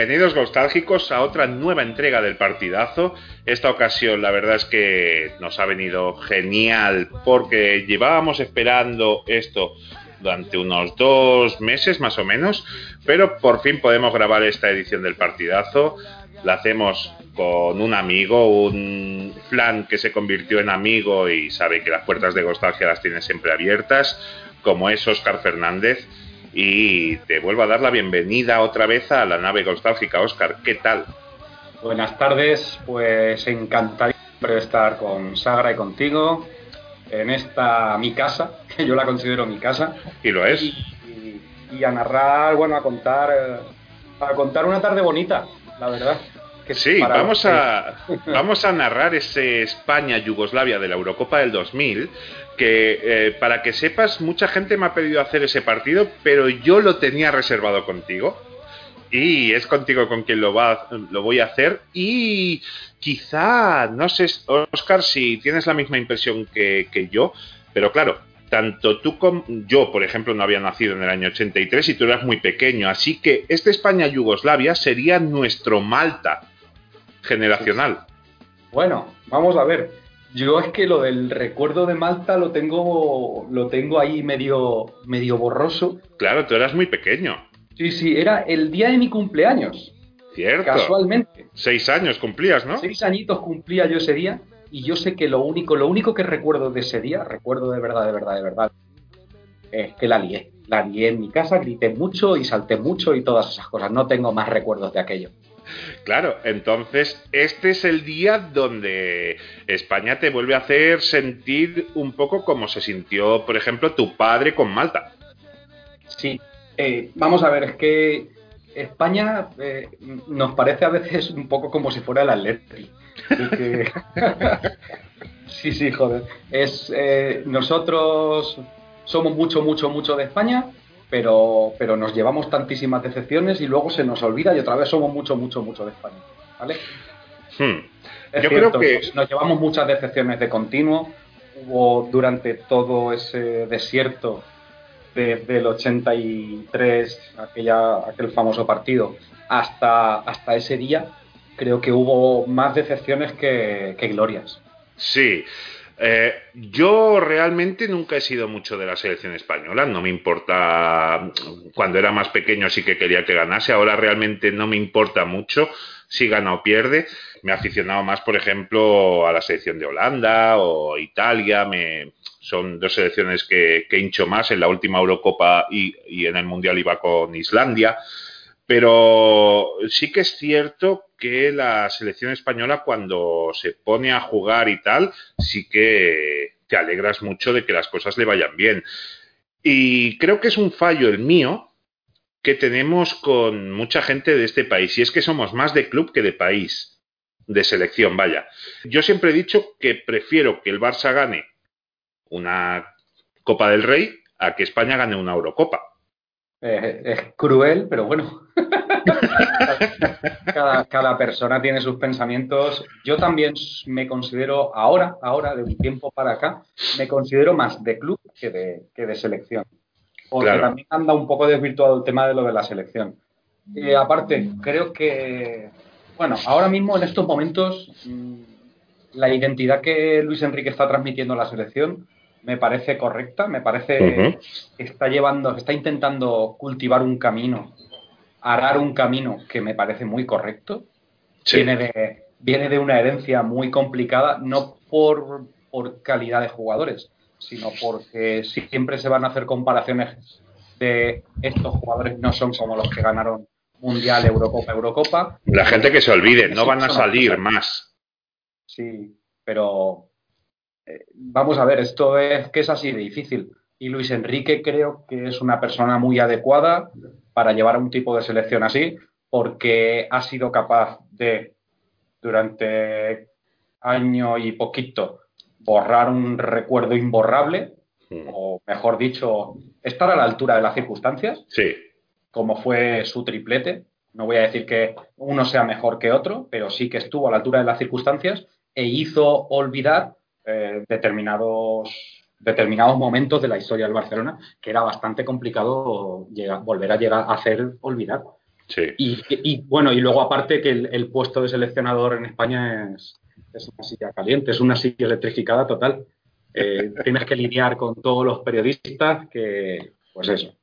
Bienvenidos nostálgicos a otra nueva entrega del partidazo. Esta ocasión la verdad es que nos ha venido genial porque llevábamos esperando esto durante unos dos meses más o menos, pero por fin podemos grabar esta edición del partidazo. La hacemos con un amigo, un flan que se convirtió en amigo y sabe que las puertas de nostalgia las tiene siempre abiertas, como es Oscar Fernández y te vuelvo a dar la bienvenida otra vez a la nave nostálgica. Oscar, ¿qué tal? Buenas tardes, pues encantado de estar con Sagra y contigo en esta mi casa, que yo la considero mi casa. Y lo es. Y, a narrar, bueno, a contar, eh, a contar una tarde bonita, la verdad. sí, vamos a, vamos a narrar ese España-Yugoslavia de la Eurocopa del 2000 que eh, para que sepas, mucha gente me ha pedido hacer ese partido, pero yo lo tenía reservado contigo. Y es contigo con quien lo, voy a hacer. Y quizá, no sé, Oscar, si tienes la misma impresión que, que yo, pero claro, tanto tú como yo, por ejemplo, no había nacido en el año 83 y tú eras muy pequeño. Así que este España-Yugoslavia sería nuestro Malta generacional. Bueno, vamos a ver. Yo es que lo del recuerdo de Malta lo tengo, lo tengo ahí medio, medio borroso. Claro, tú eras muy pequeño. Sí, sí, era el día de mi cumpleaños. Cierto. Casualmente. Seis años cumplías, ¿no? Seis añitos cumplía yo ese día y yo sé que lo único, lo único que recuerdo de ese día, recuerdo de verdad, de verdad, de verdad, es que la lié. La lié en mi casa, grité mucho y salté mucho y todas esas cosas. No tengo más recuerdos de aquello. Claro, entonces este es el día donde España te vuelve a hacer sentir un poco como se sintió, por ejemplo, tu padre con Malta. Sí, eh, vamos a ver, es que España eh, nos parece a veces un poco como si fuera el Atleti. sí, sí, joder. Es, eh, nosotros somos mucho, mucho, mucho de España pero, pero nos llevamos tantísimas decepciones y luego se nos olvida y otra vez somos mucho, mucho, mucho de España. ¿Vale? Hmm. Yo creo que nos llevamos muchas decepciones de continuo. Hubo durante todo ese desierto desde el 83, aquella, aquel famoso partido, hasta, hasta ese día, creo que hubo más decepciones que, que glorias. Sí, eh, yo realmente nunca he sido mucho de la selección española, no me importa, cuando era más pequeño sí que quería que ganase, ahora realmente no me importa mucho si gana o pierde. Me he aficionado más, por ejemplo, a la selección de Holanda o Italia, son dos selecciones que, hincho más, en la última Eurocopa y, y en el Mundial iba con Islandia. Pero sí que es cierto que la selección española cuando se pone a jugar y tal, sí que te alegras mucho de que las cosas le vayan bien. Y creo que es un fallo el mío que tenemos con mucha gente de este país, y es que somos más de club que de país, de selección, vaya. Yo siempre he dicho que prefiero que el Barça gane una Copa del Rey a que España gane una Eurocopa. Eh, es cruel, pero bueno. cada, persona tiene sus pensamientos. Yo también me considero ahora, ahora, de un tiempo para acá, me considero más de club que de, que de selección. Porque también anda un poco desvirtuado el tema de lo de la selección. Eh, aparte, creo que, bueno, ahora mismo en estos momentos, mm, la identidad que Luis Enrique está transmitiendo a la selección me parece correcta, me parece que está llevando, está intentando cultivar un camino, arar un camino que me parece muy correcto. Viene, de, viene de una herencia muy complicada, no por, por calidad de jugadores, sino porque siempre se van a hacer comparaciones de estos jugadores no son como los que ganaron Mundial, Eurocopa, Eurocopa. La gente que se olvide, no van a salir más. Sí, pero eh, vamos a ver, esto es que es así de difícil. Y Luis Enrique creo que es una persona muy adecuada para llevar a un tipo de selección así, porque ha sido capaz de, durante año y poquito, borrar un recuerdo imborrable, hmm. o mejor dicho, estar a la altura de las circunstancias, sí. como fue su triplete. No voy a decir que uno sea mejor que otro, pero sí que estuvo a la altura de las circunstancias e hizo olvidar eh, determinados, determinados momentos de la historia del Barcelona que era bastante complicado volver a llegar a hacer olvidar. Y, bueno, y luego aparte que el, puesto de seleccionador en España es, una silla caliente, es una silla electrificada total. Eh, tienes que lidiar con todos los periodistas que, pues eso.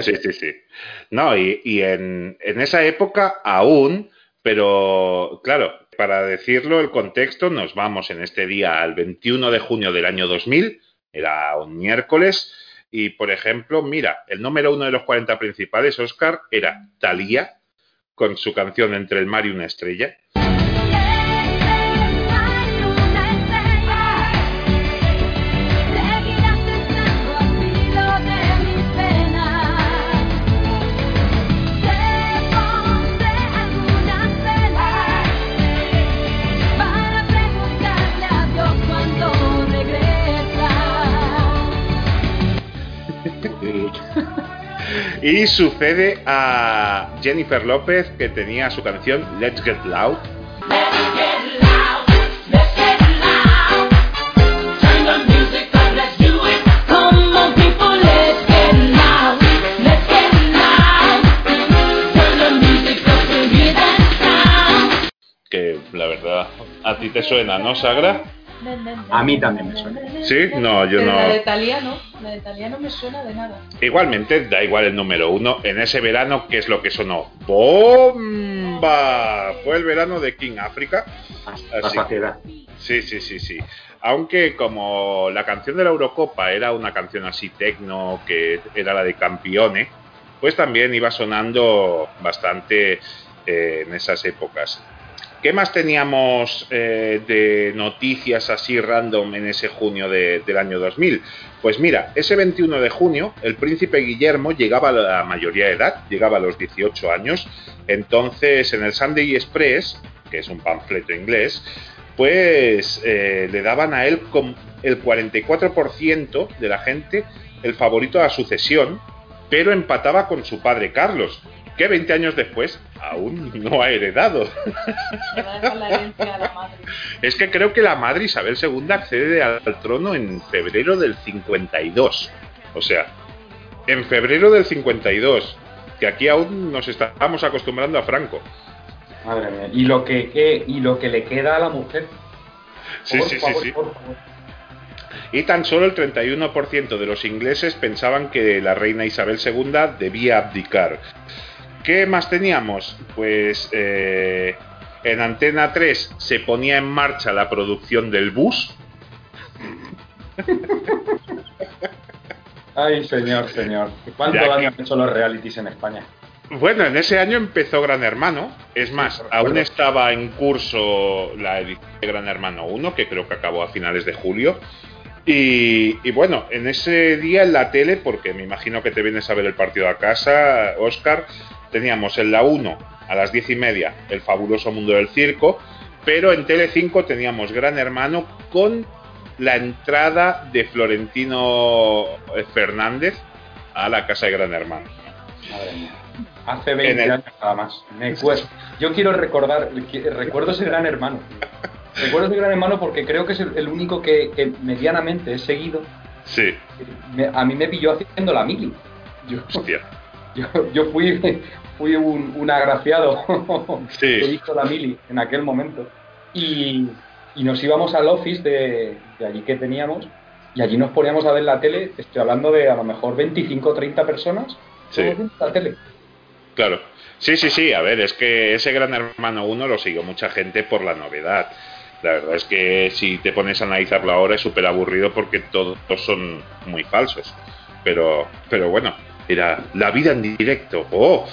Sí, sí, sí. No, y, y en, en esa época aún, pero claro, para decirlo, el contexto, nos vamos en este día al 21 de junio del año 2000, era un miércoles, y, por ejemplo, mira, el número uno de los 40 principales, Oscar, era Thalía, con su canción Entre el mar y una estrella. Y sucede a Jennifer López que tenía su canción Let's Get Loud. Que la verdad a ti te suena, ¿no, Sagra? A mí también me suena. ¿Sí? No, yo no. La de Italia no, la de Italia no me suena de nada. Igualmente, da igual el número uno. En ese verano, ¿qué es lo que sonó? ¡Bomba! Fue el verano de King África. Así, sí, sí, sí, sí. Aunque como la canción de la Eurocopa era una canción así tecno, que era la de Campione, pues también iba sonando bastante eh, en esas épocas. ¿Qué más teníamos eh, de noticias así random en ese junio del año 2000? Pues mira, ese 21 de junio el príncipe Guillermo llegaba a la mayoría de edad, llegaba a los 18 años, entonces en el Sunday Express, que es un panfleto inglés, pues eh, le daban a él el 44% de la gente el favorito a sucesión, pero empataba con su padre Carlos, que 20 años después aún no ha heredado. Es que creo que la madre Isabel II accede al trono en febrero del 52. O sea, en febrero del 52, que aquí aún nos estamos acostumbrando a Franco. Madre mía. Y lo que, y lo que le queda a la mujer. Sí, sí, sí, sí. Y tan solo el 31% de los ingleses pensaban que la reina Isabel II debía abdicar. ¿Qué más teníamos? Pues eh, en Antena 3 se ponía en marcha la producción del bus. Ay, señor, señor. ¿Cuánto daño han hecho los realities en España? Bueno, en ese año empezó Gran Hermano. Es más, aún estaba en curso la edición de Gran Hermano 1, que creo que acabó a finales de julio. Y, y, bueno, en ese día en la tele, porque me imagino que te vienes a ver el partido a casa, Oscar, teníamos en la 1 a las 10 y media El fabuloso mundo del circo, pero en Tele5 teníamos Gran Hermano con la entrada de Florentino Fernández a la casa de Gran Hermano. Hace 20 años nada más. Yo quiero recordar, recuerdo ese Gran Hermano. Recuerdo ese Gran Hermano porque creo que es el, único que, medianamente he seguido. Sí. a mí me pilló haciendo la mili. Yo, Hostia. Yo, fui, fui un, agraciado que hizo la mili en aquel momento. Y, nos íbamos al office de, allí que teníamos y allí nos poníamos a ver la tele. Estoy hablando de a lo mejor 25 o 30 personas. Sí. La tele. Claro. Sí, sí, sí. A ver, es que ese Gran Hermano 1 lo siguió mucha gente por la novedad. La verdad es que si te pones a analizarlo ahora es súper aburrido porque todos son muy falsos. Pero, pero bueno, era la vida en directo. ¡Oh!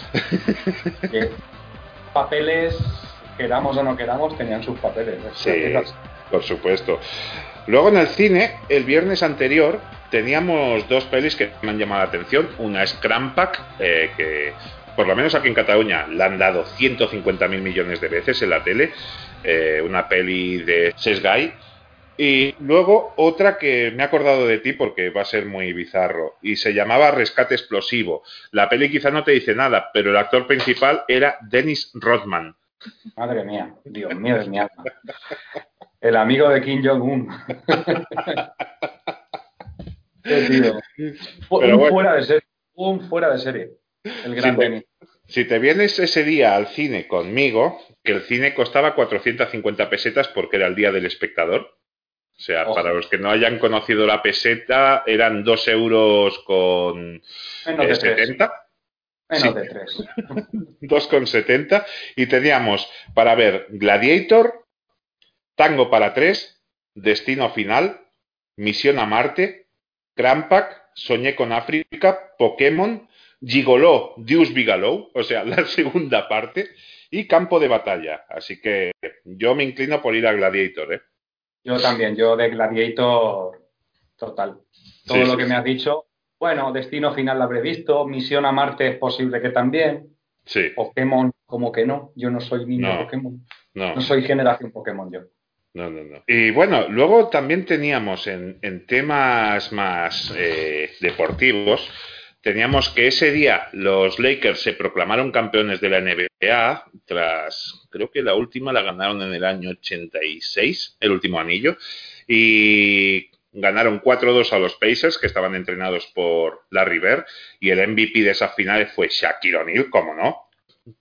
papeles, queramos o no queramos, tenían sus papeles. Sí, por supuesto. Luego en el cine, el viernes anterior, teníamos dos pelis que me han llamado la atención. Una es Crampack, eh, que por lo menos aquí en Cataluña la han dado 150.000 millones de veces en la tele. Eh, una peli de Sesgay y luego otra que me he acordado de ti porque va a ser muy bizarro y se llamaba Rescate Explosivo. La peli quizá no te dice nada, pero el actor principal era Dennis Rodman. Madre mía, Dios mío de mi alma. El amigo de Kim Jong-un. un fuera de serie. Un fuera de serie. El gran Dennis. Si te vienes ese día al cine conmigo, que el cine costaba 450 pesetas porque era el día del espectador. O sea, Ojo. para los que no hayan conocido la peseta, eran 2 euros con Menos eh, de tres. 70. Menos Sí. de tres. 2,70 y teníamos para ver Gladiator, Tango para tres, Destino Final, Misión a Marte, Crampack, Soñé con África, Pokémon, Gigoló, Deus Bigalou, o sea, la segunda parte, y Campo de Batalla. Así que yo me inclino por ir a Gladiator, ¿eh? Yo también, yo de Gladiator total. Todo Sí, lo que sí. me has dicho, bueno, Destino Final lo habré visto, Misión a Marte es posible que también, Sí, Pokémon como que no, yo no soy niño No. Pokémon, no. no soy generación Pokémon yo. No, no, no. Y bueno, luego también teníamos en, en temas más eh, deportivos, teníamos que ese día los Lakers se proclamaron campeones de la NBA, tras, creo que la última la ganaron en el año 86, el último anillo, y ganaron 4-2 a los Pacers, que estaban entrenados por Larry Bird, y el MVP de esas finales fue Shaquille O'Neal, como no,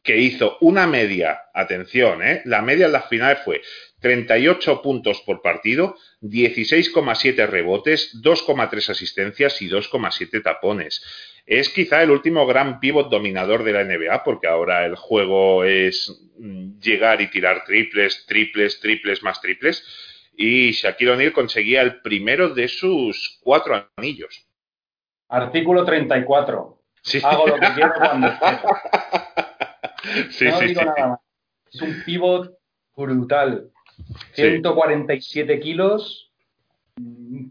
que hizo una media, atención, ¿eh? la media en las finales fue 38 puntos por partido, 16,7 rebotes, 2,3 asistencias y 2,7 tapones. Es quizá el último gran pivot dominador de la NBA, porque ahora el juego es mm, llegar y tirar triples, triples, triples más triples. Y Shaquille O'Neal conseguía el primero de sus cuatro anillos. Artículo 34. Sí, Hago lo que quiero cuando quiero. sí, no sí, digo sí. nada más. Es un pivot brutal. Sí. 147 kilos. Mm,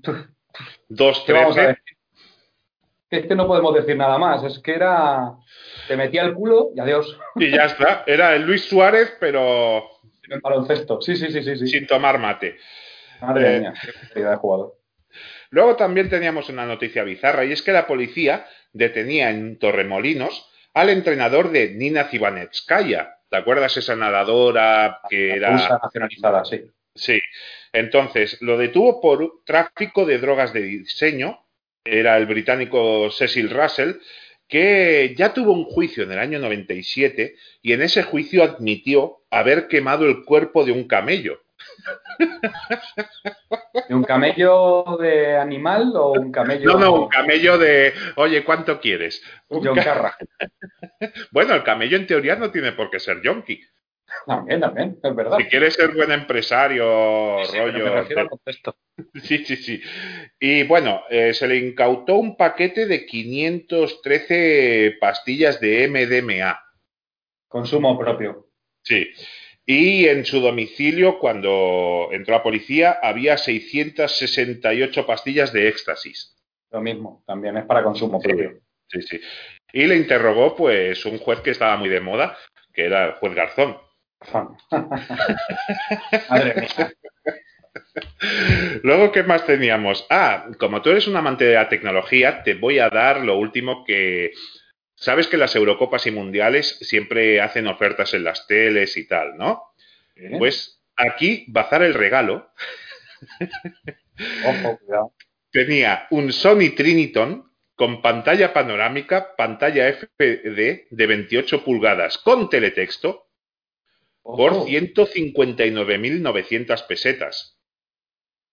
Dos, ¿Qué vamos a trece. decir? Es que no podemos decir nada más. Es que era. Te metía el culo y adiós. Y ya está. Era el Luis Suárez, pero En baloncesto. Sí, sí, sí, sí. sí. sin tomar mate. Madre Eh. mía, qué de jugador. Luego también teníamos una noticia bizarra y es que la policía detenía en Torremolinos al entrenador de Nina Zibanetskaya. ¿Te acuerdas esa nadadora que era... nacionalizada, sí. Sí. Entonces, lo detuvo por tráfico de drogas de diseño. Era el británico Cecil Russell, que ya tuvo un juicio en el año 97 y en ese juicio admitió haber quemado el cuerpo de un camello. ¿De un camello de animal o un camello No, no, un camello de, oye, ¿cuánto quieres? Un John ca- Carra? Bueno, el camello en teoría no tiene por qué ser yonki. También, también, es verdad. Si quieres ser buen empresario, Sí, pero rollo. me. Sí, sí, sí. Y bueno, eh, se le incautó un paquete de 513 pastillas de MDMA. Consumo propio. Sí. Y en su domicilio, cuando entró a policía, había 668 pastillas de éxtasis. Lo mismo, también es para consumo propio. Sí, sí. Y le interrogó, pues, un juez que estaba muy de moda, que era el juez Garzón. Madre mía. Luego, ¿qué más teníamos? Ah, como tú eres un amante de la tecnología, te voy a dar lo último que... Sabes que las Eurocopas y Mundiales siempre hacen ofertas en las teles y tal, ¿no? ¿Eh? Pues aquí, Bazar el Regalo Ojo, cuidado. tenía un Sony Triniton con pantalla panorámica, pantalla FD de 28 pulgadas con teletexto por Ojo. 159.900 pesetas.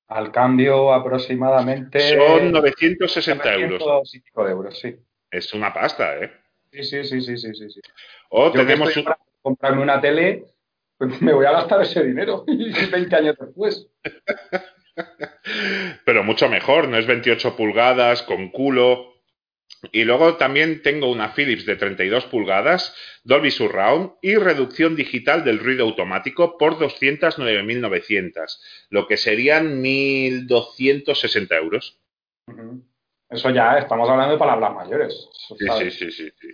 Al cambio aproximadamente... Son 960 euros. 900 y pico de euros, sí. Es una pasta, ¿eh? Sí, sí, sí, sí, sí, sí. sí. O Yo tenemos un- para comprarme una tele, pues me voy a gastar ese dinero 20 años después. pero mucho mejor, no es 28 pulgadas con culo. Y luego también tengo una Philips de 32 pulgadas, Dolby Surround y reducción digital del ruido automático por 209.900, lo que serían 1.260 euros. Ujú. Eso ya, estamos hablando de palabras mayores. Sí, sí, sí, sí.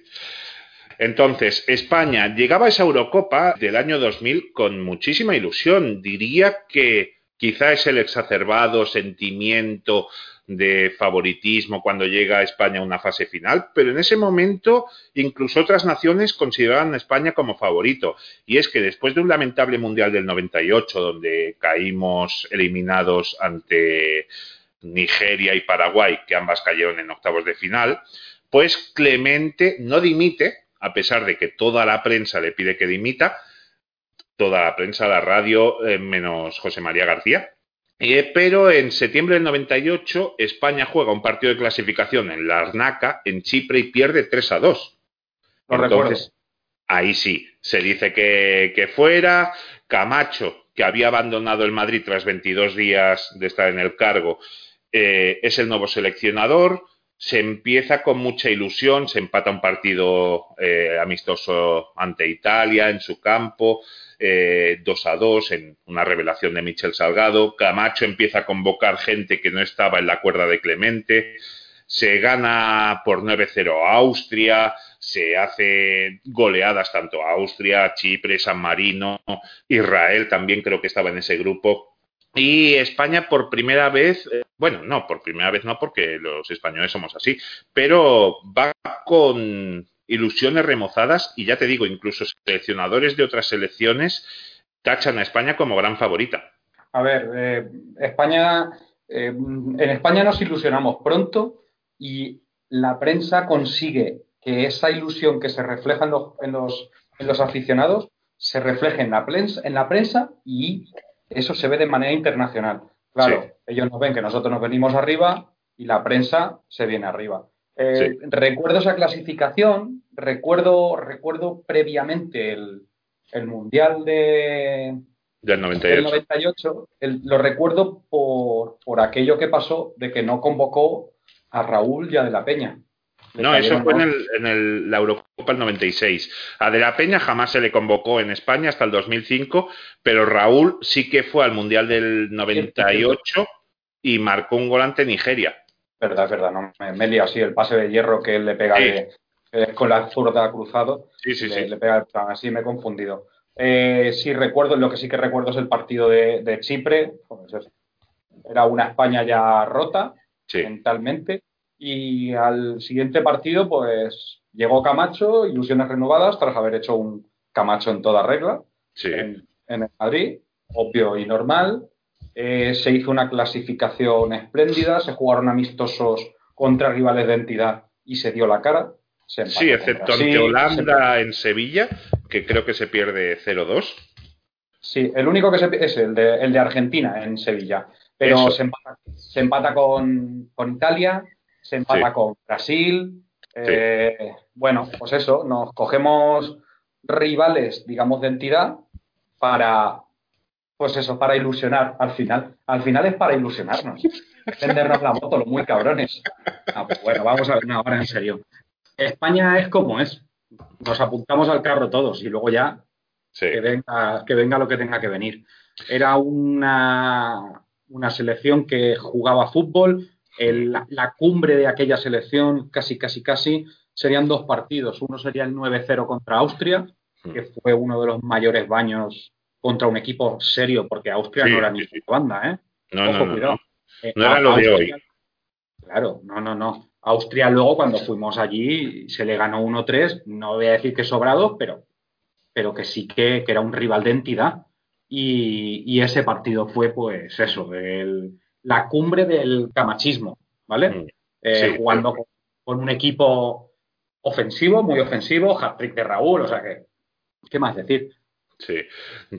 Entonces, España llegaba a esa Eurocopa del año 2000 con muchísima ilusión. Diría que quizá es el exacerbado sentimiento de favoritismo cuando llega a España a una fase final, pero en ese momento incluso otras naciones consideraban a España como favorito. Y es que después de un lamentable Mundial del 98, donde caímos eliminados ante Nigeria y Paraguay, que ambas cayeron en octavos de final, pues Clemente no dimite, a pesar de que toda la prensa le pide que dimita, toda la prensa, la radio, eh, menos José María García. Eh, pero en septiembre del 98 España juega un partido de clasificación en Larnaca, en Chipre, y pierde 3 a 2. Entonces, ahí sí, se dice que, que fuera. Camacho, que había abandonado el Madrid tras 22 días de estar en el cargo, eh, es el nuevo seleccionador. Se empieza con mucha ilusión, se empata un partido eh, amistoso ante Italia en su campo, eh, 2 a 2 en una revelación de Michel Salgado. Camacho empieza a convocar gente que no estaba en la cuerda de Clemente. Se gana por 9-0 a Austria, se hace goleadas tanto a Austria, Chipre, San Marino, Israel también creo que estaba en ese grupo. Y España por primera vez, eh, bueno, no, por primera vez no, porque los españoles somos así, pero va con ilusiones remozadas y ya te digo, incluso seleccionadores de otras selecciones tachan a España como gran favorita. A ver, eh, España, eh, en España nos ilusionamos pronto y la prensa consigue que esa ilusión que se refleja en los, en los, en los aficionados se refleje en la, en la prensa y eso se ve de manera internacional. Claro, ellos nos ven que nosotros nos venimos arriba y la prensa se viene arriba. Eh, recuerdo esa clasificación, recuerdo, recuerdo previamente el, el Mundial de, del 98, del 98 el, lo recuerdo por, por aquello que pasó de que no convocó a Raúl y a De la Peña. No, eso fue en, el, en el, la Eurocopa el 96. A De la Peña jamás se le convocó en España hasta el 2005, pero Raúl sí que fue al Mundial del 98 y marcó un gol ante Nigeria. Verdad, verdad, no, me, me liado así, el pase de hierro que él le pega Sí. de- eh, con la zurda cruzado, Sí, sí, le, sí. le pega, así me he confundido. Eh, sí recuerdo, lo que sí que recuerdo es el partido de, de Chipre, pues es- era una España ya rota Sí. mentalmente, y al siguiente partido, pues llegó Camacho, ilusiones renovadas, tras haber hecho un Camacho en toda regla, sí. en, en el Madrid, obvio y normal. Eh, se hizo una clasificación espléndida, se jugaron amistosos contra rivales de entidad y se dio la cara. Se Sí, excepto ante Holanda en Sevilla, que creo que se pierde 0-2. Sí, el único que se es el de, el de Argentina en Sevilla. Pero Eso. se empata, se empata con, con Italia, se empata Sí. con Brasil. Eh, Bueno, pues eso, nos cogemos rivales, digamos, de entidad para, pues eso, para ilusionar al final. Al final es para ilusionarnos. Vendernos la moto, los muy cabrones. Ah, pues bueno, vamos a ver, no, ahora en serio. España es como es. Nos apuntamos al carro todos y luego ya Sí. que venga, que venga lo que tenga que venir. Era una, una selección que jugaba fútbol. El- la, la cumbre de aquella selección, casi, casi, casi, serían dos partidos. Uno sería el 9-0 contra Austria, que fue uno de los mayores baños contra un equipo serio, porque Austria Sí, no era sí, ni sí. banda, ¿eh? No, Ojo, no, no, cuidado. no. Eh, No era lo de hoy. Claro, no, no, no. Austria luego, cuando fuimos allí, se le ganó 1-3. No voy a decir que sobrado, pero, pero que sí que, que era un rival de entidad. Y, y ese partido fue, pues, eso, el- la cumbre del camachismo, ¿vale? Mm. Eh, Sí, jugando con, con un equipo ofensivo, muy ofensivo, hat-trick de Raúl, o sea que, ¿qué más decir? Sí.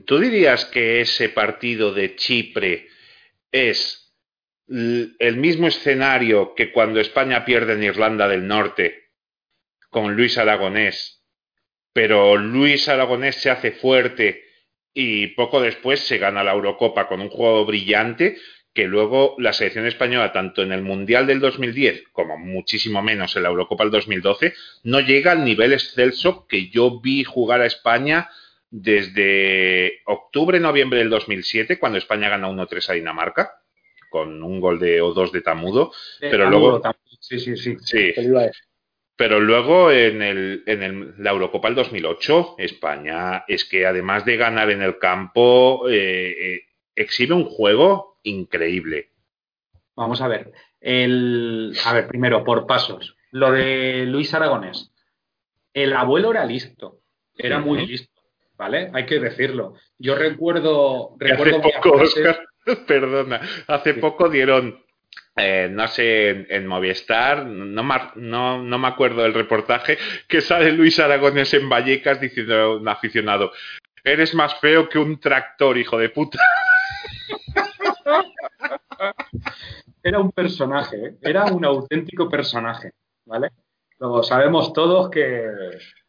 ¿Tú dirías que ese partido de Chipre es el mismo escenario que cuando España pierde en Irlanda del Norte con Luis Aragonés, pero Luis Aragonés se hace fuerte y poco después se gana la Eurocopa con un juego brillante que luego la selección española, tanto en el Mundial del 2010 como muchísimo menos en la Eurocopa del 2012, no llega al nivel excelso que yo vi jugar a España desde octubre, noviembre del 2007, cuando España gana 1-3 a Dinamarca, con un gol de o dos de Tamudo, pero luego... Tamudo. Sí, sí, sí. Sí, pero luego en, el, en el- la Eurocopa del 2008, España es que además de ganar en el campo, eh, eh, exhibe un juego increíble. Vamos a ver. El, a ver, primero, por pasos. Lo de Luis Aragonés. El abuelo era listo. Era muy listo. ¿Vale? Hay que decirlo. Yo recuerdo. Hace recuerdo varias poco, Oscar, perdona, hace Sí. poco dieron eh, no sé, en, en Movistar, no, me- no, no me acuerdo del reportaje, que sale Luis Aragonés en Vallecas diciendo a un aficionado, eres más feo que un tractor, hijo de puta. Era un personaje, ¿eh? era un auténtico personaje, ¿vale? Lo sabemos todos que,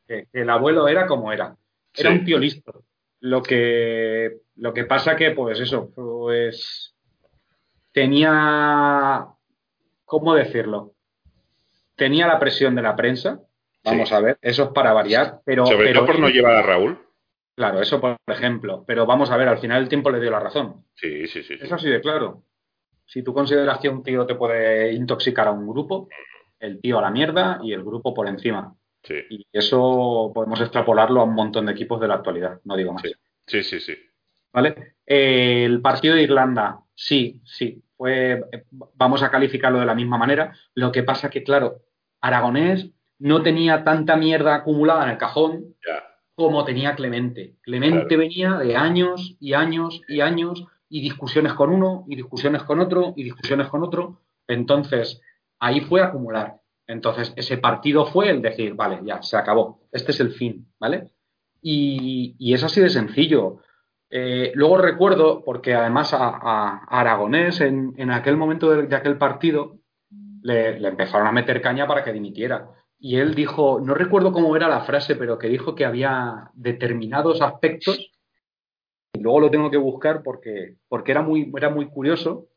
que- que el abuelo era como era. Era Sí. un tío listo. Lo que, lo que pasa que, pues eso, pues tenía, ¿cómo decirlo? Tenía la presión de la prensa, vamos Sí. a ver, eso es para variar, pero... Sobre pero todo por no llevar a Raúl. Claro, eso por ejemplo, pero vamos a ver, al final el tiempo le dio la razón. Sí, sí, sí. sí. Es así de claro. Si tú consideras que un tío te puede intoxicar a un grupo, el tío a la mierda y el grupo por encima. Sí, Y eso podemos extrapolarlo a un montón de equipos de la actualidad, no digo más. Sí. sí, sí, sí. ¿Vale? Eh, el partido de Irlanda, sí, sí, fue, vamos a calificarlo de la misma manera. Lo que pasa que, claro, Aragonés no tenía tanta mierda acumulada en el cajón como tenía Clemente. Clemente Claro. venía de años y años y años y discusiones con uno y discusiones con otro y discusiones con otro. Entonces, ahí fue acumular. Entonces, ese partido fue el decir, vale, ya, se acabó. Este es el fin, ¿vale? Y, y es así de sencillo. Eh, luego recuerdo, porque además a, a- Aragonés en, en aquel momento de, de aquel partido le, le empezaron a meter caña para que dimitiera. Y él dijo, no recuerdo cómo era la frase, pero que dijo que había determinados aspectos, y luego lo tengo que buscar porque, porque era, muy, era muy curioso,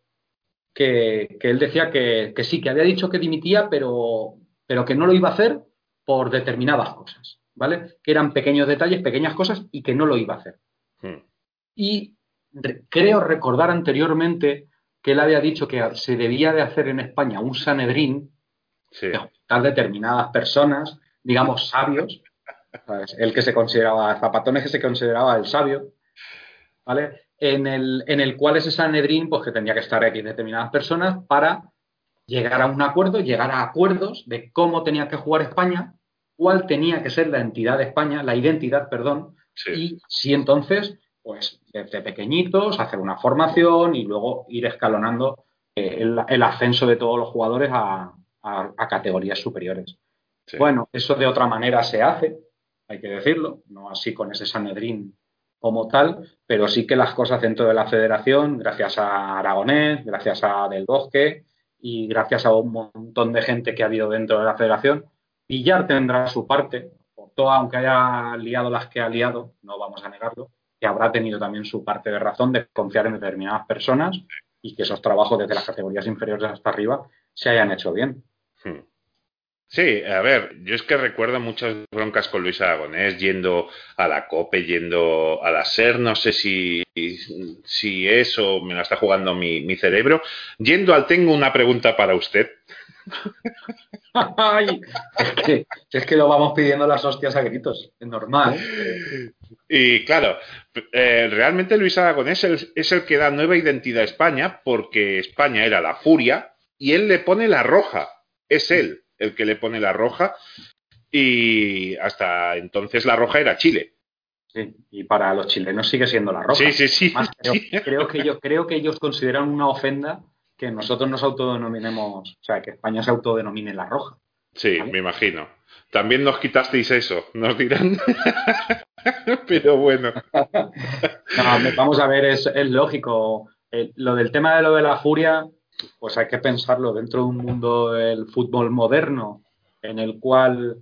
que, que él decía que, que sí, que había dicho que dimitía, pero, pero que no lo iba a hacer por determinadas cosas, ¿vale? Que eran pequeños detalles, pequeñas cosas, y que no lo iba a hacer. Hmm. Y re- creo recordar anteriormente que él había dicho que se debía de hacer en España un Sanedrín Sí. de juntar determinadas personas, digamos, sabios, ¿sabes? el que se consideraba, Zapatones que se consideraba el sabio, ¿vale? En el, en el cual ese Sanedrín, pues que tendría que estar aquí determinadas personas para llegar a un acuerdo, llegar a acuerdos de cómo tenía que jugar España, cuál tenía que ser la entidad de España, la identidad, perdón, Sí. y si entonces, pues desde pequeñitos, hacer una formación y luego ir escalonando eh, el, el ascenso de todos los jugadores a, a- a categorías superiores. Sí. Bueno, eso de otra manera se hace, hay que decirlo, no así con ese Sanedrín como tal, pero sí que las cosas dentro de la federación, gracias a Aragonés, gracias a Del Bosque y gracias a un montón de gente que ha habido dentro de la federación, Villar tendrá su parte, por todo, aunque haya liado las que ha liado, no vamos a negarlo, que habrá tenido también su parte de razón de confiar en determinadas personas y que esos trabajos desde las categorías inferiores hasta arriba se hayan hecho bien. Hmm. Sí, a ver, yo es que recuerdo muchas broncas con Luis Aragonés yendo a la COPE, yendo a la SER, no sé si, si eso me la está jugando mi, mi cerebro. Yendo al tengo una pregunta para usted. Ay, es, que, es que lo vamos pidiendo las hostias a gritos, es normal. Y claro, eh, realmente Luis Aragonés es el, es el que da nueva identidad a España porque España era la furia y él le pone la roja. Es él el que le pone la roja y hasta entonces la roja era Chile. Sí, y para los chilenos sigue siendo la roja. Sí, sí, sí. Además, creo, creo que ellos, creo que ellos consideran una ofenda que nosotros nos autodenominemos, o sea, que España se autodenomine la roja. Sí, ¿Vale? me imagino. También nos quitasteis eso, nos dirán. Pero bueno. No, vamos a ver, es, es lógico. Eh, lo del tema de lo de la furia, pues hay que pensarlo dentro de un mundo del fútbol moderno, en el cual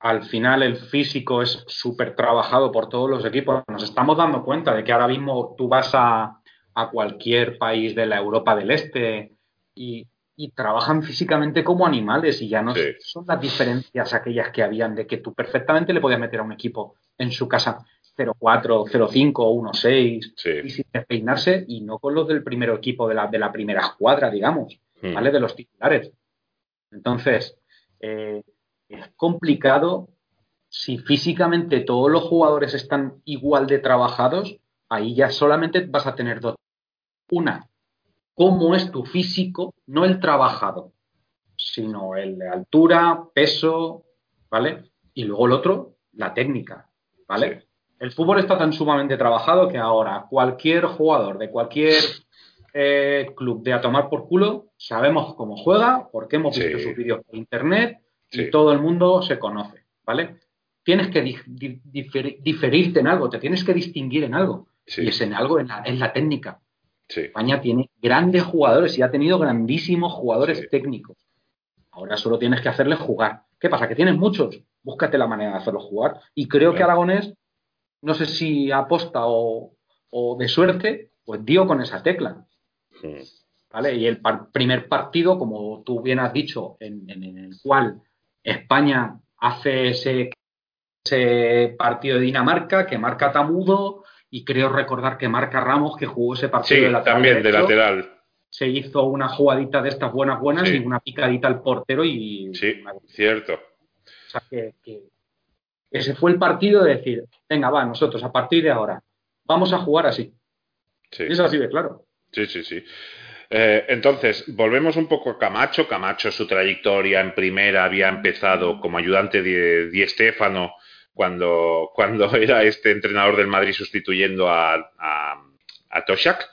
al final el físico es súper trabajado por todos los equipos. Nos estamos dando cuenta de que ahora mismo tú vas a, a cualquier país de la Europa del Este y, y trabajan físicamente como animales y ya no Sí. son las diferencias aquellas que habían de que tú perfectamente le podías meter a un equipo en su casa 0-4, 0-5 o 1-6 Sí. y sin despeinarse y no con los del primer equipo de la, de la primera escuadra, digamos, Mm. ¿vale? De los titulares. Entonces, eh, es complicado si físicamente todos los jugadores están igual de trabajados, ahí ya solamente vas a tener dos. Una, cómo es tu físico, no el trabajado, sino el de altura, peso, ¿vale? Y luego el otro, la técnica, ¿vale? Sí. El fútbol está tan sumamente trabajado que ahora cualquier jugador de cualquier eh, club de a tomar por culo, sabemos cómo juega, porque hemos Sí. visto sus vídeos por internet Sí. y todo el mundo se conoce, ¿vale? Tienes que di- di- diferi- diferirte en algo, te tienes que distinguir en algo. Sí, Y es en algo, en la, en la técnica. España tiene grandes jugadores y ha tenido grandísimos jugadores técnicos. Ahora solo tienes que hacerles jugar. ¿Qué pasa? ¿Que tienes muchos? Búscate la manera de hacerlos jugar. Y creo que. Aragonés, no sé si aposta o, o de suerte, pues dio con esa tecla. ¿vale? Y el par- primer partido, como tú bien has dicho, en, en- en el cual España hace ese, ese partido de Dinamarca, que marca Tamudo, y creo recordar que marca Ramos, que jugó ese partido Sí, de lateral también de lateral. Se hizo una jugadita de estas buenas, buenas, Sí. y una picadita al portero, y Sí, una- o cierto. sea, que, que ese fue el partido de decir, venga, va, nosotros a partir de ahora vamos a jugar así. Sí. Y es así de claro. Sí, sí, sí. Eh, entonces, volvemos un poco a Camacho. Camacho, su trayectoria en primera había empezado como ayudante de Di Stéfano cuando, cuando era este entrenador del Madrid sustituyendo a, a, a Toshak.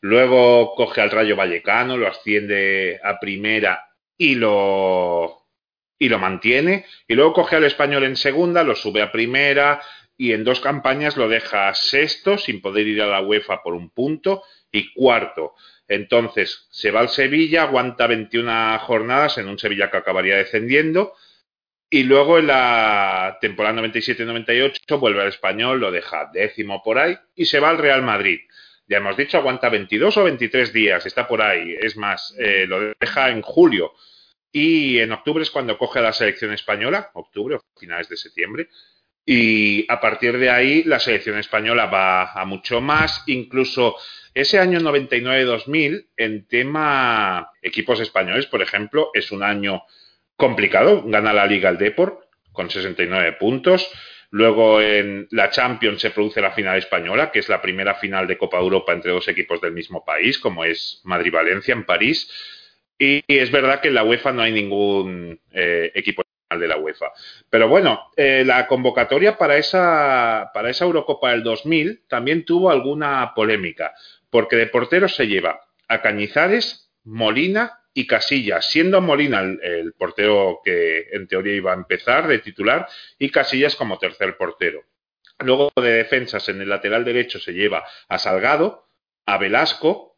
Luego coge al Rayo Vallecano, lo asciende a primera y lo, y lo mantiene. Y luego coge al Español en segunda, lo sube a primera y en dos campañas lo deja sexto sin poder ir a la UEFA por un punto y cuarto. Entonces se va al Sevilla, aguanta 21 jornadas en un Sevilla que acabaría descendiendo. Y luego en la temporada 97-98 vuelve al español, lo deja décimo por ahí y se va al Real Madrid. Ya hemos dicho, aguanta 22 o 23 días, está por ahí. Es más, eh, lo deja en julio. Y en octubre es cuando coge a la selección española, octubre o finales de septiembre. Y a partir de ahí la selección española va a mucho más, incluso ese año 99-2000 en tema equipos españoles, por ejemplo, es un año complicado, gana la Liga el Deport con 69 puntos, luego en la Champions se produce la final española, que es la primera final de Copa Europa entre dos equipos del mismo país, como es Madrid-Valencia en París, y, es verdad que en la UEFA no hay ningún eh, equipo de la UEFA. Pero bueno, eh, la convocatoria para esa, para esa Eurocopa del 2000 también tuvo alguna polémica, porque de porteros se lleva a Cañizares, Molina y Casillas, siendo Molina el, el portero que en teoría iba a empezar de titular y Casillas como tercer portero. Luego de defensas en el lateral derecho se lleva a Salgado, a Velasco,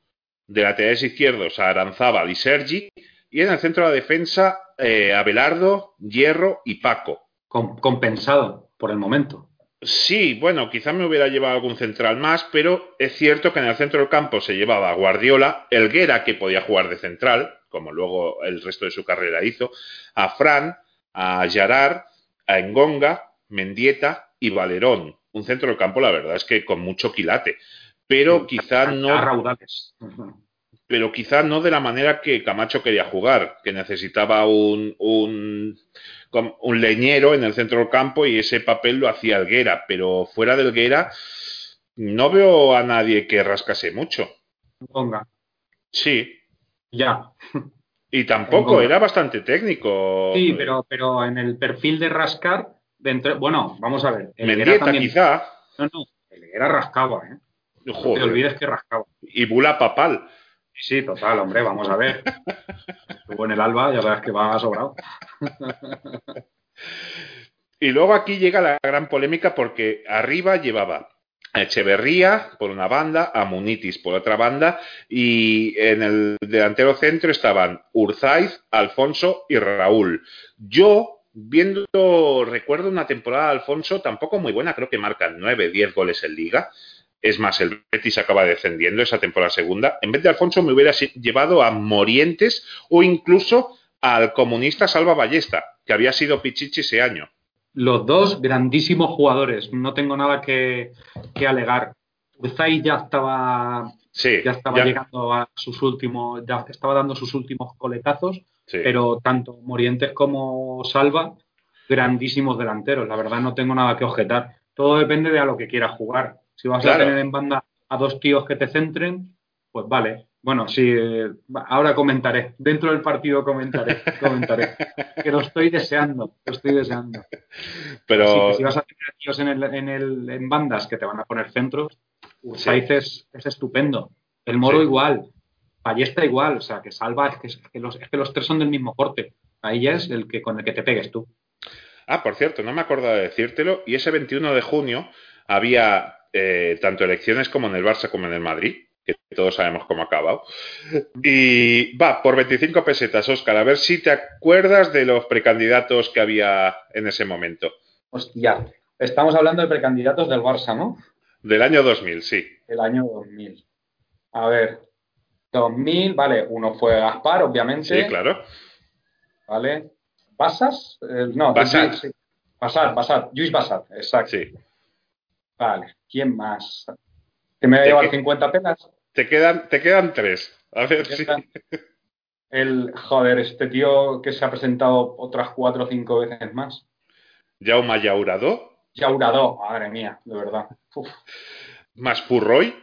de laterales izquierdos a Aranzábal y Sergi, y en el centro de la defensa eh, Abelardo, Hierro y Paco. Com- compensado por el momento. Sí, bueno, quizá me hubiera llevado algún central más, pero es cierto que en el centro del campo se llevaba a Guardiola, Elguera, que podía jugar de central, como luego el resto de su carrera hizo, a Fran, a Yarar, a Engonga, Mendieta y Valerón. Un centro del campo, la verdad es que con mucho quilate. Pero quizá no raudales. pero quizá no de la manera que Camacho quería jugar, que necesitaba un, un, un leñero en el centro del campo y ese papel lo hacía Elguera, pero fuera de Elguera no veo a nadie que rascase mucho. Ponga, Sí, ya. y tampoco, era bastante técnico. Sí, pero, pero en el perfil de rascar, dentro, bueno, vamos a ver. Mendieta también- quizá. No, no, el Helguera rascaba, ¿eh? No te olvides que rascaba. Y Bula Papal. Sí, total, hombre, vamos a ver. Estuvo en el Alba, ya verás que va sobrado. Y luego aquí llega la gran polémica porque arriba llevaba a Echeverría por una banda, a Munitis por otra banda y en el delantero centro estaban Urzaiz, Alfonso y Raúl. Yo, viendo, recuerdo una temporada de Alfonso tampoco muy buena, creo que marcan 9, 10 goles en liga. Es más, el Betis acaba descendiendo esa temporada segunda. En vez de Alfonso me hubiera llevado a Morientes o incluso al comunista Salva Ballesta, que había sido Pichichi ese año. Los dos grandísimos jugadores, no tengo nada que, que alegar. Urzai ya estaba, Sí, ya estaba ya- llegando a sus últimos, ya estaba dando sus últimos coletazos, sí. pero tanto Morientes como Salva, grandísimos delanteros. La verdad no tengo nada que objetar. Todo depende de a lo que quieras jugar. Si vas Claro. a tener en banda a dos tíos que te centren, pues vale. Bueno, sí, ahora comentaré. Dentro del partido comentaré, comentaré. Que lo estoy deseando, lo estoy deseando. pero Así que si vas a tener tíos en, el, en, el, en bandas que te van a poner centros, Urzaiz es, es estupendo. El Moro Sí. igual. Ballesta igual. O sea, que Salva es que, es que los, es que los tres son del mismo corte. Ahí ya es el que con el que te pegues tú. Ah, por cierto, no me acordaba de decírtelo. Y ese 21 de junio había eh, tanto elecciones como en el Barça como en el Madrid, que todos sabemos cómo ha acabado. Y va, por 25 pesetas, Óscar, a ver si te acuerdas de los precandidatos que había en ese momento. Hostia. Estamos hablando de precandidatos del Barça, ¿no? Del año 2000, sí. El año 2000. A ver. 2000, vale. Uno fue Gaspar, obviamente. Sí, claro. ¿Vale? ¿Basas? Eh, no, Bassat. sí. Bassat, Bassat. Luis Bassat, exacto. Sí. Vale. ¿Quién más? ¿Que me voy a ¿De llevar qué? 50 pelas? Te quedan, te quedan tres. A ver si. El, joder, este tío que se ha presentado otras cuatro o cinco veces más. Jaume Llauradó, Llauradó, madre mía, de verdad. Uf. más Purroy,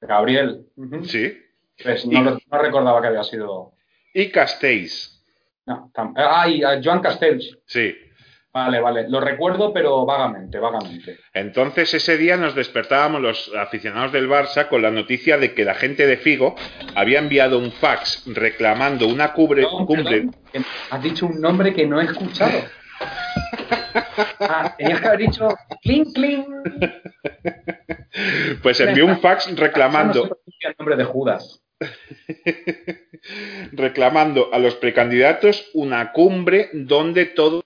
Gabriel. sí. Pues no, recordaba que había sido. Y Castells, No, tam- ah, Joan Castells. sí. Vale, vale. Lo recuerdo, pero vagamente, vagamente. Entonces ese día nos despertábamos los aficionados del Barça con la noticia de que la gente de Figo había enviado un fax reclamando una cubre, No, cumbre. perdón, has dicho un nombre que no he escuchado. Ah, tenías que haber dicho clink, clink. Pues envió un fax reclamando, el nombre de Judas. reclamando a los precandidatos una cumbre donde todos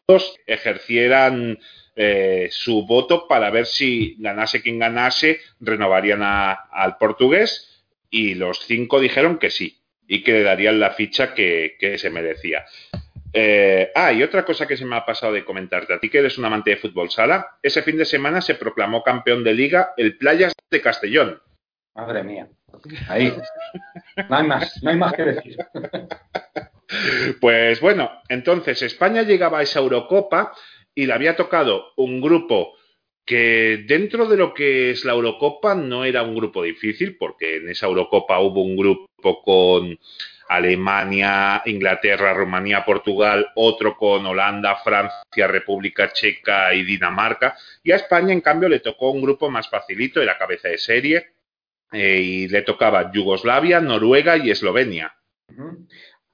ejercieran eh, su voto para ver si ganase quien ganase, renovarían al portugués y los cinco dijeron que sí y que le darían la ficha que, que se merecía. Eh, ah, y otra cosa que se me ha pasado de comentarte, a ti que eres un amante de fútbol sala, ese fin de semana se proclamó campeón de liga el Playas de Castellón. Madre mía. Ahí. No hay más, no hay más que decir. Pues bueno, entonces España llegaba a esa Eurocopa y le había tocado un grupo que dentro de lo que es la Eurocopa no era un grupo difícil, porque en esa Eurocopa hubo un grupo con Alemania, Inglaterra, Rumanía, Portugal, otro con Holanda, Francia, República Checa y Dinamarca, y a España en cambio le tocó un grupo más facilito, era cabeza de serie, eh, y le tocaba Yugoslavia, Noruega y Eslovenia.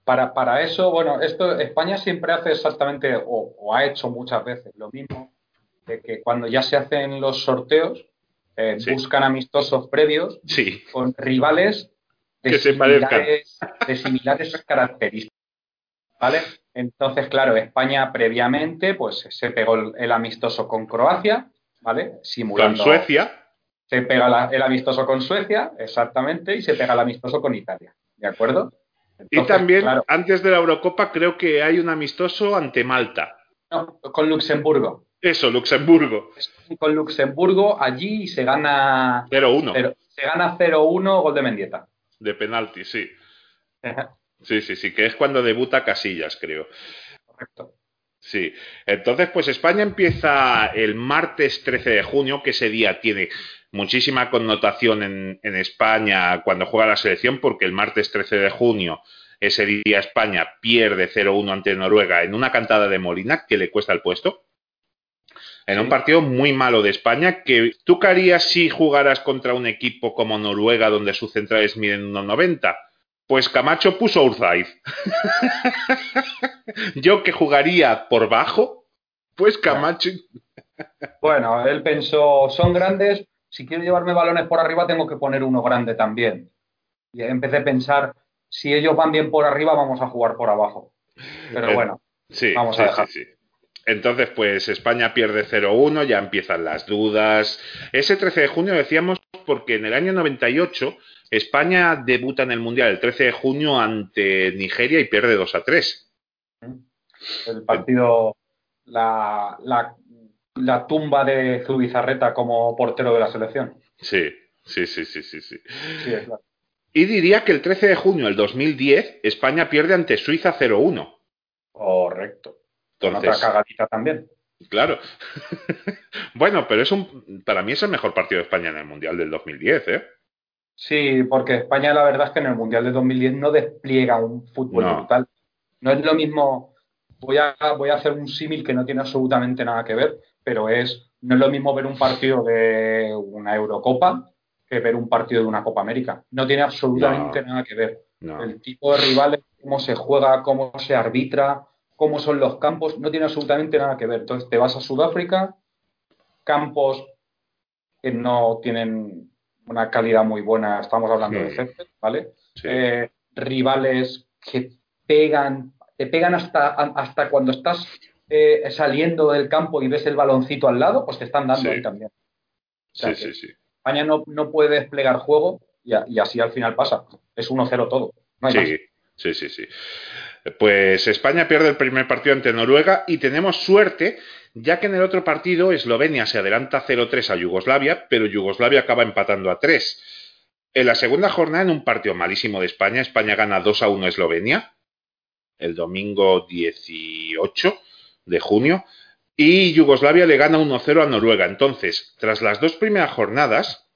Para, para eso, bueno, esto España siempre hace exactamente, o, o ha hecho muchas veces lo mismo, de que cuando ya se hacen los sorteos, eh, Sí. buscan amistosos previos Sí, con rivales de, Que similares, de similares características. ¿Vale? Entonces, claro, España previamente pues se pegó el, el amistoso con Croacia, ¿vale? con Simulando. Suecia. Se pega la- el amistoso con Suecia, exactamente, y se pega el amistoso con Italia. ¿De acuerdo? Y también, claro, antes de la Eurocopa, creo que hay un amistoso ante Malta. no, con Luxemburgo. Eso, Luxemburgo. Con Luxemburgo allí se gana 0-1 cero- se gana 0-1 gol de Mendieta. de penalti, sí. Sí, sí, sí, que es cuando debuta Casillas, creo. Correcto. Sí. Entonces, pues España empieza el martes 13 de junio, que ese día tiene muchísima connotación en, en España cuando juega la selección, porque el martes 13 de junio, ese día España pierde 0-1 ante Noruega en una cantada de Molina que le cuesta el puesto. En un partido muy malo de España, que tú qué harías si jugaras contra un equipo como Noruega, donde sus centrales miden 1,90. Pues Camacho puso Urzaiz. Yo que jugaría por bajo, pues Camacho. Bueno, él pensó, son grandes, si quiero llevarme balones por arriba tengo que poner uno grande también. Y empecé a pensar, si ellos van bien por arriba, vamos a jugar por abajo. Pero Eh, bueno, Sí, Vamos sí, a dejar. sí. Entonces, pues España pierde 0-1, ya empiezan las dudas. Ese 13 de junio decíamos porque en el año 98 España debuta en el Mundial el 13 de junio ante Nigeria y pierde 2-3. el partido, la, la, la tumba de Zubizarreta como portero de la selección. Sí, sí, sí, sí, sí, sí. Sí, es claro. Y diría que el 13 de junio del 2010 España pierde ante Suiza 0-1. Correcto. Con otra Entonces, cagadita también. claro. bueno, pero es un, para mí es el mejor partido de España en el Mundial del 2010, ¿eh? Sí, porque España la verdad es que en el Mundial de 2010 no despliega un fútbol No. brutal. No es lo mismo, voy a, voy a hacer un símil que no tiene absolutamente nada que ver, pero es, no es lo mismo ver un partido de una Eurocopa que ver un partido de una Copa América. No tiene absolutamente nada que ver. El tipo de rivales, cómo se juega, cómo se arbitra, cómo son los campos, no tiene absolutamente nada que ver. Entonces te vas a Sudáfrica, campos que no tienen una calidad muy buena, estamos hablando de césped, ¿vale? Eh, rivales que pegan, te pegan hasta, hasta cuando estás eh, saliendo del campo y ves el baloncito al lado, pues te están dando ahí también. sí, sí, sí. España no, no, puede desplegar juego y, así al final pasa. Es 1-0 todo. sí, sí, sí, sí. Pues España pierde el primer partido ante Noruega y tenemos suerte ya que en el otro partido Eslovenia se adelanta 0-3 a Yugoslavia, pero Yugoslavia acaba empatando a 3. En la segunda jornada, en un partido malísimo de España, España gana 2 1 a Eslovenia, el domingo 18 de junio, y Yugoslavia le gana 1-0 a Noruega. Entonces, tras las dos primeras jornadas,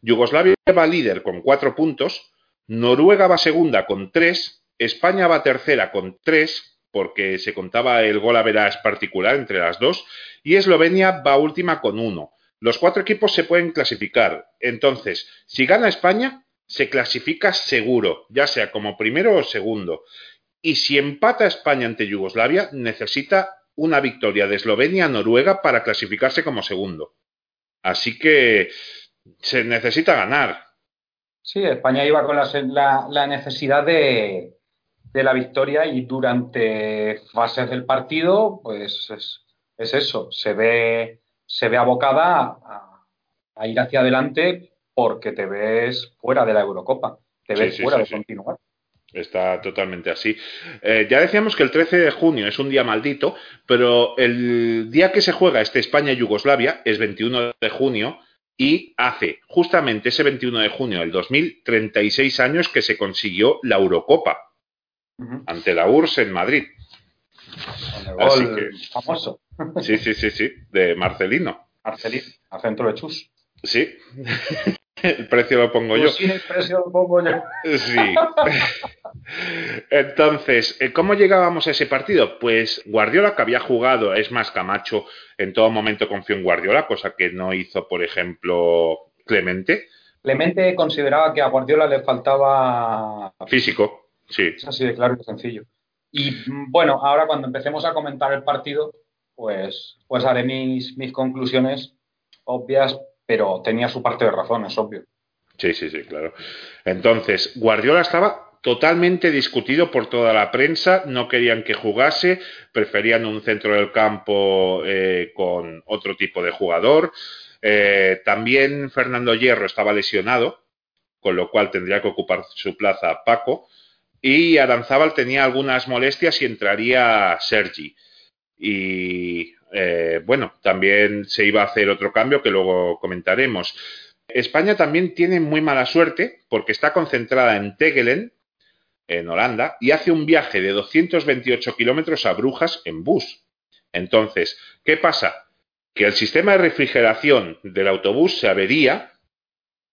Yugoslavia va líder con 4 puntos, Noruega va segunda con 3, España va tercera con 3, porque se contaba el gol a verás particular entre las dos, y Eslovenia va última con uno. Los cuatro equipos se pueden clasificar. Entonces, si gana España, se clasifica seguro, ya sea como primero o segundo. Y si empata España ante Yugoslavia, necesita una victoria de Eslovenia a Noruega para clasificarse como segundo. Así que se necesita ganar. Sí, España iba con la necesidad de, de la victoria y durante fases del partido, pues es, eso, se ve, se ve abocada a, ir hacia adelante porque te ves fuera de la Eurocopa, te ves fuera de continuar. Está totalmente así. Eh, ya decíamos que el 13 de junio es un día maldito, pero el día que se juega este España-Yugoslavia es 21 de junio y hace justamente ese 21 de junio del 2036 años que se consiguió la Eurocopa ante la URSS en Madrid. Así que, famoso. Sí, sí, sí, sí, de Marcelino. Marcelino, a centro de Chus. Sí. El precio lo pongo yo. Pues sí, el precio lo pongo yo. Sí. Entonces, eh, ¿cómo llegábamos a ese partido? Pues Guardiola, que había jugado, es más, Camacho en todo momento confió en Guardiola, cosa que no hizo, por ejemplo, Clemente. Clemente consideraba que a Guardiola le faltaba físico. Sí. Es así de claro y sencillo. Y bueno, ahora cuando empecemos a comentar el partido, pues, pues haré mis, mis conclusiones obvias, pero tenía su parte de razón, es obvio. Sí, sí, sí, claro. Entonces, Guardiola estaba totalmente discutido por toda la prensa, no querían que jugase, preferían un centro del campo eh, con otro tipo de jugador. Eh, también Fernando Hierro estaba lesionado, con lo cual tendría que ocupar su plaza Paco. Y Aranzábal tenía algunas molestias y entraría Sergi. Y eh, bueno, también se iba a hacer otro cambio que luego comentaremos. España también tiene muy mala suerte porque está concentrada en Tegelen, en Holanda, y hace un viaje de 228 kilómetros a Brujas en bus. Entonces, ¿qué pasa? Que el sistema de refrigeración del autobús se avería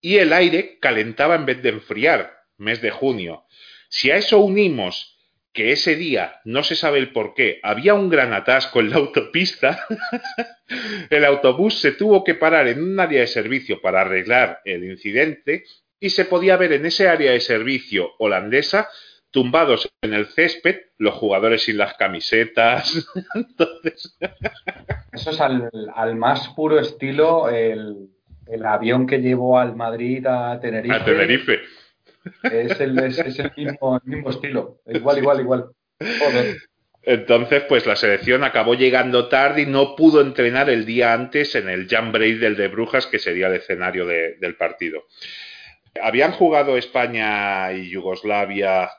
y el aire calentaba en vez de enfriar, mes de junio. Si a eso unimos que ese día, no se sabe el por qué, había un gran atasco en la autopista, el autobús se tuvo que parar en un área de servicio para arreglar el incidente y se podía ver en ese área de servicio holandesa tumbados en el césped, los jugadores sin las camisetas. Entonces... Eso es al, más puro estilo el, el, avión que llevó al Madrid a Tenerife. A Tenerife. Es el, mismo, estilo. Igual, igual, igual. Entonces, pues la selección acabó llegando tarde y no pudo entrenar el día antes en el Jam Break del de Brujas, que sería el escenario del partido. Habían jugado España y Yugoslavia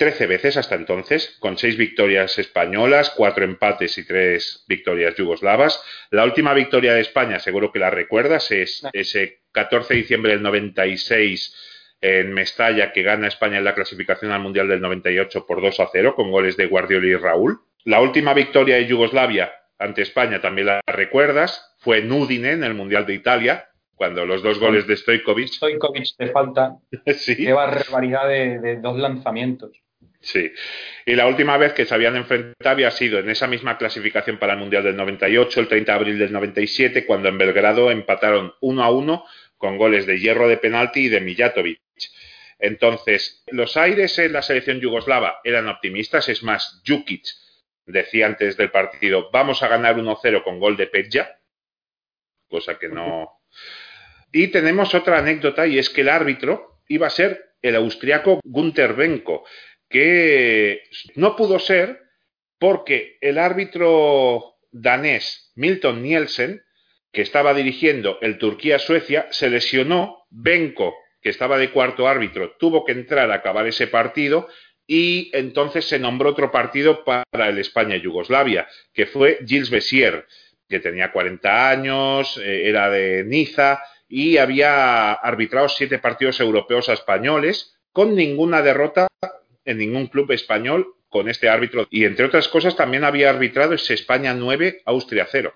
13 veces hasta entonces, con 6 victorias españolas, 4 empates y 3 victorias yugoslavas. La última victoria de España, seguro que la recuerdas, es ese 14 de diciembre del 96 en Mestalla, que gana España en la clasificación al Mundial del 98 por 2 a 0, con goles de Guardiola y Raúl. La última victoria de Yugoslavia ante España, también la recuerdas, fue en Udine, en el Mundial de Italia, cuando los dos goles de Stojkovic. Stojkovic te falta. sí. Qué barbaridad de, dos lanzamientos. Sí. Y la última vez que se habían enfrentado había sido en esa misma clasificación para el Mundial del 98, el 30 de abril del 97, cuando en Belgrado empataron 1 a 1 con goles de Hierro de penalti y de Mijatovic. Entonces, los aires en la selección yugoslava eran optimistas, es más, Jukic decía antes del partido, vamos a ganar 1-0 con gol de Pedja, cosa que no... Y tenemos otra anécdota y es que el árbitro iba a ser el austriaco Gunther Benko, que no pudo ser porque el árbitro danés Milton Nielsen, que estaba dirigiendo el Turquía-Suecia, se lesionó. Benko, que estaba de cuarto árbitro, tuvo que entrar a acabar ese partido y entonces se nombró otro partido para el España-Yugoslavia, que fue Gilles Bessier, que tenía 40 años, eh, era de Niza y había arbitrado siete partidos europeos a españoles con ninguna derrota en ningún club español con este árbitro. Y entre otras cosas también había arbitrado ese España 9, Austria 0.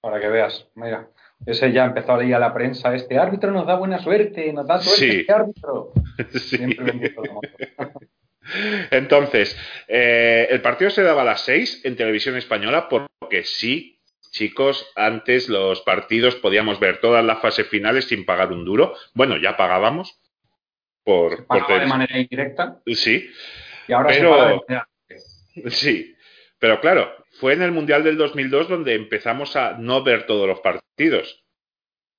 Para que veas, mira, ese ya empezó a leer a la prensa, este árbitro nos da buena suerte, nos da suerte este árbitro. Siempre Entonces, eh, el partido se daba a las 6 en televisión española porque sí, chicos, antes los partidos podíamos ver todas las fases finales sin pagar un duro. Bueno, ya pagábamos. Por, por de manera indirecta. Sí. Y ahora pero, se Sí, pero claro, fue en el Mundial del 2002 donde empezamos a no ver todos los partidos.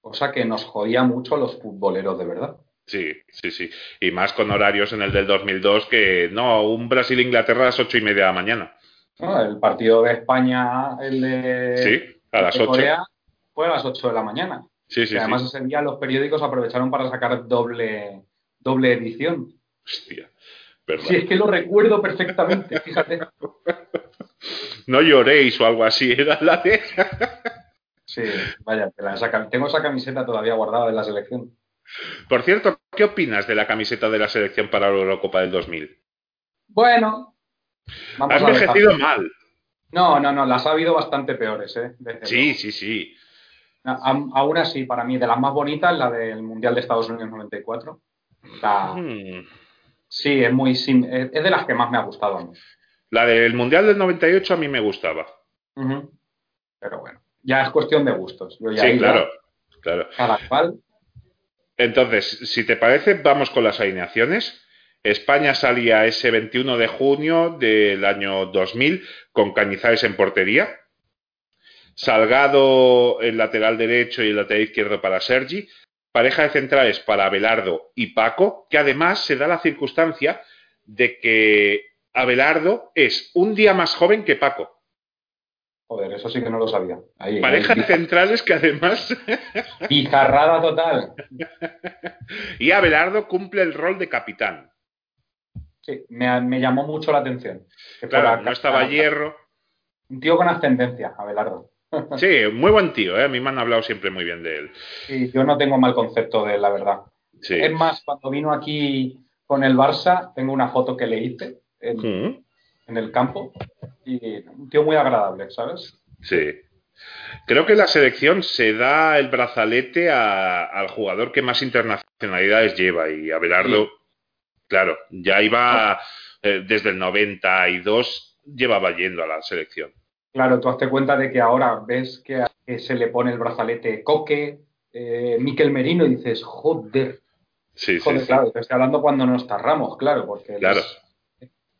Cosa que nos jodía mucho a los futboleros de verdad. Sí, sí, sí. Y más con horarios en el del 2002 que no, un Brasil-Inglaterra a las ocho y media de la mañana. el partido de España, el de, sí, a las Corea, fue a las 8 de la mañana. Sí, sí, además ese día los periódicos aprovecharon para sacar doble, doble edición. Hostia, Sí, es que lo recuerdo perfectamente, fíjate. no lloréis o algo así, era la de... sí, vaya, tengo esa camiseta todavía guardada de la selección. Por cierto, ¿qué opinas de la camiseta de la selección para la Eurocopa del 2000? Bueno, ha envejecido mal. No, no, no, las ha habido bastante peores, ¿eh? sí, sí, sí. Aún así, para mí, de las más bonitas, la del Mundial de Estados Unidos 94. Hmm. Sí, es muy es de las que más me ha gustado a mí. La del Mundial del 98 a mí me gustaba. Pero bueno, ya es cuestión de gustos. sí, claro, claro. Cada cual entonces, si te parece, vamos con las alineaciones. España salía ese 21 de junio del año 2000 con Cañizares en portería. Salgado el lateral derecho y el lateral izquierdo para Sergi. Pareja de centrales para Abelardo y Paco, que además se da la circunstancia de que Abelardo es un día más joven que Paco. Joder, eso sí que no lo sabía. Parejas centrales que además. Pizarrada total. y Abelardo cumple el rol de capitán. Sí, me, llamó mucho la atención. claro, no estaba hierro. Un tío con ascendencia, Abelardo. sí, muy buen tío, ¿eh? a mí me han hablado siempre muy bien de él. Sí, yo no tengo mal concepto de él, la verdad. Es más, cuando vino aquí con el Barça, tengo una foto que le hice. En, en el campo y un tío muy agradable, ¿sabes? Sí. Creo que la selección se da el brazalete al jugador que más internacionalidades lleva y Abelardo, claro, ya iba eh, desde el 92, llevaba yendo a la selección. Claro, tú hazte cuenta de que ahora ves que, se le pone el brazalete Coque, eh, Miquel Merino y dices, joder. Sí, joder, sí, claro, te estoy hablando cuando no está Ramos, claro, porque claro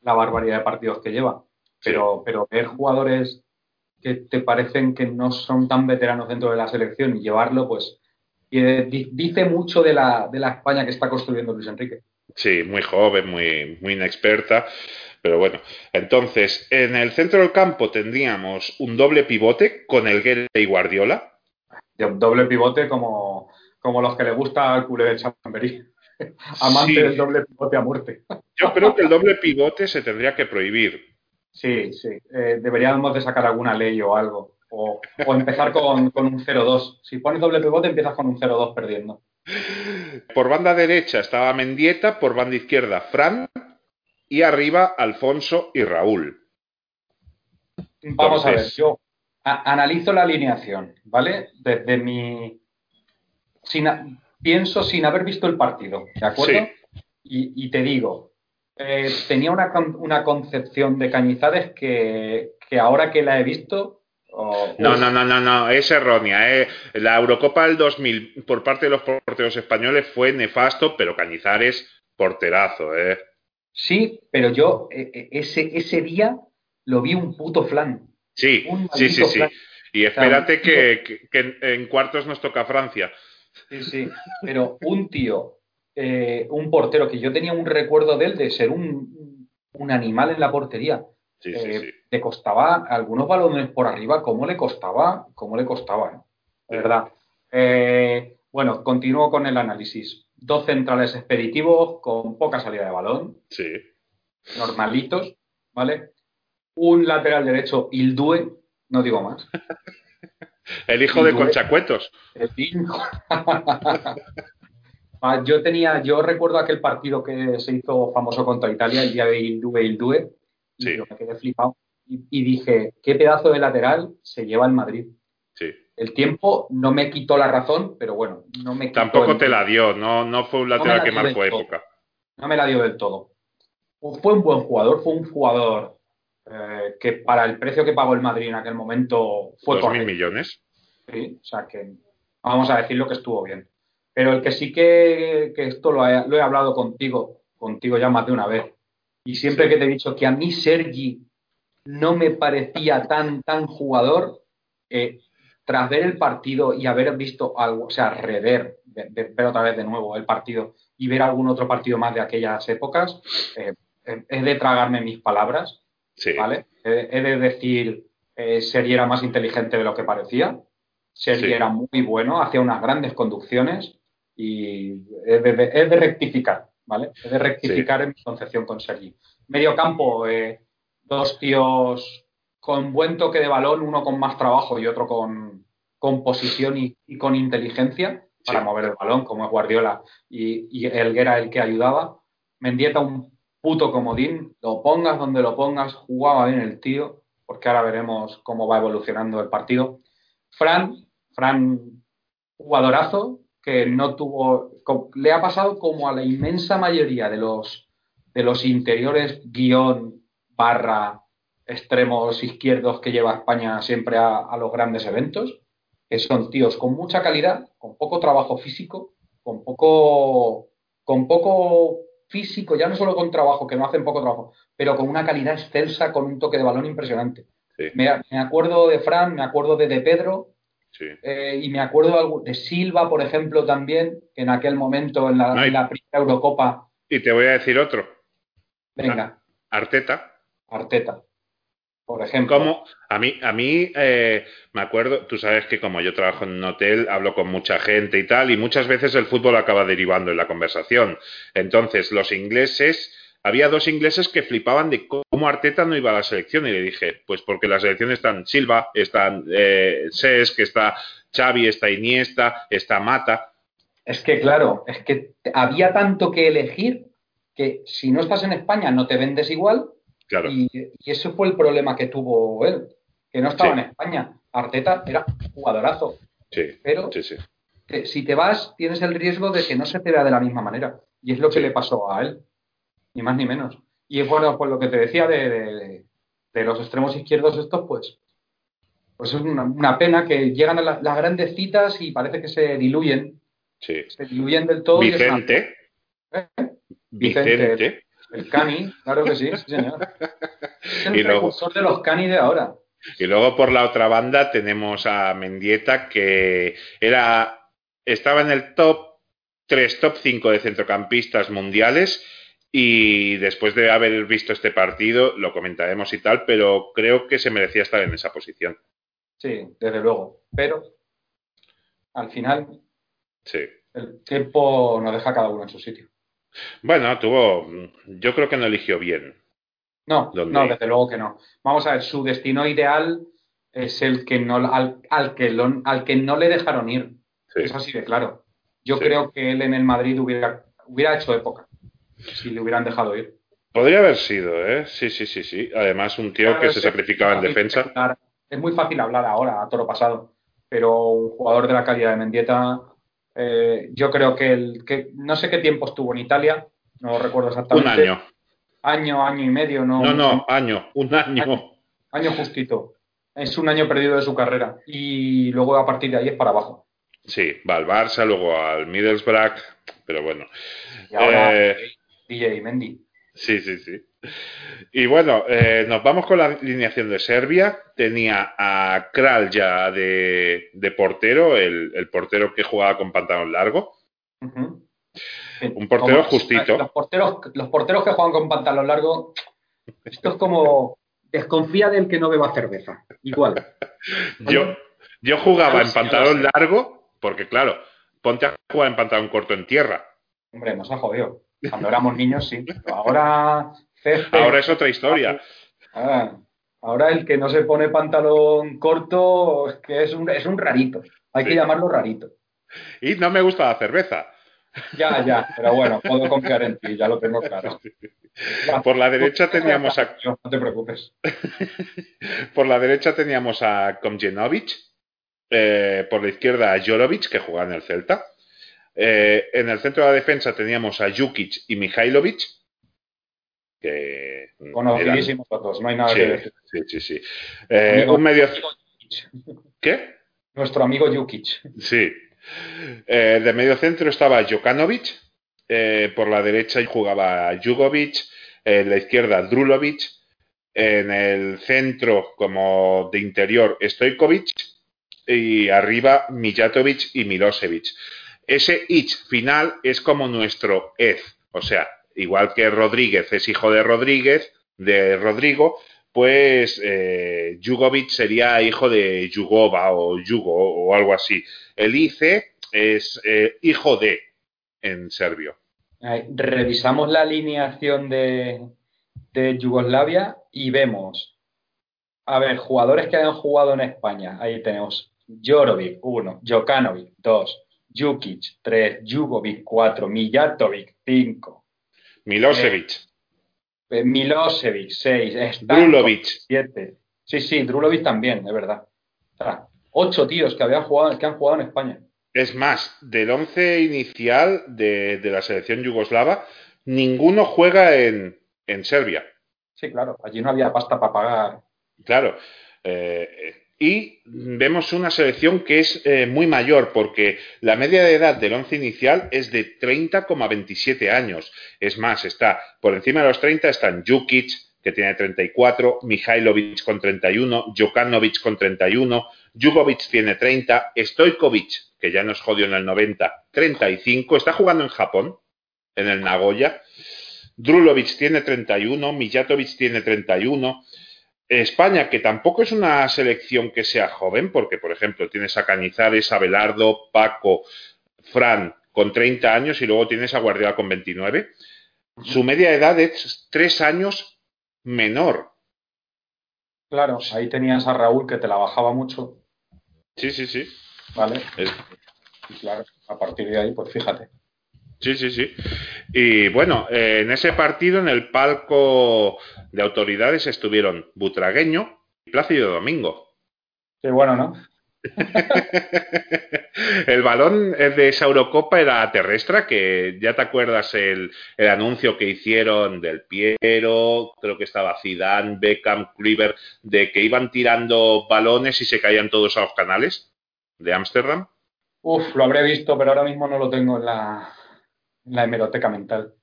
la barbaridad de partidos que lleva. Pero, pero ver jugadores que te parecen que no son tan veteranos dentro de la selección y llevarlo, pues dice mucho de la, de la España que está construyendo Luis Enrique. Sí, muy joven, muy, muy inexperta. Pero bueno, entonces, en el centro del campo tendríamos un doble pivote con el Guerre y Guardiola. un doble pivote como, como los que le gusta al culé de Chamberí. Amante del doble pivote a muerte. Yo creo que el doble pivote se tendría que prohibir. Sí, sí. Eh, deberíamos de sacar alguna ley o algo. O, empezar con, un 0-2. Si pones doble pivote, empiezas con un 0-2 perdiendo. Por banda derecha estaba Mendieta, por banda izquierda Fran y arriba Alfonso y Raúl. Vamos a ver, yo analizo la alineación, ¿vale? Desde mi pienso sin haber visto el partido, ¿de acuerdo? Y, te digo, eh, tenía una, concepción de Cañizares que, ahora que la he visto no, no, no, no, no, es errónea. ¿eh? La Eurocopa del 2000 por parte de los porteros españoles fue nefasto, pero Cañizares porterazo, ¿eh? Sí, pero yo eh, ese, ese día lo vi un puto flan. Sí, sí, sí, sí. Y espérate que, en cuartos nos toca Francia. Sí, sí, pero un tío, un portero que yo tenía un recuerdo de él de ser un, un animal en la portería. Sí, sí, sí le costaba algunos balones por arriba, ¿cómo le costaba? ¿Cómo le costaba? De verdad. Eh, bueno, continúo con el análisis. Dos centrales expeditivos con poca salida de balón. Sí. Normalitos, ¿vale? Un lateral derecho, Ildue, no digo más. el hijo de Conchacuetos. El hijo. Ah, yo tenía, yo recuerdo aquel partido que se hizo famoso contra Italia, el día de Ildue, Ildue, y sí. yo me quedé flipado y, dije, ¿qué pedazo de lateral se lleva el Madrid? Sí. El tiempo no me quitó la razón, pero bueno, no me quitó Tampoco te la dio, no, no fue un lateral que marcó época. No me la dio del todo. Fue un buen jugador, fue un jugador eh, que para el precio que pagó el Madrid en aquel momento fue ¿Dos mil millones? Sí, o sea que vamos a decir lo que estuvo bien. Pero el que sí que, que esto lo he, lo he, hablado contigo, contigo ya más de una vez, y siempre sí. que te he dicho que a mí Sergi no me parecía tan, tan jugador. Eh, tras ver el partido y haber visto algo, o sea, rever, ver, otra vez de nuevo el partido y ver algún otro partido más de aquellas épocas, eh, he de tragarme mis palabras, sí. ¿vale? He, he, de decir, eh, Sergi era más inteligente de lo que parecía, Sergi sí. era muy bueno, hacía unas grandes conducciones y he de, de, he de rectificar, ¿vale? He de rectificar sí. en mi concepción con Sergi. Medio campo, eh, dos tíos con buen toque de balón, uno con más trabajo y otro con, con posición y, y, con inteligencia para sí. mover el balón, como es Guardiola y, y Elguera el que ayudaba. Mendieta un puto comodín, lo pongas donde lo pongas, jugaba bien el tío, porque ahora veremos cómo va evolucionando el partido. Fran, Fran, jugadorazo, que no tuvo, le ha pasado como a la inmensa mayoría de los, de los interiores guion barra extremos izquierdos que lleva España siempre a, a, los grandes eventos, que son tíos con mucha calidad, con poco trabajo físico, con poco, con poco físico, ya no solo con trabajo, que no hacen poco trabajo, pero con una calidad excelsa, con un toque de balón impresionante. Sí. Me, me, acuerdo de Fran, me acuerdo de De Pedro, sí. eh, y me acuerdo de Silva, por ejemplo, también, que en aquel momento, en la, no, en la primera Eurocopa. Y te voy a decir otro. Venga. Arteta. Arteta por ejemplo. Como a mí, a mí eh, me acuerdo, tú sabes que como yo trabajo en un hotel, hablo con mucha gente y tal, y muchas veces el fútbol acaba derivando en la conversación. Entonces, los ingleses, había dos ingleses que flipaban de cómo Arteta no iba a la selección, y le dije, pues porque la selección están Silva, están eh, está Xavi, está Iniesta, está Mata. Es que claro, es que había tanto que elegir que si no estás en España no te vendes igual Claro. Y, y, ese fue el problema que tuvo él, que no estaba sí. en España. Arteta era jugadorazo. Sí, pero sí, sí. Te, si te vas, tienes el riesgo de que no se te vea de la misma manera. Y es lo que le pasó a él, ni más ni menos. Y es bueno, pues lo que te decía de, de, de los extremos izquierdos estos, pues, pues es una, una pena que llegan a la, las grandes citas y parece que se diluyen. Sí. Se diluyen del todo. Vicente. Y es una... ¿Eh? Vicente. Vicente. El cani, claro que sí, sí señor. Es el y precursor luego, de los cani de ahora. Y luego por la otra banda tenemos a Mendieta que era estaba en el top 3, top 5 de centrocampistas mundiales y después de haber visto este partido lo comentaremos y tal, pero creo que se merecía estar en esa posición. Sí, desde luego. Pero al final sí. el tiempo nos deja cada uno en su sitio. Bueno, tuvo. Yo creo que no eligió bien. No, no, desde luego que no. Vamos a ver, su destino ideal es el que no al, al que lo, al que no le dejaron ir. Sí. Es así de claro. Yo Sí. creo que él en el Madrid hubiera, hubiera hecho época si le hubieran dejado ir. Podría haber sido, ¿eh? Sí, sí, sí, sí. Además, un tío Claro, que se sacrificaba en defensa. hablar- Es muy fácil hablar ahora, a toro pasado, pero un jugador de la calidad de Mendieta, eh, yo creo que, el, que no sé qué tiempo estuvo en Italia, no recuerdo Un exactamente. año. Año, año y medio, no. No, no, año. Un año. Año justito. Es un año perdido de su carrera. Y luego a partir de ahí es para abajo. Sí, va al Barça, luego al Middlesbrough, pero bueno. Y ahora eh, DJ Mendy. Sí, sí, sí. Y bueno, eh, nos vamos con la alineación de Serbia. Tenía a Kral ya de, portero, el, portero que jugaba con pantalón largo. Un portero justito. Los porteros, los porteros que juegan con pantalón largo, esto es como desconfía del que no beba cerveza. Igual. yo, yo jugaba en pantalón largo, porque claro, ponte a jugar en pantalón corto en tierra. Hombre, nos ha jodido. Cuando éramos niños, sí. ahora. Ahora es otra historia. Ah, ahora el que no se pone pantalón corto es que es un, es un rarito. Hay que llamarlo rarito. Y no me gusta la cerveza. Ya, ya, pero bueno, puedo confiar en ti, ya lo tengo claro. Por la derecha teníamos a. No te preocupes. Por la derecha teníamos a Komjenovic. Eh, por la izquierda a Jorovic, que jugaba en el Celta. Eh, en el centro de la defensa teníamos a Jukic y Mihailovic. Que Conocidísimos todos, no hay nada que decir. Sí, sí, sí. Eh, un medio. ¿Qué? Nuestro amigo Jukic. Sí. Eh, de medio centro estaba Jokanovic. por la derecha jugaba Jugovic. En la izquierda Drulovic. En el centro, como de interior, Stojkovic. Y arriba Mijatovic y Milosevic. Ese ich final es como nuestro ez, o sea, igual que Rodríguez es hijo de Rodríguez, de Rodrigo, pues eh, Jugovic sería hijo de Jugova o Jugo o algo así. El ICE es eh, hijo de en serbio. Revisamos la alineación de, de Yugoslavia y vemos, a ver, jugadores que hayan jugado en España. Ahí tenemos Jorovic, uno, Jokanovic, dos, Jukic, 3, Jugovic, 4, Mijatovic, 5. Milosevic. Eh, Milosevic, 6. Drulovic. 7. Sí, sí, Drulovic también, es verdad. O 8 tíos que, habían jugado, que han jugado en España. Es más, del 11 inicial de, de, la selección yugoslava, ninguno juega en, en, Serbia. Sí, claro, allí no había pasta para pagar. Claro. Eh, y vemos una selección que es eh, muy mayor porque la media de edad del once inicial es de 30,27 años. Es más, está por encima de los 30 están Jukic, que tiene 34, Mihailovic con 31, Jokanovic con 31, Jugovic tiene 30, Stojkovic, que ya nos jodió en el 90, 35, está jugando en Japón, en el Nagoya, Drulovic tiene 31, Mijatovic tiene 31, España, que tampoco es una selección que sea joven, porque, por ejemplo, tienes a Cañizares, a Belardo, Paco, Fran con 30 años y luego tienes a Guardiola con 29. Su media edad es tres años menor. Claro, ahí tenías a Raúl que te la bajaba mucho. Sí, sí, sí. Vale. Y claro, a partir de ahí, pues fíjate. Sí, sí, sí. Y bueno, eh, en ese partido, en el palco de autoridades, estuvieron Butragueño y Plácido Domingo. Qué bueno, ¿no? el balón de esa Eurocopa era terrestre, que ya te acuerdas el, el, anuncio que hicieron del Piero, creo que estaba Zidane, Beckham, Kluivert, de que iban tirando balones y se caían todos a los canales de Ámsterdam. Uf, lo habré visto, pero ahora mismo no lo tengo en la, la hemeroteca mental.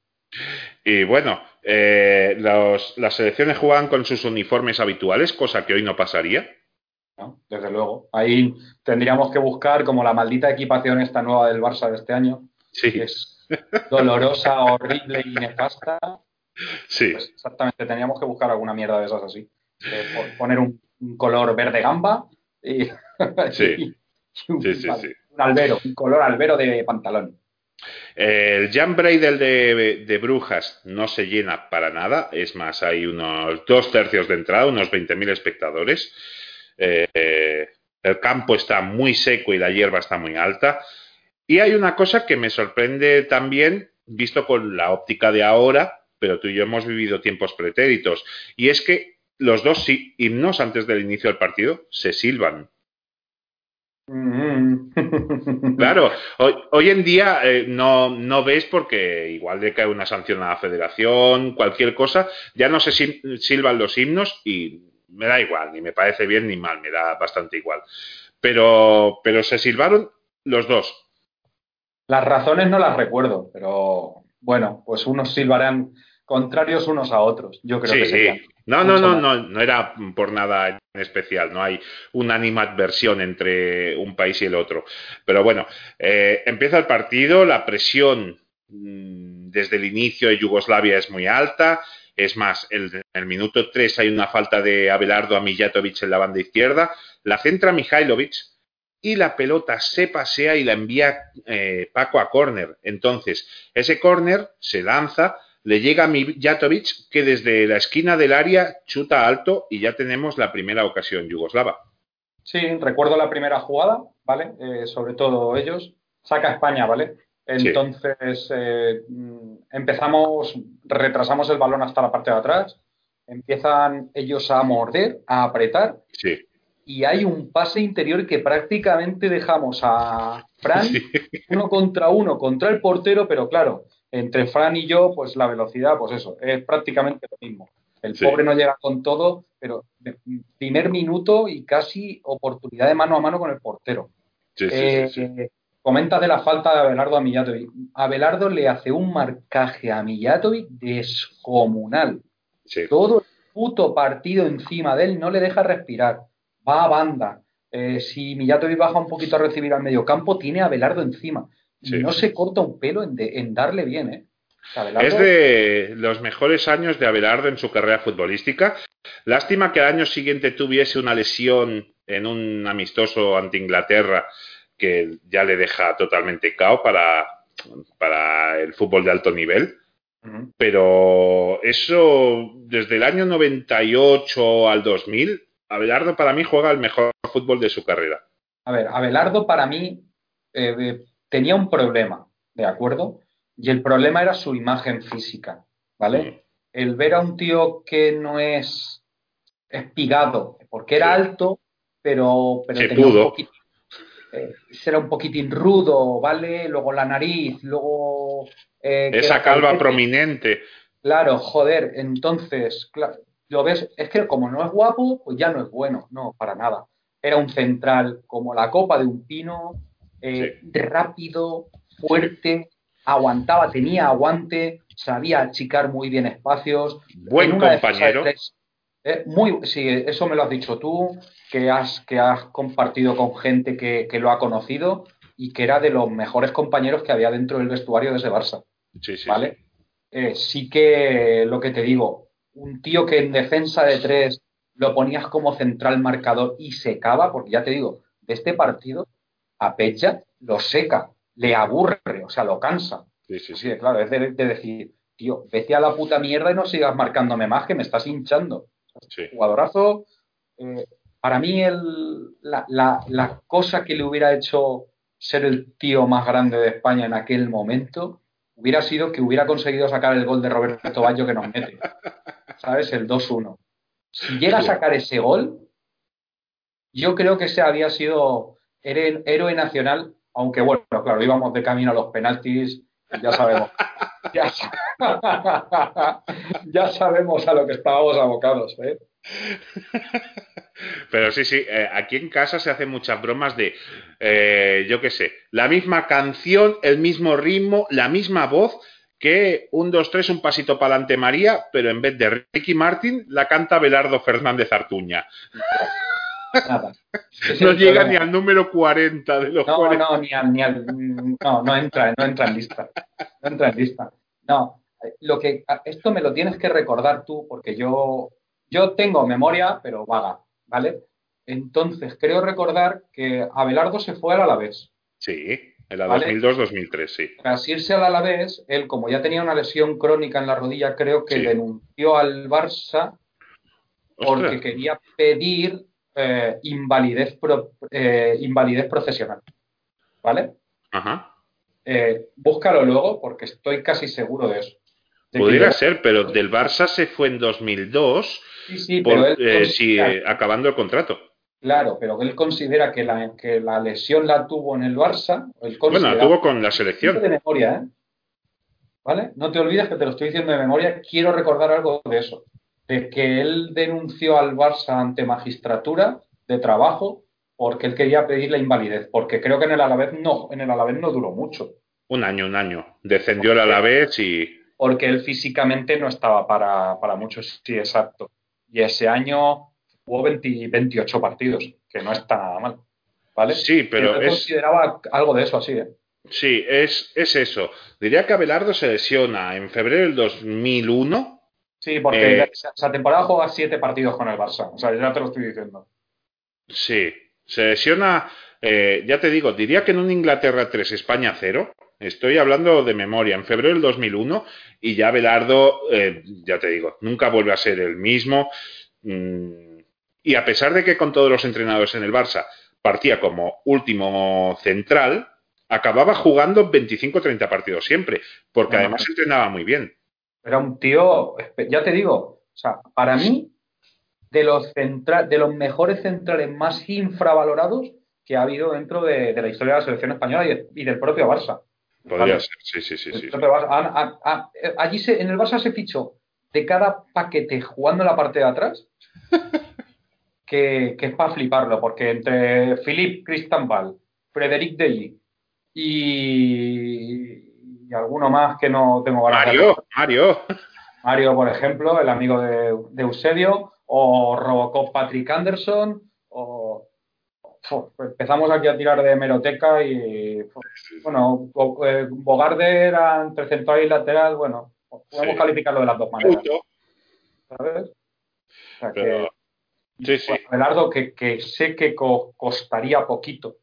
Y bueno, eh, las selecciones juegan con sus uniformes habituales, cosa que hoy no pasaría. desde luego. Ahí tendríamos que buscar como la maldita equipación esta nueva del Barça de este año. Sí. Que es dolorosa, horrible y nefasta. Sí. Pues exactamente, tendríamos que buscar alguna mierda de esas así. poner un, color verde gamba y, sí. un, sí, sí, un albero, un color albero de pantalón. El Jan Breidel de, Brujas no se llena para nada, es más, hay unos dos tercios de entrada, unos 20.000 espectadores. Eh, el campo está muy seco y la hierba está muy alta. Y hay una cosa que me sorprende también, visto con la óptica de ahora, pero tú y yo hemos vivido tiempos pretéritos, y es que los dos himnos antes del inicio del partido se silban. Claro, hoy, en día eh, no, no, ves porque igual de cae una sanción a la federación, cualquier cosa, ya no se silban los himnos y me da igual, ni me parece bien ni mal, me da bastante igual. Pero, pero se silbaron los dos. Las razones no las recuerdo, pero bueno, pues unos silbarán contrarios unos a otros. Yo creo que sí. No, no, no, no, no era por nada en especial. No hay una animadversión entre un país y el otro. Pero bueno, eh, empieza el partido, la presión mm, desde el inicio de Yugoslavia es muy alta. Es más, en el minuto 3 hay una falta de Abelardo a Mijatovic en la banda izquierda. La centra Mihailovic y la pelota se pasea y la envía eh, Paco a córner. Entonces, ese córner se lanza le llega a Mijatovic que desde la esquina del área chuta alto y ya tenemos la primera ocasión yugoslava. Sí, recuerdo la primera jugada, ¿vale? Eh, sobre todo ellos. Saca España, ¿vale? Entonces eh, empezamos, retrasamos el balón hasta la parte de atrás, empiezan ellos a morder, a apretar. Sí. Y hay un pase interior que prácticamente dejamos a Fran uno contra uno contra el portero, pero claro, entre Fran y yo, pues la velocidad, pues eso, es prácticamente lo mismo. El pobre no llega con todo, pero primer minuto y casi oportunidad de mano a mano con el portero. Eh, comenta de la falta de Abelardo a Mijatovic. Abelardo le hace un marcaje a Mijatovic descomunal. Todo el puto partido encima de él no le deja respirar. Va a banda. Eh, si Mijatovic baja un poquito a recibir al medio campo, tiene a Abelardo encima. No se corta un pelo en, darle bien, ¿eh? Es de los mejores años de Abelardo en su carrera futbolística. Lástima que al año siguiente tuviese una lesión en un amistoso ante Inglaterra que ya le deja totalmente cao para, para el fútbol de alto nivel. Pero eso, desde el año 98 al 2000, Abelardo para mí juega el mejor fútbol de su carrera. A ver, Abelardo para mí eh, tenía un problema, ¿de acuerdo? Y el problema era su imagen física, ¿vale? El ver a un tío que no es espigado, porque era alto, pero, pero tenía un poquitín, eh, era un poquitín rudo, ¿vale? Luego la nariz, luego... Eh, Esa calva prominente. Claro, joder, entonces, lo ves, es que como no es guapo, pues ya no es bueno, no, para nada. Era un central como la copa de un pino, eh, rápido, fuerte, aguantaba, tenía aguante, sabía achicar muy bien espacios. Buen compañero. Eh, muy, sí, eso me lo has dicho tú, que has, que has compartido con gente que, lo ha conocido y que era de los mejores compañeros que había dentro del vestuario de ese Barça. Sí, sí. ¿Vale? Eh, sí que lo que te digo, un tío que en defensa de tres lo ponías como central marcador y secaba, porque ya te digo, de este partido a Pecha lo seca, le aburre, o sea, lo cansa. Sí, sí, sí. claro, es de, decir, tío, vete a la puta mierda y no sigas marcándome más, que me estás hinchando. Jugadorazo. Eh, para mí, el, la, cosa que le hubiera hecho ser el tío más grande de España en aquel momento hubiera sido que hubiera conseguido sacar el gol de Roberto Baggio que nos mete. ¿Sabes? El 2-1. Si llega a sacar ese gol, yo creo que ese había sido héroe nacional, aunque bueno, claro, íbamos de camino a los penaltis, ya sabemos. ya, sabemos a lo que estábamos abocados, ¿eh? Pero sí, sí, eh, aquí en casa se hacen muchas bromas de, eh, yo qué sé, la misma canción, el mismo ritmo, la misma voz, que un, dos, tres, un pasito para adelante María, pero en vez de Ricky Martin, la canta Belardo Fernández Artuña. Nada. no llega ni al número 40 de los No, no, ni al, ni al, no, no entra, no entra en lista. No entra en lista. No, lo que, esto me lo tienes que recordar tú, porque yo, yo tengo memoria, pero vaga, ¿vale? Entonces, creo recordar que Abelardo se fue al Alavés. Sí, en la 2002-2003, sí. Tras irse al Alavés, él, como ya tenía una lesión crónica en la rodilla, creo que denunció al Barça porque quería pedir eh, invalidez, eh, invalidez profesional. ¿Vale? Ajá. Eh, búscalo luego porque estoy casi seguro de eso. Podría ser, pero del Barça se fue en 2002, sí, sí, pero acabando el contrato. Claro, pero él considera que la, que la lesión la tuvo en el Barça. bueno, la tuvo con la selección. De memoria, ¿Vale? No te olvides que te lo estoy diciendo de memoria. Quiero recordar algo de eso. De que él denunció al Barça ante magistratura de trabajo porque él quería pedir la invalidez, porque creo que en el Alavés no, en el Alavés no duró mucho. Un año, un año. Descendió el Alavés y... Porque él físicamente no estaba para, para muchos, sí, exacto. Y ese año hubo 28 partidos, que no está nada mal. ¿Vale? Sí, pero Yo es... consideraba algo de eso así, ¿eh? Sí, es, es eso. Diría que Abelardo se lesiona en febrero del 2001. Sí, porque Eh, esa temporada juega siete partidos con el Barça. O sea, ya te lo estoy diciendo. Sí, se lesiona, eh, ya te digo, diría que en un Inglaterra 3, España 0. Estoy hablando de memoria, en febrero del 2001 y ya Belardo, eh, ya te digo, nunca vuelve a ser el mismo. Mm, y a pesar de que con todos los entrenadores en el Barça partía como último central, acababa jugando 25-30 partidos siempre, porque además entrenaba muy bien. Era un tío, ya te digo, o sea, para mí, de los, centra- de los mejores centrales más infravalorados que ha habido dentro de, de la historia de la selección española y, de- y del propio Barça. Podría ser, sí, sí, sí. Sí. Barça. Allí se- en el Barça se fichó de cada paquete jugando en la parte de atrás que, que es para fliparlo, porque entre Philippe Cristambal, Frederic Deli y, y alguno más que no tengo ganas de Mario, Mario. Mario, por ejemplo, el amigo de, de Eusebio, o Robocop Patrick Anderson, o Uf, empezamos aquí a tirar de hemeroteca y bueno, eh, Bogarde era entre central y lateral, bueno, podemos Sí. calificarlo de las dos maneras. ¿sabes? O sea, Pero- que, Sí, sí. Abelardo, que, que sé que co- costaría poquito,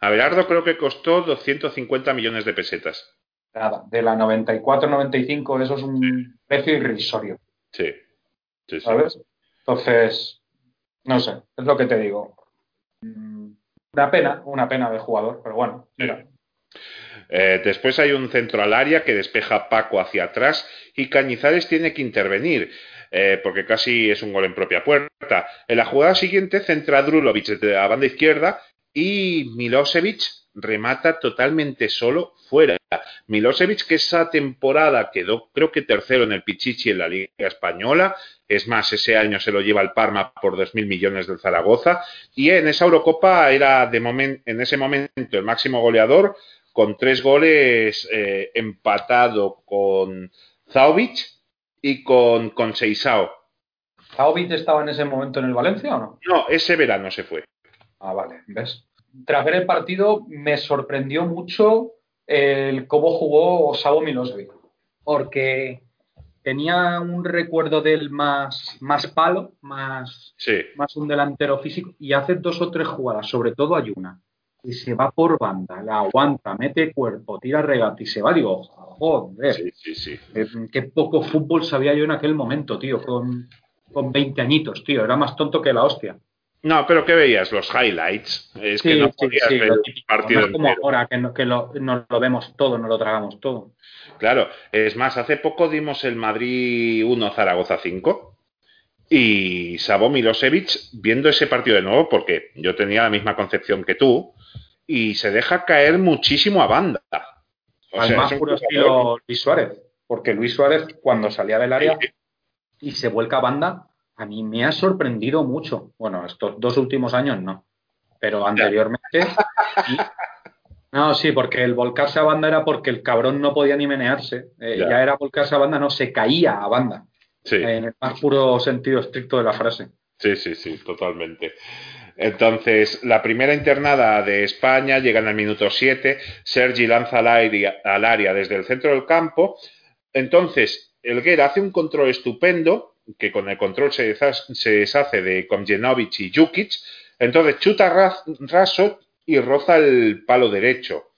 Abelardo creo que costó 250 millones de pesetas. Nada, de la 94-95, eso es un precio irrisorio. Sí. Sí, sí. ¿sabes? Entonces, no sé, es lo que te digo. Mm, Una pena, una pena de jugador, pero bueno, mira. Eh, después hay un centro al área que despeja Paco hacia atrás y Cañizares tiene que intervenir. eh, porque casi es un gol en propia puerta. En la jugada siguiente centra Drulovic desde la banda izquierda y Milosevic remata totalmente solo fuera. Milosevic que esa temporada quedó creo que tercero en el Pichichi en la Liga Española, es más, ese año se lo lleva el Parma por 2.000 millones del Zaragoza y en esa Eurocopa era de momen- en ese momento el máximo goleador con tres goles eh, empatado con Zaovic y con, con Seisao. ¿Zaovic estaba en ese momento en el Valencia o no? No, ese verano se fue. Ah, vale, ¿ves? Tras ver el partido, me sorprendió mucho el cómo jugó Savo Milosevic. Porque tenía un recuerdo del más, más palo, más, Sí, más un delantero físico, y hace dos o tres jugadas, sobre todo hay una, y se va por banda, la aguanta, mete cuerpo, tira regate y se va. Digo, joder, sí, sí, sí. eh, qué poco fútbol sabía yo en aquel momento, tío, con, con 20 añitos, tío, era más tonto que la hostia. No, pero ¿qué veías? Los highlights. Es que no podías sí, ver partido no es como entero. ahora que, no, que lo, nos lo vemos todo, nos lo tragamos todo. Claro, es más, hace poco dimos el Madrid 1 Zaragoza 5 y Sabo Milosevic viendo ese partido de nuevo, porque yo tenía la misma concepción que tú, y se deja caer muchísimo a banda. O sea, es un puro estilo Luis Suárez, porque Luis Suárez cuando salía del área y se vuelca a banda, a mí me ha sorprendido mucho. Bueno, estos dos últimos años no, pero anteriormente. No, sí, porque el volcarse a banda era porque el cabrón no podía ni menearse. Eh, Ya. ya. era volcarse a banda, no, se caía a banda, sí. en el más puro sentido estricto de la frase. Sí, sí, sí, totalmente. Entonces, la primera internada de España llega en el minuto 7, Sergi lanza al área, al área desde el centro del campo, entonces Elguer hace un control estupendo, que con el control se, deshace de Komjenovic y Jukic, entonces chuta ras- raso y roza el palo derecho.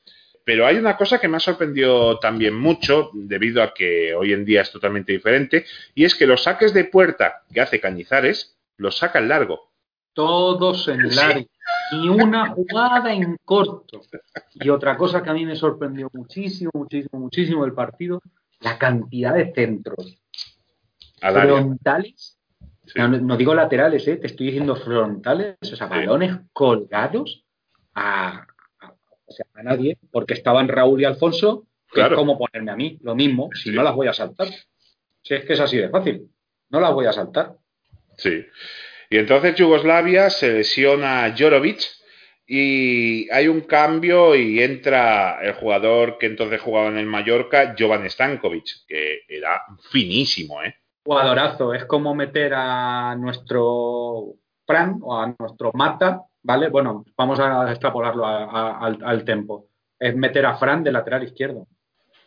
Pero hay una cosa que me ha sorprendido también mucho, debido a que hoy en día es totalmente diferente, y es que los saques de puerta que hace Cañizares los saca en largo. Todos en Sí. largo, ni una jugada en corto. Y otra cosa que a mí me sorprendió muchísimo, muchísimo, muchísimo del partido, la cantidad de centros. Frontales, Sí. no, no digo laterales, ¿eh? te estoy diciendo frontales, o sea, Sí. balones colgados a, a- o sea, a nadie, porque estaban Raúl y Alfonso, que Claro. es como ponerme a mí, lo mismo, si Sí. no las voy a saltar. Si es que es así de fácil. no las voy a saltar. Sí. Y entonces Yugoslavia se lesiona Jorovic y hay un cambio y entra el jugador que entonces jugaba en el Mallorca, Jovan Stankovic, que era finísimo, ¿eh? Jugadorazo, es como meter a nuestro Fran o a nuestro Mata, ¿vale? Bueno, vamos a extrapolarlo a- a- al, al tempo. Es meter a Fran de lateral izquierdo.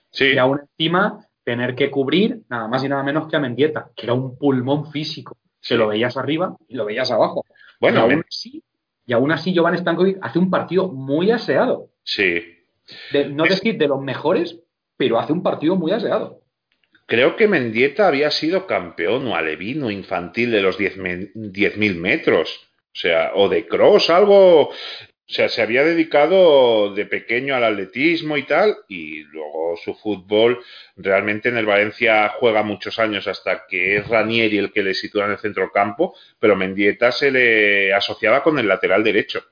Sí, Y aún encima tener que cubrir nada más y nada menos que a Mendieta, que era un pulmón físico. Se lo veías arriba y lo veías abajo. bueno, y aún así, y aún así Jovan Stankovic hace un partido muy aseado. sí. De- no Es- decir de los mejores, pero hace un partido muy aseado. Creo que Mendieta había sido campeón o alevino infantil de los 10.000 10.000 metros. O sea, o de cross, algo. O sea, se había dedicado de pequeño al atletismo y tal, y luego su fútbol realmente en el Valencia juega muchos años hasta que es Ranieri el que le sitúa en el centro campo, pero Mendieta se le asociaba con el lateral derecho.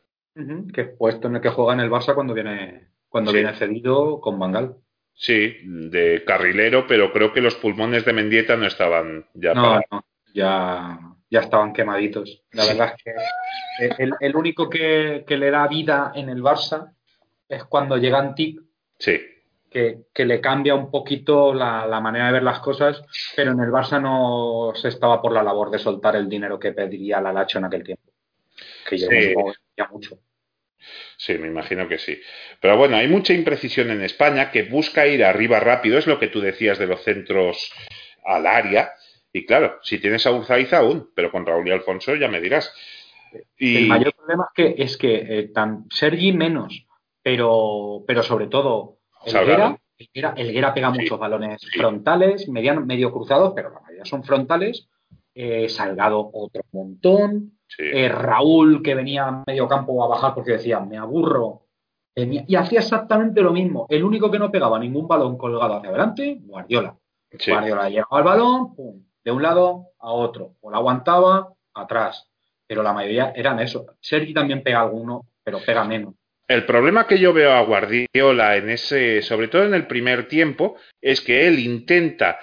Que es puesto en el que juega en el Barça cuando viene, cuando Sí. viene cedido con Bangal. Sí, de carrilero, pero creo que los pulmones de Mendieta no estaban ya No, para. no, ya, ya estaban quemaditos. La Sí. verdad es que el, el único que, que le da vida en el Barça es cuando llega Antic, Sí, que, que le cambia un poquito la, la manera de ver las cosas, pero en el Barça no se estaba por la labor de soltar el dinero que pediría la Lacho en aquel tiempo. Que yo Sí. ya mucho. Sí, me imagino que sí. Pero bueno, hay mucha imprecisión en España que busca ir arriba rápido, es lo que tú decías de los centros al área. Y claro, si tienes a Urzaiza aún, pero con Raúl y Alfonso ya me dirás. Y El mayor problema es que, es que eh, tan, Sergi menos, pero, pero sobre todo. Elguera, Elguera, Elguera pega Sí, muchos balones sí. frontales, mediano, medio cruzados, pero la mayoría son frontales. Eh, Salgado otro montón. sí, Eh, Raúl que venía a medio campo a bajar porque decía, me aburro. Venía- y hacía exactamente lo mismo. El único que no pegaba ningún balón colgado hacia adelante, Guardiola. sí. Guardiola llegaba al balón, pum, de un lado a otro. O la aguantaba, atrás. Pero la mayoría eran eso. Sergi también pega alguno, pero pega menos. El problema que yo veo a Guardiola en ese, sobre todo en el primer tiempo, es que él intenta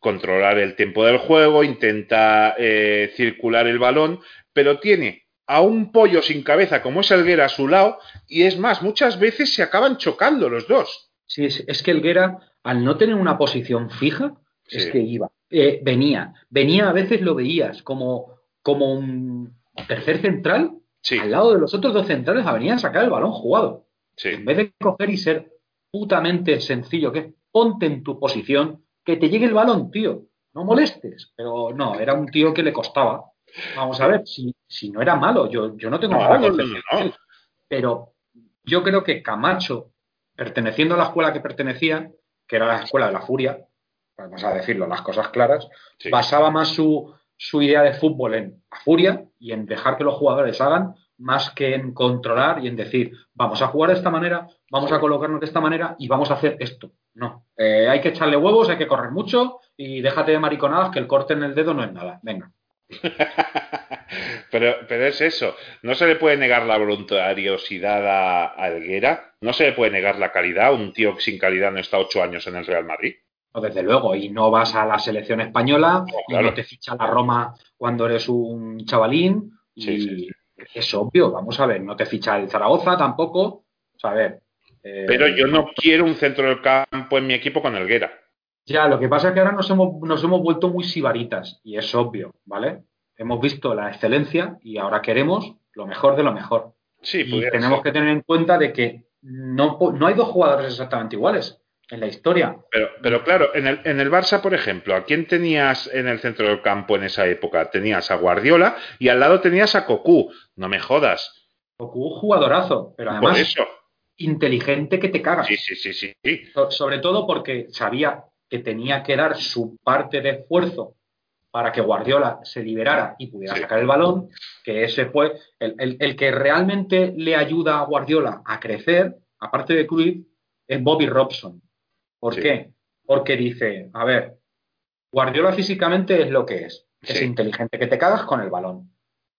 controlar el tiempo del juego, intenta eh, circular el balón, pero tiene a un pollo sin cabeza como es Elguera a su lado, y es más, muchas veces se acaban chocando los dos. Sí, es, es que Elguera, al no tener una posición fija, es que iba. Eh, venía. Venía, a veces lo veías como, como un tercer central Sí, al lado de los otros dos centrales a venir a sacar el balón jugado. sí, En vez de coger y ser putamente sencillo, que es ponte en tu posición, que te llegue el balón, tío. No molestes. Pero no, era un tío que le costaba. Vamos a ver, si, si no era malo, yo, yo no tengo No, nada no, no. Pero yo creo que Camacho, perteneciendo a la escuela que pertenecía, que era la escuela de la furia, vamos a decirlo, las cosas claras, sí. basaba más su, su idea de fútbol en la furia y en dejar que los jugadores hagan más que en controlar y en decir, vamos a jugar de esta manera, vamos a colocarnos de esta manera y vamos a hacer esto. No, Eh, hay que echarle huevos, hay que correr mucho y déjate de mariconadas que el corte en el dedo no es nada. Venga. pero, pero es eso, no se le puede negar la voluntariosidad a, a Elguera, no se le puede negar la calidad, un tío sin calidad no está ocho años en el Real Madrid. No, desde luego, y no vas a la selección española y claro. no te ficha la Roma cuando eres un chavalín. Y Sí, sí, es obvio, vamos a ver, no te ficha el Zaragoza tampoco. O sea, a ver. Eh, Pero yo no quiero un centro del campo en mi equipo con Elguera. Ya, lo que pasa es que ahora nos hemos, nos hemos vuelto muy sibaritas, y es obvio, ¿vale? Hemos visto la excelencia y ahora queremos lo mejor de lo mejor. Sí, y tenemos ser. que tener en cuenta de que no, no hay dos jugadores exactamente iguales en la historia. Pero, pero claro, en el, en el Barça, por ejemplo, ¿a quién tenías en el centro del campo en esa época? Tenías a Guardiola y al lado tenías a Cocu. No me jodas. Goku, jugadorazo, pero Por además eso. Inteligente que te cagas. Sí, sí, sí, sí. sí. So- Sobre todo porque sabía que tenía que dar su parte de esfuerzo para que Guardiola se liberara y pudiera Sí. sacar el balón, que ese fue el, el- el que realmente le ayuda a Guardiola a crecer, aparte de Cruyff, es Bobby Robson. ¿Por Sí. qué? Porque dice, a ver, Guardiola físicamente es lo que es, es Sí. inteligente que te cagas con el balón.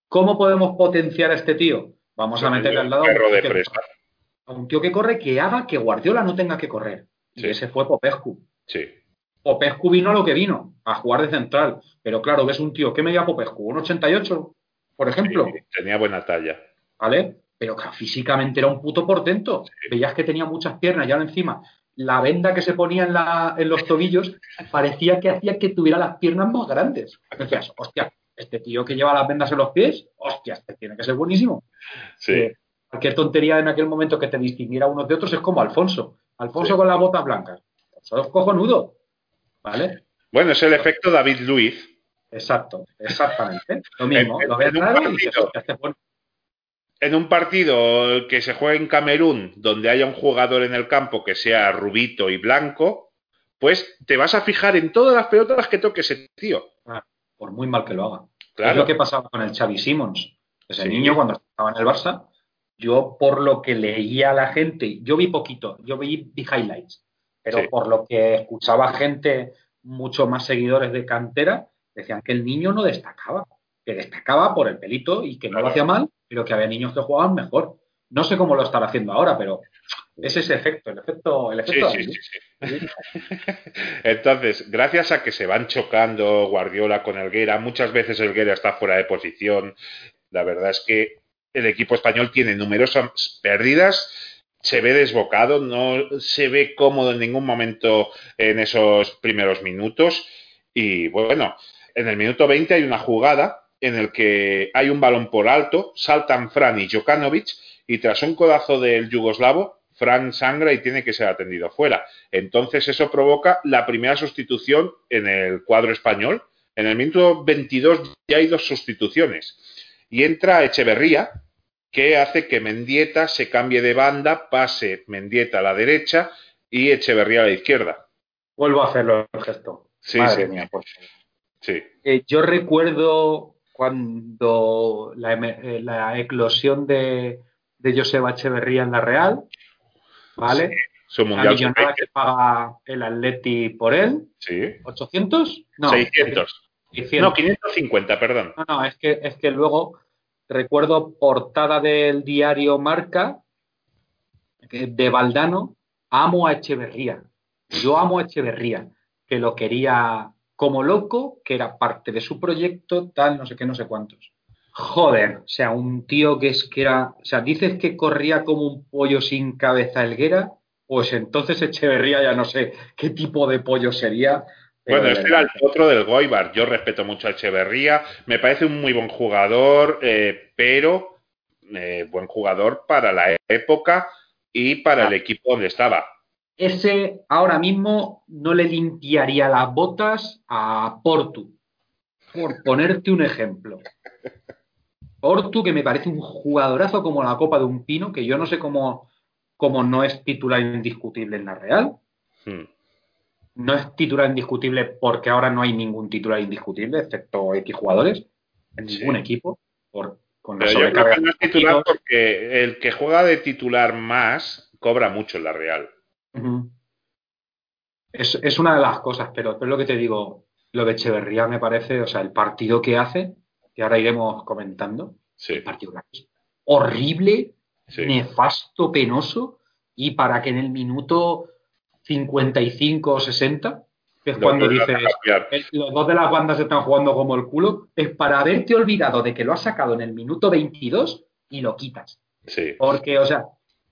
¿Cómo podemos potenciar a este tío? Vamos a meterle al lado Perro de presa. A un tío que corre que haga que Guardiola no tenga que correr. Sí. Y ese fue Popescu. Sí. Popescu vino a lo que vino, a jugar de central. Pero claro, ves un tío, ¿qué medía Popescu? ¿Un 88, por ejemplo? tenía buena talla. ¿Vale? Pero que físicamente era un puto portento. Veías que tenía muchas piernas y ahora encima la venda que se ponía en, la, en los tobillos parecía que hacía que tuviera las piernas más grandes. Decías, hostia, este tío que lleva las vendas en los pies, hostia, este tiene que ser buenísimo. Sí. Eh, cualquier tontería en aquel momento que te distinguiera unos de otros es como Alfonso. Alfonso con las botas blancas. Eso es cojonudo. ¿Vale? Bueno, es el efecto David Luiz. Exacto, exactamente. Lo mismo. lo ves en y dices, este es bueno. En un partido que se juegue en Camerún, donde haya un jugador en el campo que sea rubito y blanco, pues te vas a fijar en todas las pelotas que toque ese tío. Por muy mal que lo haga. Es Claro. lo que pasaba con el Xavi Simons. Ese Sí. niño cuando estaba en el Barça, yo por lo que leía a la gente, yo vi poquito, yo vi, vi highlights, pero Sí. por lo que escuchaba gente, mucho más seguidores de cantera, decían que el niño no destacaba, que destacaba por el pelito y que no lo hacía mal, pero que había niños que jugaban mejor. No sé cómo lo estará haciendo ahora, pero es ese efecto, el efecto, el efecto sí, sí, sí. Entonces, gracias a que se van chocando Guardiola con Elguera, muchas veces Elguera está fuera de posición. La verdad es que el equipo español tiene numerosas pérdidas, se ve desbocado, no se ve cómodo en ningún momento en esos primeros minutos. Y bueno, en el minuto 20 hay una jugada en el que hay un balón por alto, saltan Fran y Jokanovic, y tras un codazo del yugoslavo, Fran sangra y tiene que ser atendido fuera. Entonces eso provoca la primera sustitución en el cuadro español. En el minuto 22 ya hay dos sustituciones. Y entra Echeverría, que hace que Mendieta se cambie de banda, pase Mendieta a la derecha y Echeverría a la izquierda. Vuelvo a hacerlo el gesto. Sí, Madre sí. mía, favor. Sí, Eh, yo recuerdo cuando la, em- eh, la eclosión de, de Joseba Echeverría en la Real, ¿vale? su la millonada sub-20. que paga el Atleti por él, Sí, ¿800? No, 600. 600. No, 550, perdón. No, no, es que, es que luego recuerdo portada del diario Marca que- de Valdano, amo a Echeverría. Yo amo a Echeverría, que lo quería como loco, que era parte de su proyecto, tal, no sé qué, no sé cuántos. Joder, o sea, un tío que es que era, o sea, dices que corría como un pollo sin cabeza helguera, pues entonces Echeverría ya no sé qué tipo de pollo sería. Bueno, este era el otro del Goibar. Yo respeto mucho a Echeverría. Me parece un muy buen jugador, eh, pero eh, buen jugador para la época y para el equipo donde estaba. ese ahora mismo no le limpiaría las botas a Portu. Por ponerte un ejemplo. Portu, que me parece un jugadorazo como la copa de un pino, que yo no sé cómo, cómo no es titular indiscutible en la Real. Hmm. No es titular indiscutible porque ahora no hay ningún titular indiscutible, excepto X jugadores, en Sí. ningún equipo. Por, con la Pero yo creo sobrecarga que no es de titular partidos. porque el que juega de titular más cobra mucho en la Real. Es, es una de las cosas, pero es lo que te digo, lo de Echeverría me parece, o sea, el partido que hace, que ahora iremos comentando, Sí, el partido que hace horrible, sí. nefasto, penoso, y para que en el minuto 55 o 60, que es cuando dices, cambiar. "Eh, los dos de las bandas están jugando como el culo, es para haberte olvidado de que lo has sacado en el minuto 22 y lo quitas. Sí, Porque, o sea,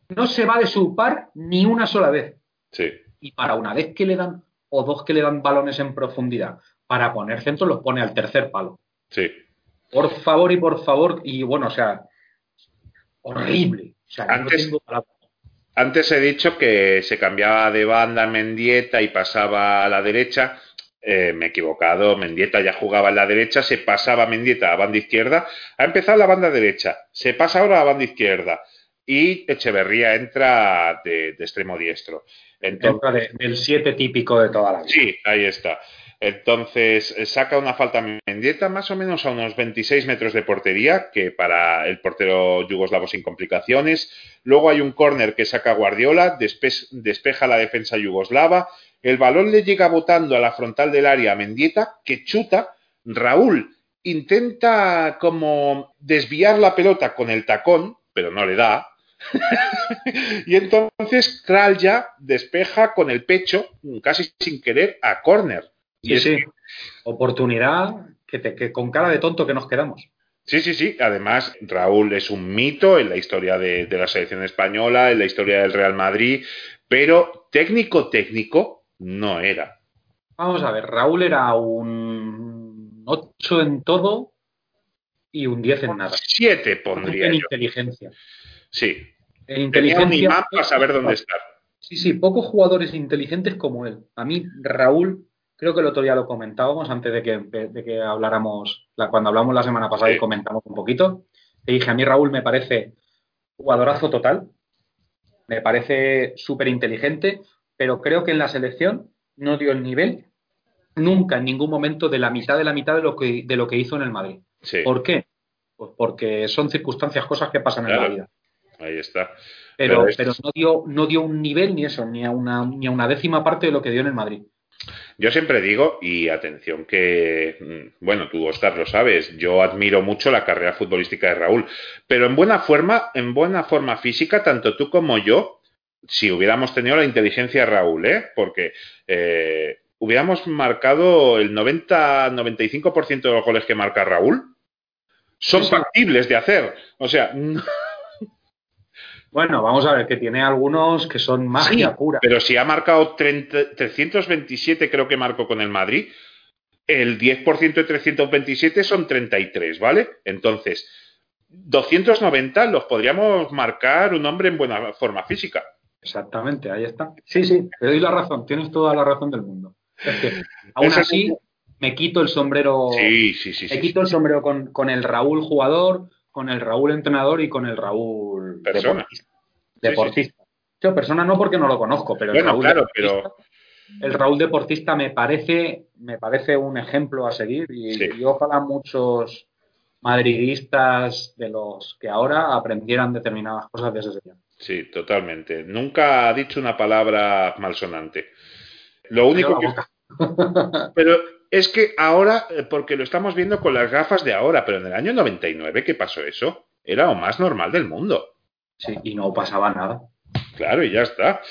no se va de su par ni una sola vez sí. y para una vez que le dan o dos que le dan balones en profundidad para poner centro los pone al tercer palo. Sí. Por favor y por favor, y bueno, o sea, horrible. O sea, no tengo. Antes he dicho que se cambiaba de banda Mendieta y pasaba a la derecha. Eh, me he equivocado. Mendieta ya jugaba en la derecha, se pasaba Mendieta a banda izquierda. Ha empezado la banda derecha, se pasa ahora a banda izquierda. Y Echeverría entra de, de extremo diestro. Entonces, Entra de- del 7 típico de toda la vida. Sí, ahí está. Entonces eh, saca una falta Mendieta más o menos a unos 26 metros de portería, que para el portero yugoslavo sin complicaciones. Luego hay un córner que saca Guardiola, despe- despeja la defensa yugoslava. El balón le llega botando a la frontal del área a Mendieta, que chuta. Raúl intenta como desviar la pelota con el tacón, pero no le da. y entonces Kral ya despeja con el pecho, casi sin querer, a córner. Sí, sí. Oportunidad que, te, que con cara de tonto que nos quedamos. Sí, sí, sí. Además, Raúl es un mito en la historia de, de, la selección española, en la historia del Real Madrid, pero técnico, técnico no era. Vamos a ver, Raúl era un 8 en todo y un 10 en nada. 7 pondría. En yo. inteligencia. Sí. En inteligencia. Tenía un imán para saber dónde estar. Sí, sí, pocos jugadores inteligentes como él. A mí, Raúl, creo que el otro día lo comentábamos antes de que, de que habláramos, la, cuando hablamos la semana pasada Sí. y comentamos un poquito. Te dije, a mí Raúl me parece jugadorazo total, me parece súper inteligente, pero creo que en la selección no dio el nivel nunca, en ningún momento, de la mitad de la mitad de lo que, de lo que hizo en el Madrid. Sí, ¿Por qué? Pues porque son circunstancias, cosas que pasan en la vida. ahí está. Pero, Pero es- pero no, dio, no dio un nivel ni eso, ni a, una, ni a una décima parte de lo que dio en el Madrid. Yo siempre digo, y atención que, mm, bueno, tú, Oscar, lo sabes, yo admiro mucho la carrera futbolística de Raúl, pero en buena forma, en buena forma física, tanto tú como yo, si hubiéramos tenido la inteligencia de Raúl, ¿eh? Porque eh, hubiéramos marcado el 90-95% de los goles que marca Raúl, son Sí, sí. factibles de hacer. O sea, no- Bueno, vamos a ver, que tiene algunos que son magia Sí, pura. Pero si ha marcado 30 327, creo que marcó con el Madrid, el 10% de 327 son 33, ¿vale? Entonces, 290 los podríamos marcar un hombre en buena forma física. Exactamente, ahí está. Sí, sí, te doy la razón, tienes toda la razón del mundo. Es que, aún así, me quito el sombrero, Sí, sí, sí. me sí. quito el sombrero con, con el Raúl jugador, con el Raúl entrenador y con el Raúl Persona. deportista. sí. deportista. Yo, persona no porque no lo conozco, pero el Bueno, Raúl claro, deportista, el Raúl deportista me parece, me parece un ejemplo a seguir y, Sí. y ojalá muchos madridistas de los que ahora aprendieran determinadas cosas de ese señor. Sí, totalmente. Nunca ha dicho una palabra malsonante. Lo único que... Pero es que ahora, eh, porque lo estamos viendo con las gafas de ahora, pero en el año 99, ¿qué pasó eso? Era lo más normal del mundo. Sí, y no pasaba nada. Claro, y ya está.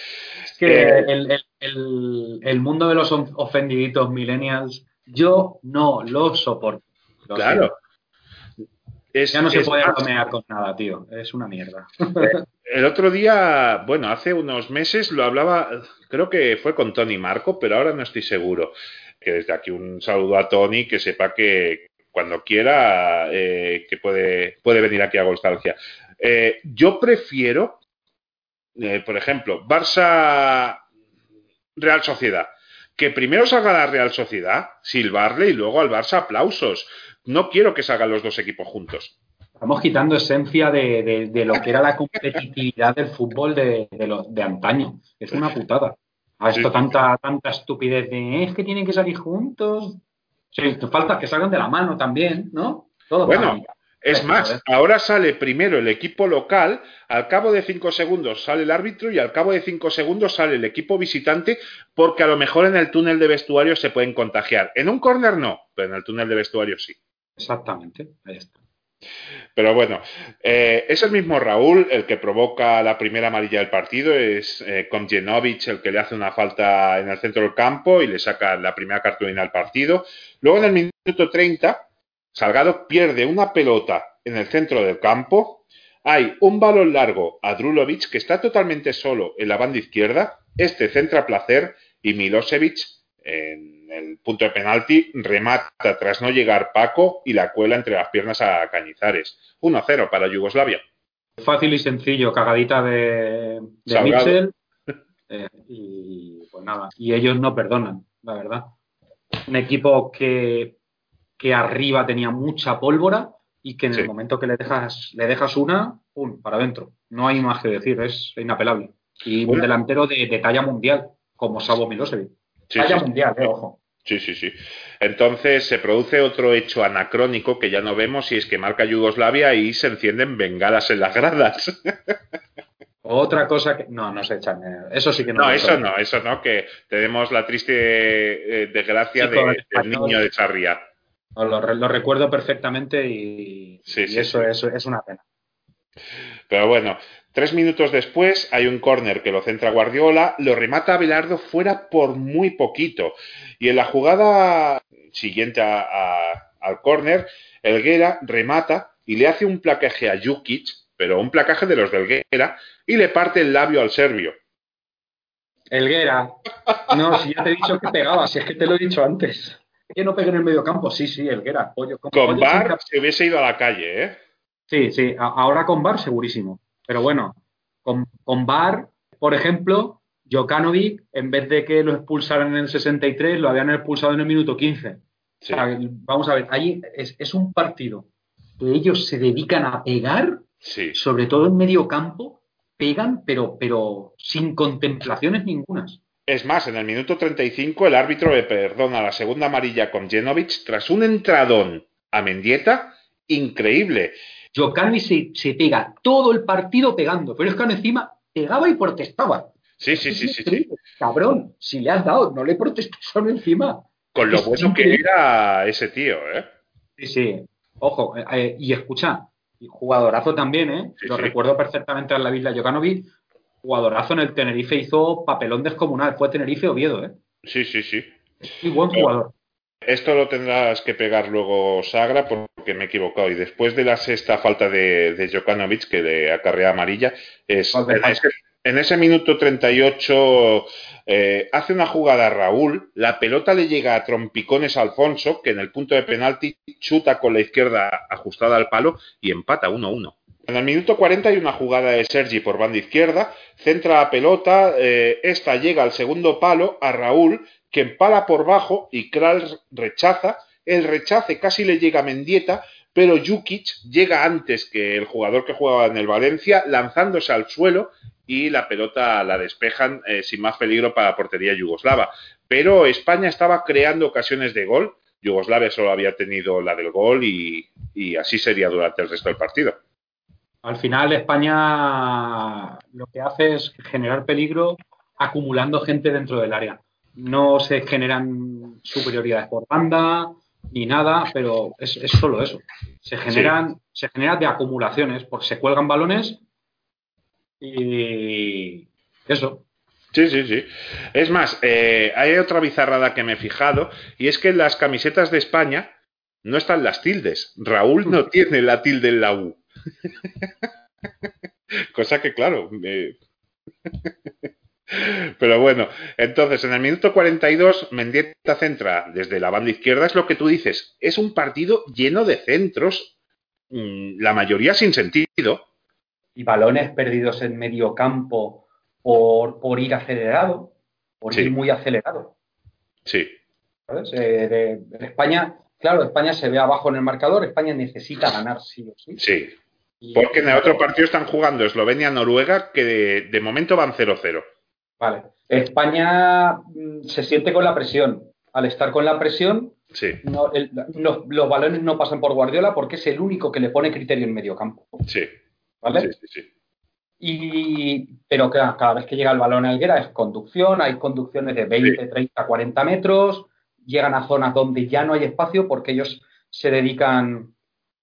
Es que Eh, el, el- el- el mundo de los of- ofendiditos millennials, yo no lo soporto. Lo Claro. Es- Ya no se puede bromear con nada, tío. Es una mierda. El otro día, bueno, hace unos meses lo hablaba, creo que fue con Tony Marco, pero ahora no estoy seguro. Que desde aquí un saludo a Tony, que sepa que cuando quiera eh, que puede, puede venir aquí a Nostalgia. Eh, yo prefiero, eh, por ejemplo, Barça Real Sociedad. Que primero salga la Real Sociedad, silbarle y luego al Barça aplausos. No quiero que salgan los dos equipos juntos. Estamos quitando esencia de, de- de lo que era la competitividad del fútbol de, de, lo- de antaño. Es una putada. A esto Sí. tanta, tanta estupidez de es que tienen que salir juntos. Sí, falta que salgan de la mano también, ¿no? Todo Bueno, Es más, ¿eh? ahora sale primero el equipo local, al cabo de cinco segundos sale el árbitro y al cabo de cinco segundos sale el equipo visitante porque a lo mejor en el túnel de vestuario se pueden contagiar. En un córner no, pero en el túnel de vestuario sí. Exactamente. Ahí está. Pero bueno, eh, es el mismo Raúl el que provoca la primera amarilla del partido, es eh, el que le hace una falta en el centro del campo y le saca la primera cartulina al partido. Luego en el minuto 30, Salgado pierde una pelota en el centro del campo. Hay un balón largo a Drulovic que está totalmente solo en la banda izquierda. Este centra placer y Milosevic en el punto de penalti remata tras no llegar Paco y la cuela entre las piernas a Cañizares. 1-0 para Yugoslavia. Fácil y sencillo, cagadita de. Mitchell. eh, y pues nada, y ellos no perdonan, la verdad. Un equipo que, que arriba tenía mucha pólvora y que en Sí. el momento que le dejas, le dejas una, ¡pum! para adentro. No hay más que decir, es inapelable. Y un delantero de, de talla mundial, como Savo Milosevic. Sí, sí, mundial, eh, ojo. sí, sí, sí. Entonces se produce otro hecho anacrónico que ya no vemos y es que marca Yugoslavia y se encienden bengalas en las gradas. Otra cosa que. No, no se echan. Eso sí que no. No, eso no, eso no, que tenemos la triste eh, desgracia de- del español. niño de Sarria. Lo, lo recuerdo perfectamente y, Sí, y sí, eso es una pena. Pero bueno, Tres minutos después hay un córner que lo centra Guardiola, lo remata Belardo fuera por muy poquito. Y en la jugada siguiente al córner, Elguera remata y le hace un placaje a Jukic, pero un placaje de los de Elguera, y le parte el labio al serbio. Elguera. No, si ya te he dicho que pegaba, si es que te lo he dicho antes. Que no pegue en el medio campo, sí, sí, Elguera. con Bar se hubiese ido a la calle, ¿eh? Sí, sí, ahora con Bar segurísimo. Pero bueno, con, con Bar, por ejemplo, Jokanovic, en vez de que lo expulsaran en el 63, lo habían expulsado en el minuto 15. vamos a ver, ahí es, un partido que ellos se dedican a pegar, sobre todo en medio campo, pegan, pero, pero sin contemplaciones ningunas. Es más, en el minuto 35 el árbitro le perdona la segunda amarilla con Genovic tras un entradón a Mendieta increíble. Jokanovic se, se pega todo el partido pegando, pero es que encima pegaba y protestaba. Sí, sí, sí, sí, Cabrón, si le has dado, no le protestes solo encima. Con lo bueno que era ese tío, ¿eh? Sí, sí. Ojo, eh, eh, y escucha, jugadorazo también, ¿eh? lo recuerdo perfectamente en la Villa Jokanovic. Jugadorazo en el Tenerife hizo papelón descomunal. Fue Tenerife Oviedo, ¿eh? Sí, sí, sí. Y buen jugador. Esto lo tendrás que pegar luego Sagra porque me he equivocado. Y después de la sexta falta de, de Jokanovic, que de acarrea amarilla, es, en ese minuto 38 eh, hace una jugada Raúl, la pelota le llega a trompicones a Alfonso, que en el punto de penalti chuta con la izquierda ajustada al palo y empata 1-1. En el minuto 40 hay una jugada de Sergi por banda izquierda, centra la pelota, eh, esta llega al segundo palo a Raúl, que empala por bajo y Kral rechaza, el rechace casi le llega a Mendieta, pero Jukic llega antes que el jugador que jugaba en el Valencia, lanzándose al suelo y la pelota la despejan eh, sin más peligro para la portería yugoslava. Pero España estaba creando ocasiones de gol. Yugoslavia solo había tenido la del gol y, así sería durante el resto del partido. Al final España lo que hace es generar peligro acumulando gente dentro del área. No se generan superioridades por banda ni nada, pero es, solo eso. Se generan, se generan de acumulaciones, porque se cuelgan balones y eso. Sí, sí, sí. Es más, eh, hay otra bizarrada que me he fijado y es que en las camisetas de España no están las tildes. Raúl no tiene la tilde en la U. Cosa que, claro. Pero bueno, entonces en el minuto 42, Mendieta centra desde la banda izquierda, es lo que tú dices. Es un partido lleno de centros, mm, la mayoría sin sentido y balones perdidos en medio campo por, por ir acelerado, por ir muy acelerado. Sí. ¿Sabes? Eh, de, España, claro, España se ve abajo en el marcador, España necesita ganar sí o sí. Sí. Porque en el otro partido están jugando Eslovenia-Noruega, que de, momento van 0-0. Vale. España mm, se siente con la presión. Al estar con la presión, sí. los balones no pasan por Guardiola porque es el único que le pone criterio en medio campo. Sí. ¿Vale? Sí, sí, Y, pero cada, cada vez que llega el balón a Alguera es conducción, hay conducciones de 20, 30, 40 metros, llegan a zonas donde ya no hay espacio porque ellos se dedican,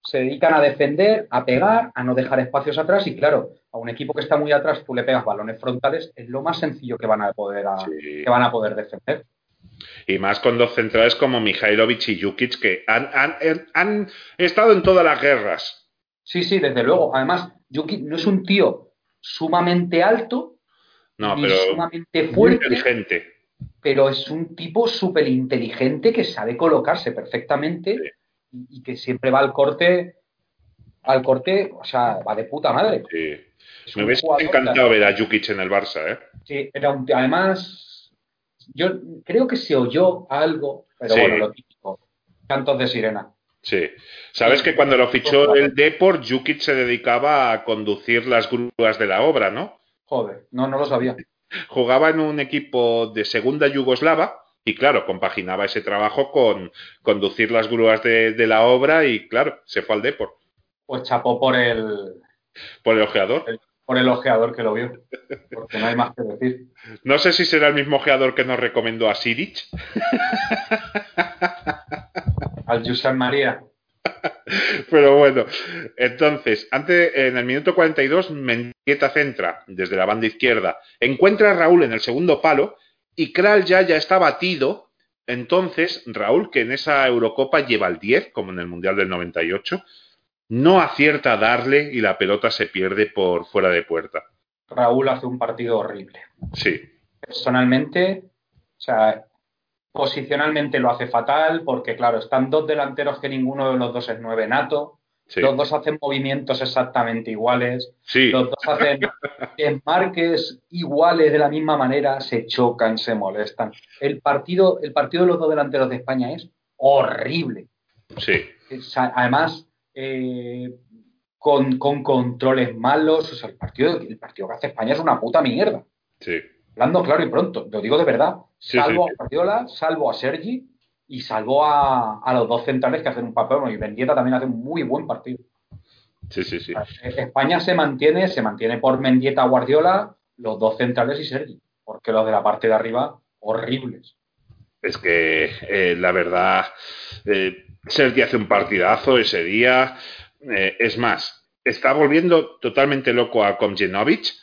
se dedican a defender, a pegar, a no dejar espacios atrás y claro, a un equipo que está muy atrás tú le pegas balones frontales, es lo más sencillo que van a poder, que van a poder defender. Y más con dos centrales como Mihailovic y Jukic que han, han, han estado en todas las guerras. Sí, sí, desde luego. Además, Yuki no es un tío sumamente alto, no, pero sumamente fuerte, inteligente. pero es un tipo súper inteligente que sabe colocarse perfectamente y, que siempre va al corte, al corte, o sea, va de puta madre. Sí. Me hubiese encantado ver a Jukic en el Barça, ¿eh? Sí, era además, yo creo que se oyó algo, pero bueno, lo típico, cantos de sirena. Sí. Sabes que cuando lo fichó el Deport, Jukic se dedicaba a conducir las grúas de la obra, ¿no? Joder, no, no lo sabía. Jugaba en un equipo de segunda yugoslava y, claro, compaginaba ese trabajo con conducir las grúas de, la obra y, claro, se fue al Deport. Pues chapó por el... Por el ojeador. por el ojeador que lo vio. Porque no hay más que decir. No sé si será el mismo ojeador que nos recomendó a Siric. al Josep María. Pero bueno, entonces, antes, en el minuto 42, Mendieta centra desde la banda izquierda, encuentra a Raúl en el segundo palo y Kral ya, ya está batido. Entonces, Raúl, que en esa Eurocopa lleva el 10, como en el Mundial del 98, no acierta a darle y la pelota se pierde por fuera de puerta. Raúl hace un partido horrible. Sí. Personalmente, o sea, posicionalmente lo hace fatal porque, claro, están dos delanteros que ninguno de los dos es nueve nato. Los dos hacen movimientos exactamente iguales. Sí. Los dos hacen marques iguales de la misma manera, se chocan, se molestan. El partido, el partido de los dos delanteros de España es horrible. Sí. Además, eh, con, controles malos. O sea, el partido, el partido que hace España es una puta mierda. Sí. Hablando claro y pronto, lo digo de verdad. salvo a Guardiola, salvo a Sergi y salvo a, los dos centrales que hacen un papel. Y Bendieta también hace un muy buen partido. Sí, sí, sí. España se mantiene, se mantiene por Mendieta, Guardiola, los dos centrales y Sergi. Porque los de la parte de arriba, horribles. Es que eh, la verdad, eh, Sergi hace un partidazo ese día. Eh, es más, está volviendo totalmente loco a Komjenovic,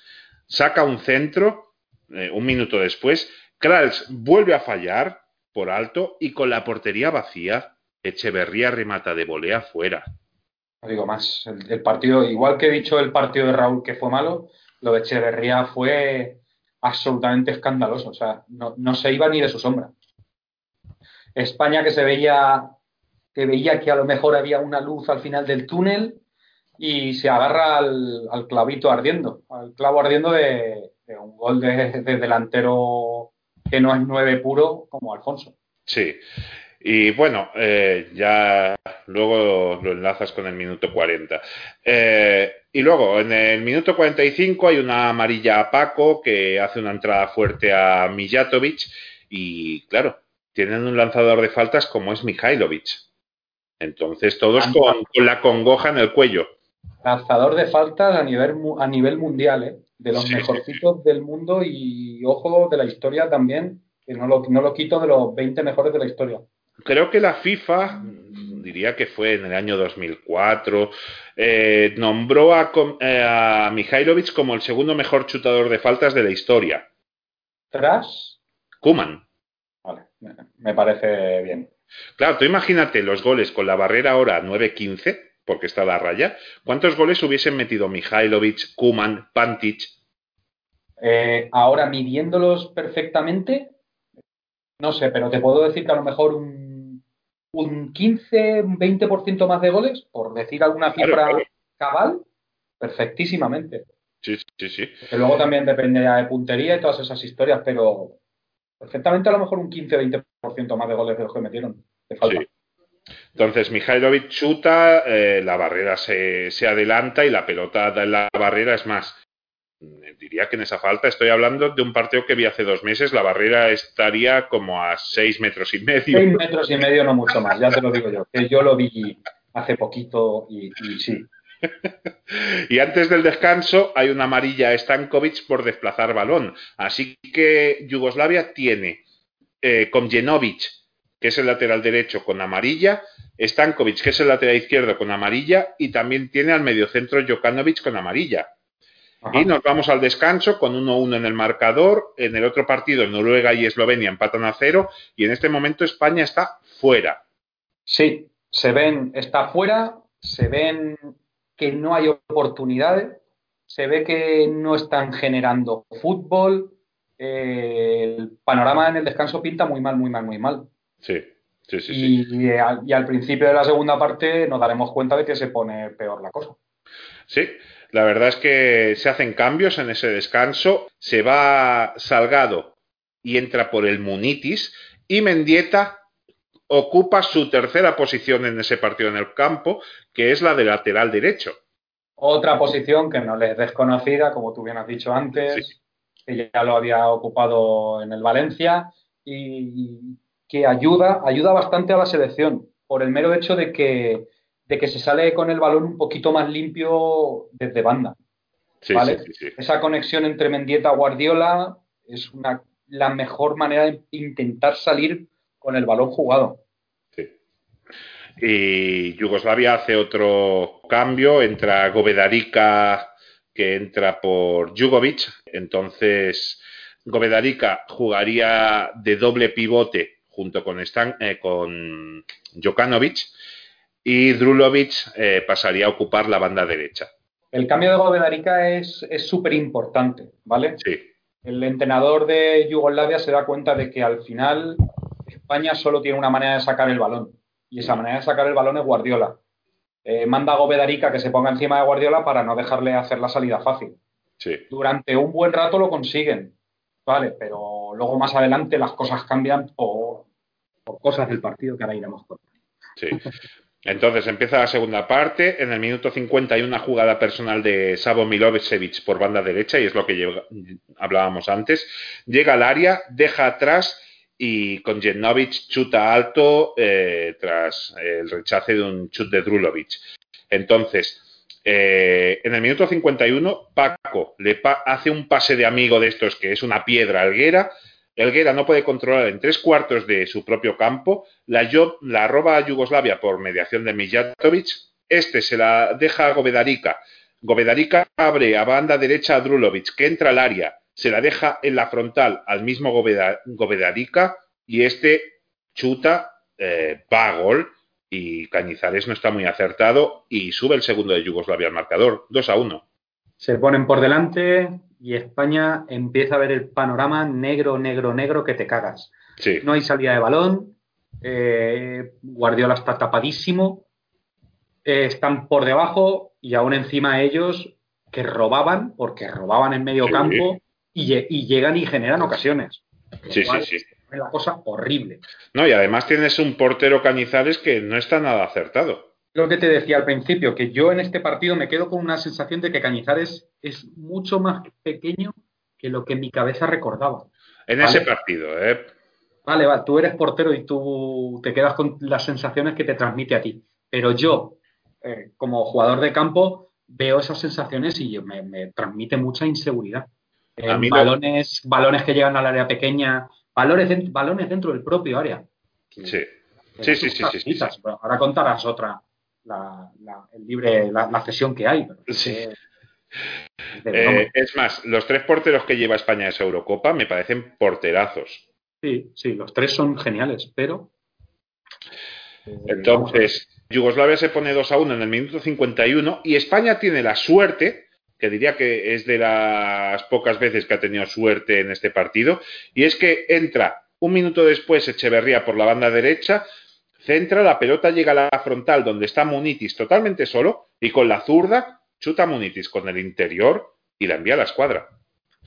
saca un centro, eh, un minuto después, Krals vuelve a fallar por alto y con la portería vacía, Echeverría remata de volea fuera. No digo más, el, partido, igual que he dicho el partido de Raúl que fue malo, lo de Echeverría fue absolutamente escandaloso, o sea, no, no se iba ni de su sombra. España que se veía que veía que a lo mejor había una luz al final del túnel y se agarra al, clavito ardiendo, al clavo ardiendo de, un gol de, delantero que no es nueve puro como Alfonso. Sí. Y bueno, eh, ya luego lo enlazas con el minuto 40. Eh, y luego, en el minuto 45 hay una amarilla a Paco que hace una entrada fuerte a Mijatovic y claro, tienen un lanzador de faltas como es Mihailovic. Entonces, todos con, la congoja en el cuello. Lanzador de faltas a nivel, a nivel mundial, ¿eh? de los mejorcitos del mundo y, ojo, de la historia también, que no lo, no lo quito de los 20 mejores de la historia. Creo que la FIFA, diría que fue en el año 2004, eh, nombró a, eh, a Mihailovic como el segundo mejor chutador de faltas de la historia. ¿Tras? Kuman. Vale, me parece bien. Claro, tú imagínate los goles con la barrera ahora 9-15, porque está la raya. ¿Cuántos goles hubiesen metido Mihailovic, Kuman, Pantic? Eh, ahora midiéndolos perfectamente, no sé, pero te puedo decir que a lo mejor un, un 15, un 20% más de goles, por decir alguna cifra cabal, perfectísimamente. Sí, sí, sí. Que luego también depende de puntería y todas esas historias, pero perfectamente a lo mejor un 15-20% más de goles de los que metieron. Entonces, Mihailovic chuta, eh, la barrera se, adelanta y la pelota de la barrera es más. Diría que en esa falta estoy hablando de un partido que vi hace dos meses, la barrera estaría como a seis metros y medio. Seis metros y medio, no mucho más, ya te lo digo yo, que yo lo vi hace poquito y sí, y antes del descanso hay una amarilla a Stankovic por desplazar balón. Así que Yugoslavia tiene eh, Komjenovic, que es el lateral derecho, con amarilla, Stankovic, que es el lateral izquierdo, con amarilla, y también tiene al mediocentro Jokanovic con amarilla. Y nos vamos al descanso con 1-1 en el marcador. En el otro partido, Noruega y Eslovenia empatan a cero. Y en este momento España está fuera. Sí, se ven, está fuera, se ven que no hay oportunidades, se ve que no están generando fútbol. Eh, el panorama en el descanso pinta muy mal, muy mal, muy mal. Sí, sí, sí. Y, y, al principio de la segunda parte nos daremos cuenta de que se pone peor la cosa. Sí, la verdad es que se hacen cambios en ese descanso. Se va Salgado y entra por el Munitis y Mendieta ocupa su tercera posición en ese partido en el campo, que es la de lateral derecho. Otra posición que no le es desconocida, como tú bien has dicho antes, que ya lo había ocupado en el Valencia y que ayuda, ayuda bastante a la selección por el mero hecho de que, de que se sale con el balón un poquito más limpio desde banda. Esa conexión entre Mendieta y Guardiola es una, la mejor manera de intentar salir con el balón jugado. Y Yugoslavia hace otro cambio, entra Govedarica que entra por Jugovic, entonces Govedarica jugaría de doble pivote junto con, Stan, eh, con Jokanovic y Drulovic eh, pasaría a ocupar la banda derecha. El cambio de Govedarica es súper importante, ¿vale? Sí. El entrenador de Yugoslavia se da cuenta de que al final España solo tiene una manera de sacar el balón y esa manera de sacar el balón es Guardiola. Eh, manda a Govedarica que se ponga encima de Guardiola para no dejarle hacer la salida fácil. Sí. Durante un buen rato lo consiguen, ¿vale? Pero luego más adelante las cosas cambian por, por cosas del partido que ahora iremos con. Sí. Entonces empieza la segunda parte. En el minuto 50 hay una jugada personal de Savo Milosevic por banda derecha, y es lo que hablábamos antes. Llega al área, deja atrás y con chuta alto eh, tras el rechace de un chut de Drulovic. Entonces, eh, en el minuto 51, Paco le hace un pase de amigo de estos que es una piedra alguera Elguera. No puede controlar en tres cuartos de su propio campo, la, la roba a Yugoslavia por mediación de Mijatovic, este se la deja a Govedarica, Govedarica abre a banda derecha a Drulovic, que entra al área, se la deja en la frontal al mismo Govedarica y este chuta, eh, va a gol y Cañizares no está muy acertado y sube el segundo de Yugoslavia al marcador, 2 a 1. Se ponen por delante, y España empieza a ver el panorama negro, negro, negro que te cagas. Sí. No hay salida de balón, eh, Guardiola está tapadísimo, eh, están por debajo y aún encima ellos que robaban, porque robaban en medio Sí. campo y, lle- y llegan y generan ocasiones. Sí, cual sí, sí. Es la cosa horrible. No, y además tienes un portero Cañizares que no está nada acertado. Lo que te decía al principio, que yo en este partido me quedo con una sensación de que Cañizares es mucho más pequeño que lo que mi cabeza recordaba. En Vale. ese partido, ¿eh? Vale, va, tú eres portero y tú te quedas con las sensaciones que te transmite a ti. Pero yo, eh, como jugador de campo, veo esas sensaciones y me transmite mucha inseguridad. Eh, lo- balones, balones que llegan al área pequeña, balones, balones dentro del propio área. Que- Sí. Sí, sí, sí, sí, ahora contarás otra, la, la- el libre, la, la cesión que hay. Sí. que-. Eh, es más, los tres porteros que lleva España a esa Eurocopa me parecen porterazos. Sí, sí, los tres son geniales, pero. eh, Entonces, Yugoslavia se pone 2 a 1 en el minuto 51 y España tiene la suerte, que diría que es de las pocas veces que ha tenido suerte en este partido, y es que entra un minuto después Echeverría por la banda derecha, centra, la pelota llega a la frontal donde está Munitis totalmente solo y con la zurda chuta Munitis con el interior y la envía a la escuadra.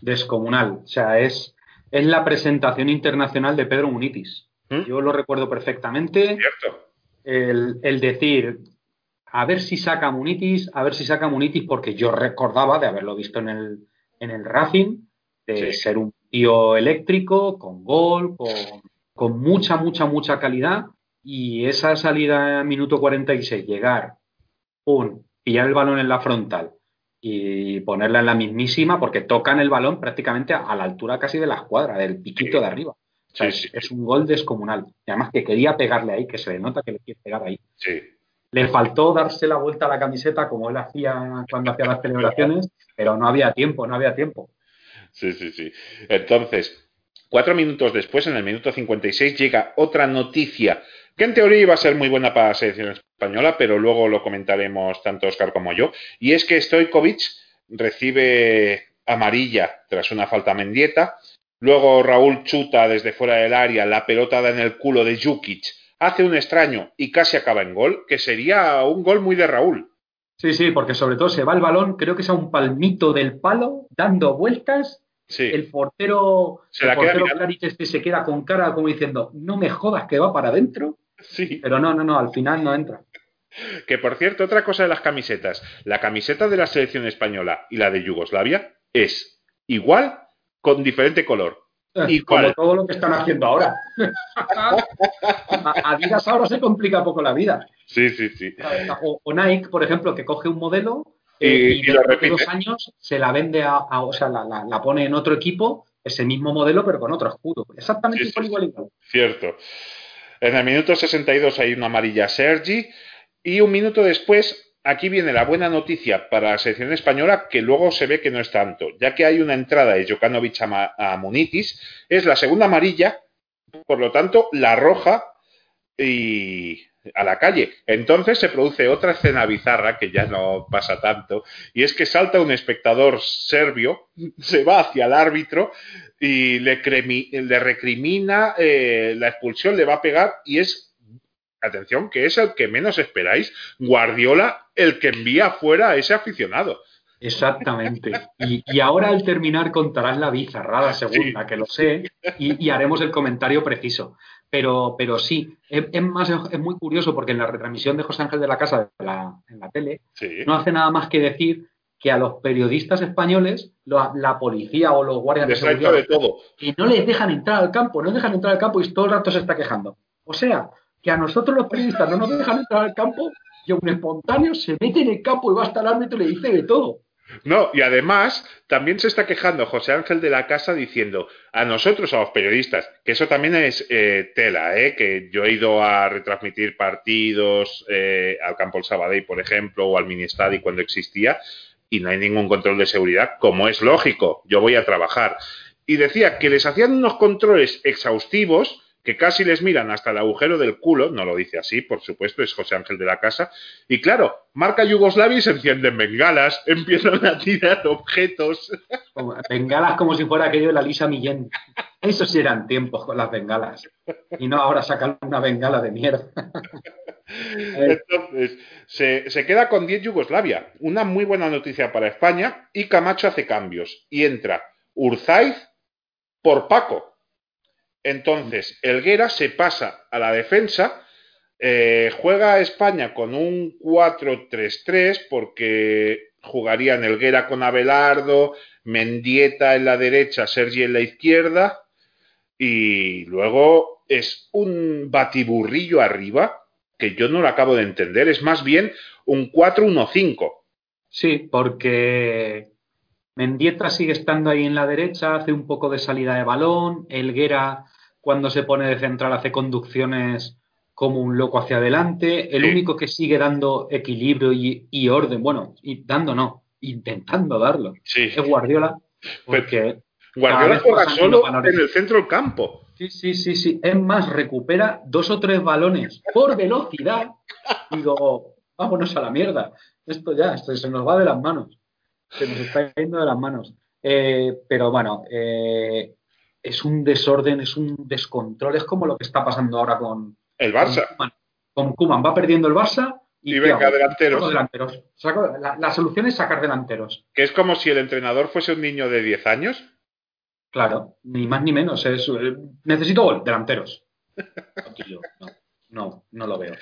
descomunal. O sea, es, es la presentación internacional de Pedro Munitis. ¿Mm? Yo lo recuerdo perfectamente. ¿Cierto? El, el decir, a ver si saca Munitis, a ver si saca Munitis, porque yo recordaba de haberlo visto en el, en el Racing, de Sí. ser un tío eléctrico, con gol, con, con mucha, mucha, mucha calidad. Y esa salida en minuto 46, llegar, pum, pillar el balón en la frontal y ponerla en la mismísima, porque tocan el balón prácticamente a la altura casi de la escuadra, del piquito Sí. de arriba. O sea, Sí, es, sí. es un gol descomunal. Y además que quería pegarle ahí, que se le nota que le quiere pegar ahí. Sí. Le faltó darse la vuelta a la camiseta como él hacía cuando hacía las celebraciones, pero no había tiempo, no había tiempo. Sí, sí, sí. Entonces, cuatro minutos después, en el minuto 56, llega otra noticia que en teoría iba a ser muy buena para la selección española, pero luego lo comentaremos tanto Oscar como yo, y es que Stojkovic recibe amarilla tras una falta Mendieta, luego Raúl chuta desde fuera del área, la pelota en el culo de Jukic, hace un extraño y casi acaba en gol, que sería un gol muy de Raúl. Sí, sí, porque sobre todo se va el balón, creo que es a un palmito del palo, dando vueltas. Sí, El portero, Se el la queda portero. Klaric este se queda con cara como diciendo, no me jodas que va para adentro. sí. Pero no, no, no, al final no entra. Que por cierto, otra cosa de las camisetas. La camiseta de la selección española y la de Yugoslavia es igual con diferente color. ¿Y como todo lo que están haciendo ahora. A- Adidas ahora se complica poco la vida. Sí, sí, sí. O, o Nike, por ejemplo, que coge un modelo Y- eh, y de dos años se la vende a, a- o sea, la, la- la pone en otro equipo, ese mismo modelo, pero con otro escudo. Exactamente Sí, sí, igual, sí. igual, igual. Cierto. En el minuto 62 hay una amarilla Sergi y un minuto después, aquí viene la buena noticia para la selección española, que luego se ve que no es tanto, ya que hay una entrada de Jokanovic a, a Munitis, es la segunda amarilla, por lo tanto, la roja y a la calle. Entonces se produce otra escena bizarra que ya no pasa tanto, y es que salta un espectador serbio, se va hacia el árbitro y le, le recrimina eh, la expulsión, le va a pegar y es, atención, que es el que menos esperáis, Guardiola el que envía fuera a ese aficionado. Exactamente. Y, ahora al terminar contarás la bizarrada segunda, que lo sé, y, haremos el comentario preciso. Pero, pero sí, es, más, es muy curioso porque en la retransmisión de José Ángel de la Casa en la tele no hace nada más que decir que a los periodistas españoles, la, policía o los guardias de seguridad, de todo. que no les dejan entrar al campo, no dejan entrar al campo y todo el rato se está quejando. O sea, que a nosotros los periodistas no nos dejan entrar al campo y un espontáneo se mete en el campo y va hasta el árbitro y le dice de todo. No, y además también se está quejando José Ángel de la Casa diciendo a nosotros, a los periodistas, que eso también es eh, tela, ¿eh? que yo he ido a retransmitir partidos eh, al Campo El Sabadell, por ejemplo, o al Ministadi cuando existía, y no hay ningún control de seguridad, como es lógico, yo voy a trabajar. Y decía que les hacían unos controles exhaustivos que casi les miran hasta el agujero del culo, no lo dice así, por supuesto, es José Ángel de la Casa, y claro, marca Yugoslavia y se encienden bengalas, empiezan a tirar objetos. bengalas como si fuera aquello de la Lisa Millén. Esos eran tiempos con las bengalas. Y no ahora sacan una bengala de mierda. Entonces, se, se, queda con 10 Yugoslavia. Una muy buena noticia para España. Y Camacho hace cambios. Y entra Urzaiz por Paco. Entonces, Elguera se pasa a la defensa, eh, juega España con un 4-3-3 porque jugarían Elguera con Abelardo, Mendieta en la derecha, Sergi en la izquierda y luego es un batiburrillo arriba que yo no lo acabo de entender, es más bien un 4-1-5. Sí, porque Mendieta sigue estando ahí en la derecha, hace un poco de salida de balón, Elguera cuando se pone de central hace conducciones como un loco hacia adelante. El único que sigue dando equilibrio y, orden, bueno, y dando no, intentando darlo, es Guardiola. Porque Guardiola juega solo en el centro del campo. Sí, sí, sí, sí. Es más, recupera dos o tres balones por velocidad. Digo, vámonos a la mierda. Esto ya, esto se nos va de las manos. Se nos está yendo de las manos. Eh, pero bueno, eh, es un desorden, es un descontrol, es como lo que está pasando ahora con el Barça. Con Kuman, va perdiendo el Barça y, venga, delanteros. delanteros. La, solución es sacar delanteros. Que es como si el entrenador fuese un niño de 10 años. Claro, ni más ni menos. Es, eh, necesito delanteros. No, no, lo veo.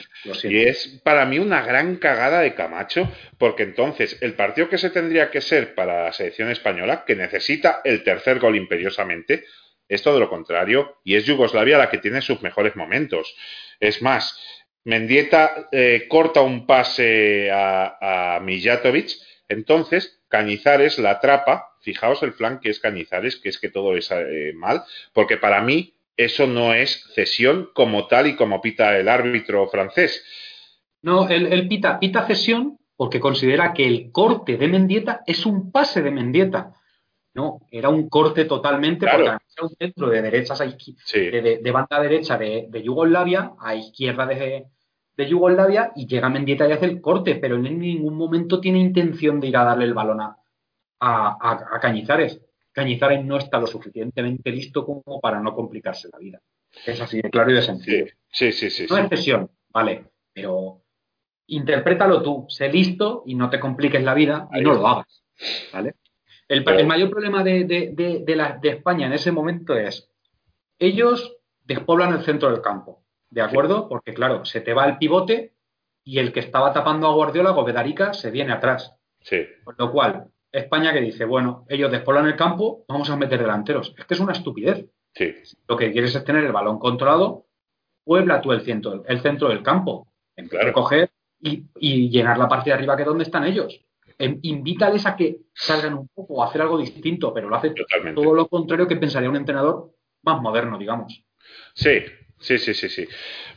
y es para mí una gran cagada de Camacho, porque entonces el partido que se tendría que ser para la selección española, que necesita el tercer gol imperiosamente, es todo lo contrario y es Yugoslavia la que tiene sus mejores momentos. Es más, Mendieta eh, corta un pase a, a Mijatovic, entonces Cañizares la atrapa. Fijaos el flan que es Cañizares, que es que todo es eh, mal, porque para mí eso no es cesión como tal y como pita el árbitro francés. No, él, pita, pita cesión porque considera que el corte de Mendieta es un pase de Mendieta. No, era un corte totalmente porque un centro de derechas a de, banda derecha de, Yugoslavia a izquierda de, Yugoslavia y llega Mendieta y hace el corte, pero en ningún momento tiene intención de ir a darle el balón a, a, Cañizares. Cañizares no está lo suficientemente listo como para no complicarse la vida. Es así de claro y de sencillo. Sí, sí, sí. no es cesión, vale, pero interprétalo tú, sé listo y no te compliques la vida y no lo hagas. ¿Vale? El, mayor problema de, de, España en ese momento es, ellos despoblan el centro del campo, ¿de acuerdo? Porque claro, se te va el pivote y el que estaba tapando a Guardiola, Gobedarica, se viene atrás. Sí. Con lo cual, España que dice, bueno, ellos despoblan el campo, vamos a meter delanteros. Es que es una estupidez. Sí. Lo que quieres es tener el balón controlado, puebla tú el centro, el centro del campo. En de coger y, y, llenar la parte de arriba que es donde están ellos. Em, invítales a que salgan un poco a hacer algo distinto, pero lo hace todo lo contrario que pensaría un entrenador más moderno, digamos. Sí, Sí, sí, sí, sí.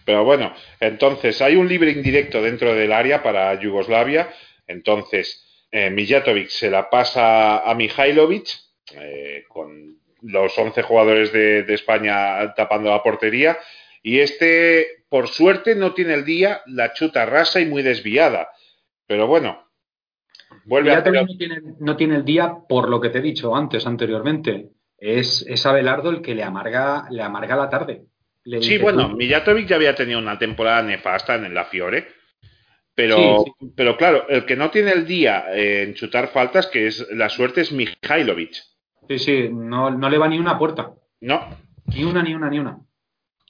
Pero bueno, entonces hay un libre indirecto dentro del área para Yugoslavia. Entonces, eh, Mijatovic se la pasa a Mihailovic eh, con los 11 jugadores de, de, España tapando la portería. Y este, por suerte, no tiene el día, la chuta rasa y muy desviada. Pero bueno, vuelve a. No tiene, no tiene el día por lo que te he dicho antes, anteriormente. Es, es Abelardo el que le amarga, le amarga la tarde. Le sí, bueno, Mijatovic ya había tenido una temporada nefasta en la Fiore. Pero, sí, sí. pero claro, el que no tiene el día en chutar faltas, que es la suerte, es Mihailovic. Sí, sí, no, no le va ni una puerta. No. Ni una, ni una, ni una.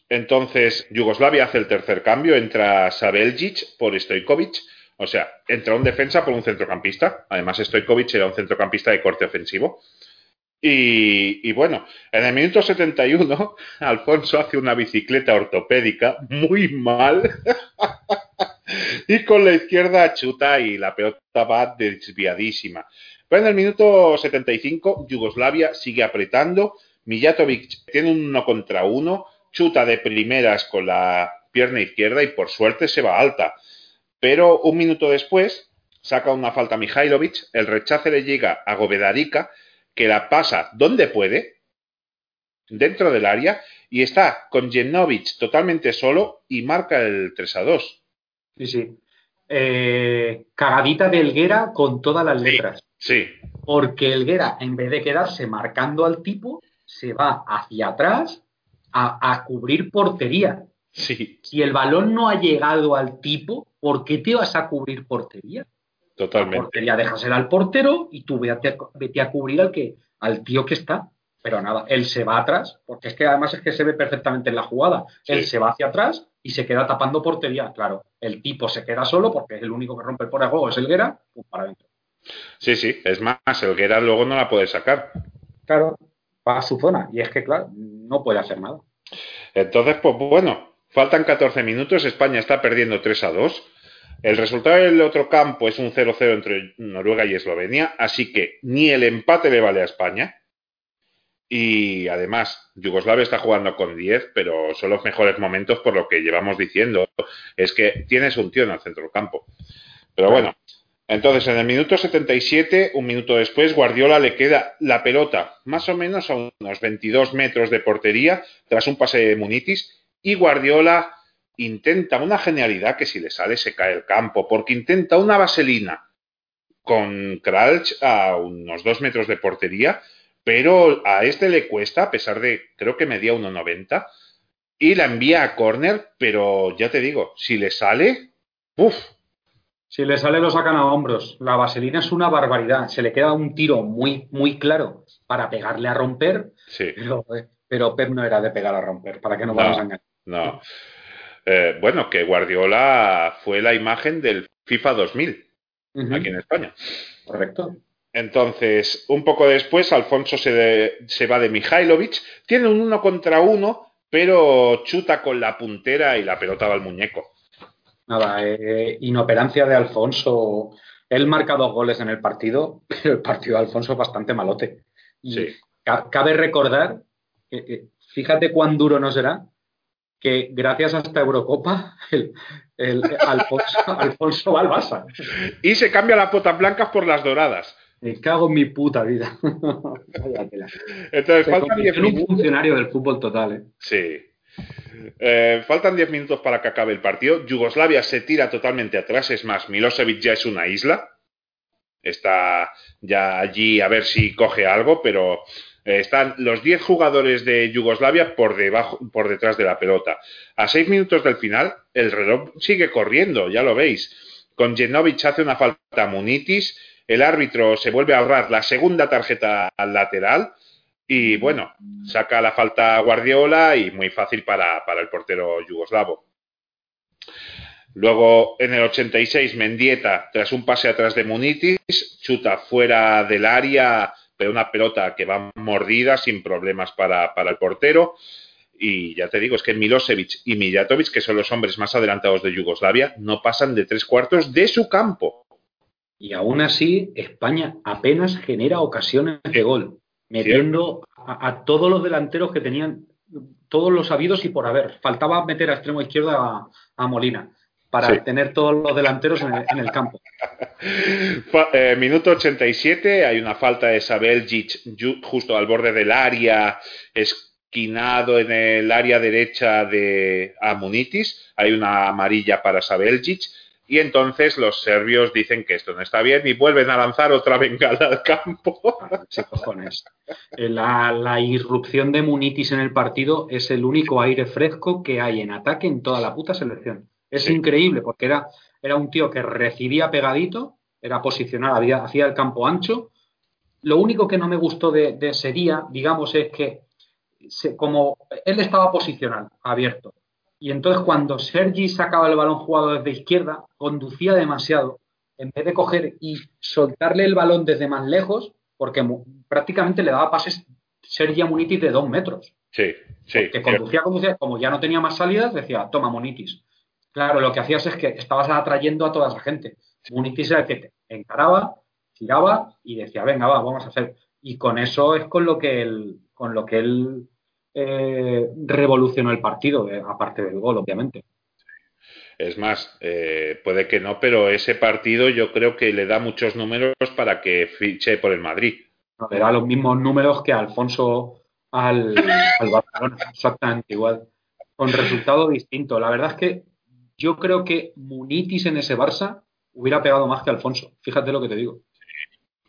Entonces, Yugoslavia hace el tercer cambio, entra Sabeljic por Stojkovic, o sea, entra un defensa por un centrocampista. Además, Stojkovic era un centrocampista de corte ofensivo. Y, bueno, en el minuto 71, Alfonso hace una bicicleta ortopédica muy mal. y con la izquierda chuta y la pelota va desviadísima. Pero en el minuto 75, Yugoslavia sigue apretando. Mijatovic tiene un uno contra uno, chuta de primeras con la pierna izquierda y por suerte se va alta. Pero un minuto después, saca una falta Mihailovic, el rechace le llega a Govedarica, que la pasa donde puede, dentro del área, y está con Jenovic totalmente solo y marca el 3 a 2. Sí, sí. Eh, cagadita de Helguera con todas las letras. Sí, sí. Porque Helguera, en vez de quedarse marcando al tipo, se va hacia atrás a, a, cubrir portería. Sí. Si el balón no ha llegado al tipo, ¿por qué te vas a cubrir portería? Totalmente. La portería déjasela al portero y tú vete a, vete a cubrir al, que, al tío que está. Pero nada, él se va atrás, porque es que además es que se ve perfectamente en la jugada. Sí. Él se va hacia atrás y se queda tapando portería. Claro, el tipo se queda solo porque es el único que rompe por el juego, es Elguera, pues para adentro. Sí, sí, es más, Elguera luego no la puede sacar. Claro, va a su zona y es que, claro, no puede hacer nada. Entonces, pues bueno, faltan 14 minutos, España está perdiendo 3 a 2. El resultado del otro campo es un 0-0 entre Noruega y Eslovenia, así que ni el empate le vale a España. Y además, Yugoslavia está jugando con 10, pero son los mejores momentos por lo que llevamos diciendo. Es que tienes un tío en el centro del campo. Pero bueno, entonces en el minuto 77, un minuto después, Guardiola le queda la pelota más o menos a unos 22 metros de portería tras un pase de Munitis y Guardiola intenta una genialidad que si le sale se cae el campo, porque intenta una vaselina con Kralch a unos 2 metros de portería pero a este le cuesta, a pesar de, creo que medía 1,90, y la envía a córner, pero ya te digo, si le sale, uff. Si le sale lo sacan a hombros. La vaselina es una barbaridad. Se le queda un tiro muy, muy claro para pegarle a romper, sí. pero, pero Pep no era de pegar a romper, para que no, no vamos a engañar. No. Eh, bueno, que Guardiola fue la imagen del FIFA 2000, uh -huh. aquí en España. Correcto. Entonces, un poco después, Alfonso se, de, se, va de Mihailovic. Tiene un uno contra uno, pero chuta con la puntera y la pelota va al muñeco. Nada, eh, inoperancia de Alfonso. Él marca dos goles en el partido, pero el partido de Alfonso es bastante malote. Y sí. cabe recordar, eh, fíjate cuán duro no será, que gracias a esta Eurocopa, el, el Alfonso, Alfonso va al Barça. Y se cambia las botas blancas por las doradas. Me cago en mi puta vida. Entonces, Se faltan 10 minutos. un funcionario del fútbol total, ¿eh? Sí. Eh, faltan 10 minutos para que acabe el partido. Yugoslavia se tira totalmente atrás. Es más, Milosevic ya es una isla. Está ya allí a ver si coge algo, pero están los 10 jugadores de Yugoslavia por, debajo, por detrás de la pelota. A 6 minutos del final, el reloj sigue corriendo, ya lo veis. Con Jenovic hace una falta a Munitis el árbitro se vuelve a ahorrar la segunda tarjeta al lateral y bueno, saca la falta Guardiola y muy fácil para, para el portero yugoslavo. Luego en el 86 Mendieta, tras un pase atrás de Munitis, chuta fuera del área, pero una pelota que va mordida sin problemas para, para el portero. Y ya te digo, es que Milosevic y Mijatovic, que son los hombres más adelantados de Yugoslavia, no pasan de tres cuartos de su campo. Y aún así, España apenas genera ocasiones de gol, metiendo a, a, todos los delanteros que tenían todos los sabidos y por haber. Faltaba meter a extremo izquierdo a, Molina para tener todos los delanteros en el, campo. Eh, minuto 87, hay una falta de Sabeljic justo al borde del área, esquinado en el área derecha de Amunitis, hay una amarilla para Sabeljic y entonces los serbios dicen que esto no está bien y vuelven a lanzar otra bengala al campo. Sí, cojones. Eh, la, irrupción de Munitis en el partido es el único aire fresco que hay en ataque en toda la puta selección. Es increíble porque era, era un tío que recibía pegadito, era posicionado, había, hacía el campo ancho. Lo único que no me gustó de, ese día, digamos, es que como él estaba posicionado, abierto, y entonces cuando Sergi sacaba el balón jugado desde izquierda, conducía demasiado. En vez de coger y soltarle el balón desde más lejos, porque prácticamente le daba pases Sergi a Munitis de dos metros. Sí, sí. Que conducía, conducía, como ya no tenía más salidas, decía, toma Munitis. Claro, lo que hacías es que estabas atrayendo a toda esa gente. Munitis era el que te encaraba, tiraba y decía, venga, va, vamos a hacer. Y con eso es con lo que él, con lo que él eh, revolucionó el partido, eh, aparte del gol, obviamente. Es más, eh, puede que no, pero ese partido yo creo que le da muchos números para que fiche por el Madrid. le da los mismos números que Alfonso al, al Barcelona, exactamente igual, con resultado distinto. La verdad es que yo creo que Munitis en ese Barça hubiera pegado más que Alfonso. Fíjate lo que te digo.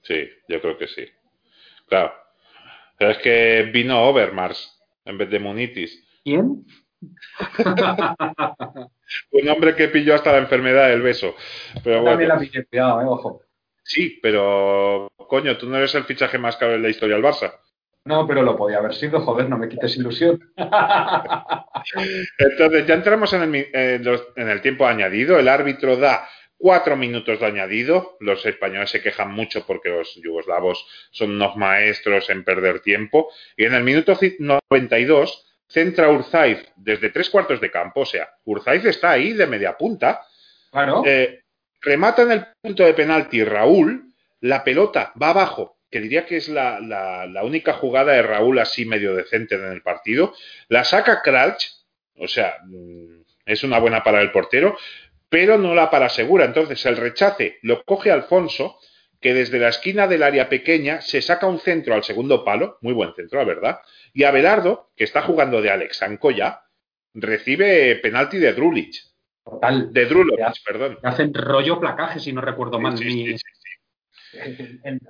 Sí, yo creo que sí. Claro. Pero es que vino Overmars en vez de Munitis. ¿Quién? Un hombre que pilló hasta la enfermedad del beso. Pero bueno. la cuidado, eh, ojo. Sí, pero coño, tú no eres el fichaje más caro de la historia del Barça. No, pero lo podía haber sido, joder, no me quites ilusión. Entonces, ya entramos en el, en el tiempo añadido. El árbitro da cuatro minutos de añadido. Los españoles se quejan mucho porque los yugoslavos son unos maestros en perder tiempo. Y en el minuto 92 centra Urzaiz desde tres cuartos de campo. O sea, Urzaiz está ahí de media punta. Claro. Eh, remata en el punto de penalti Raúl. La pelota va abajo, que diría que es la, la, única jugada de Raúl así medio decente en el partido. La saca Crouch, o sea, mm, es una buena para el portero, pero no la para segura. Entonces el rechace lo coge Alfonso, que desde la esquina del área pequeña se saca un centro al segundo palo, muy buen centro, la verdad, y Abelardo, que está jugando de Alex ya, recibe penalti de Drulich. Total. De Drulich, perdón. Hacen rollo placaje, si no recuerdo mal.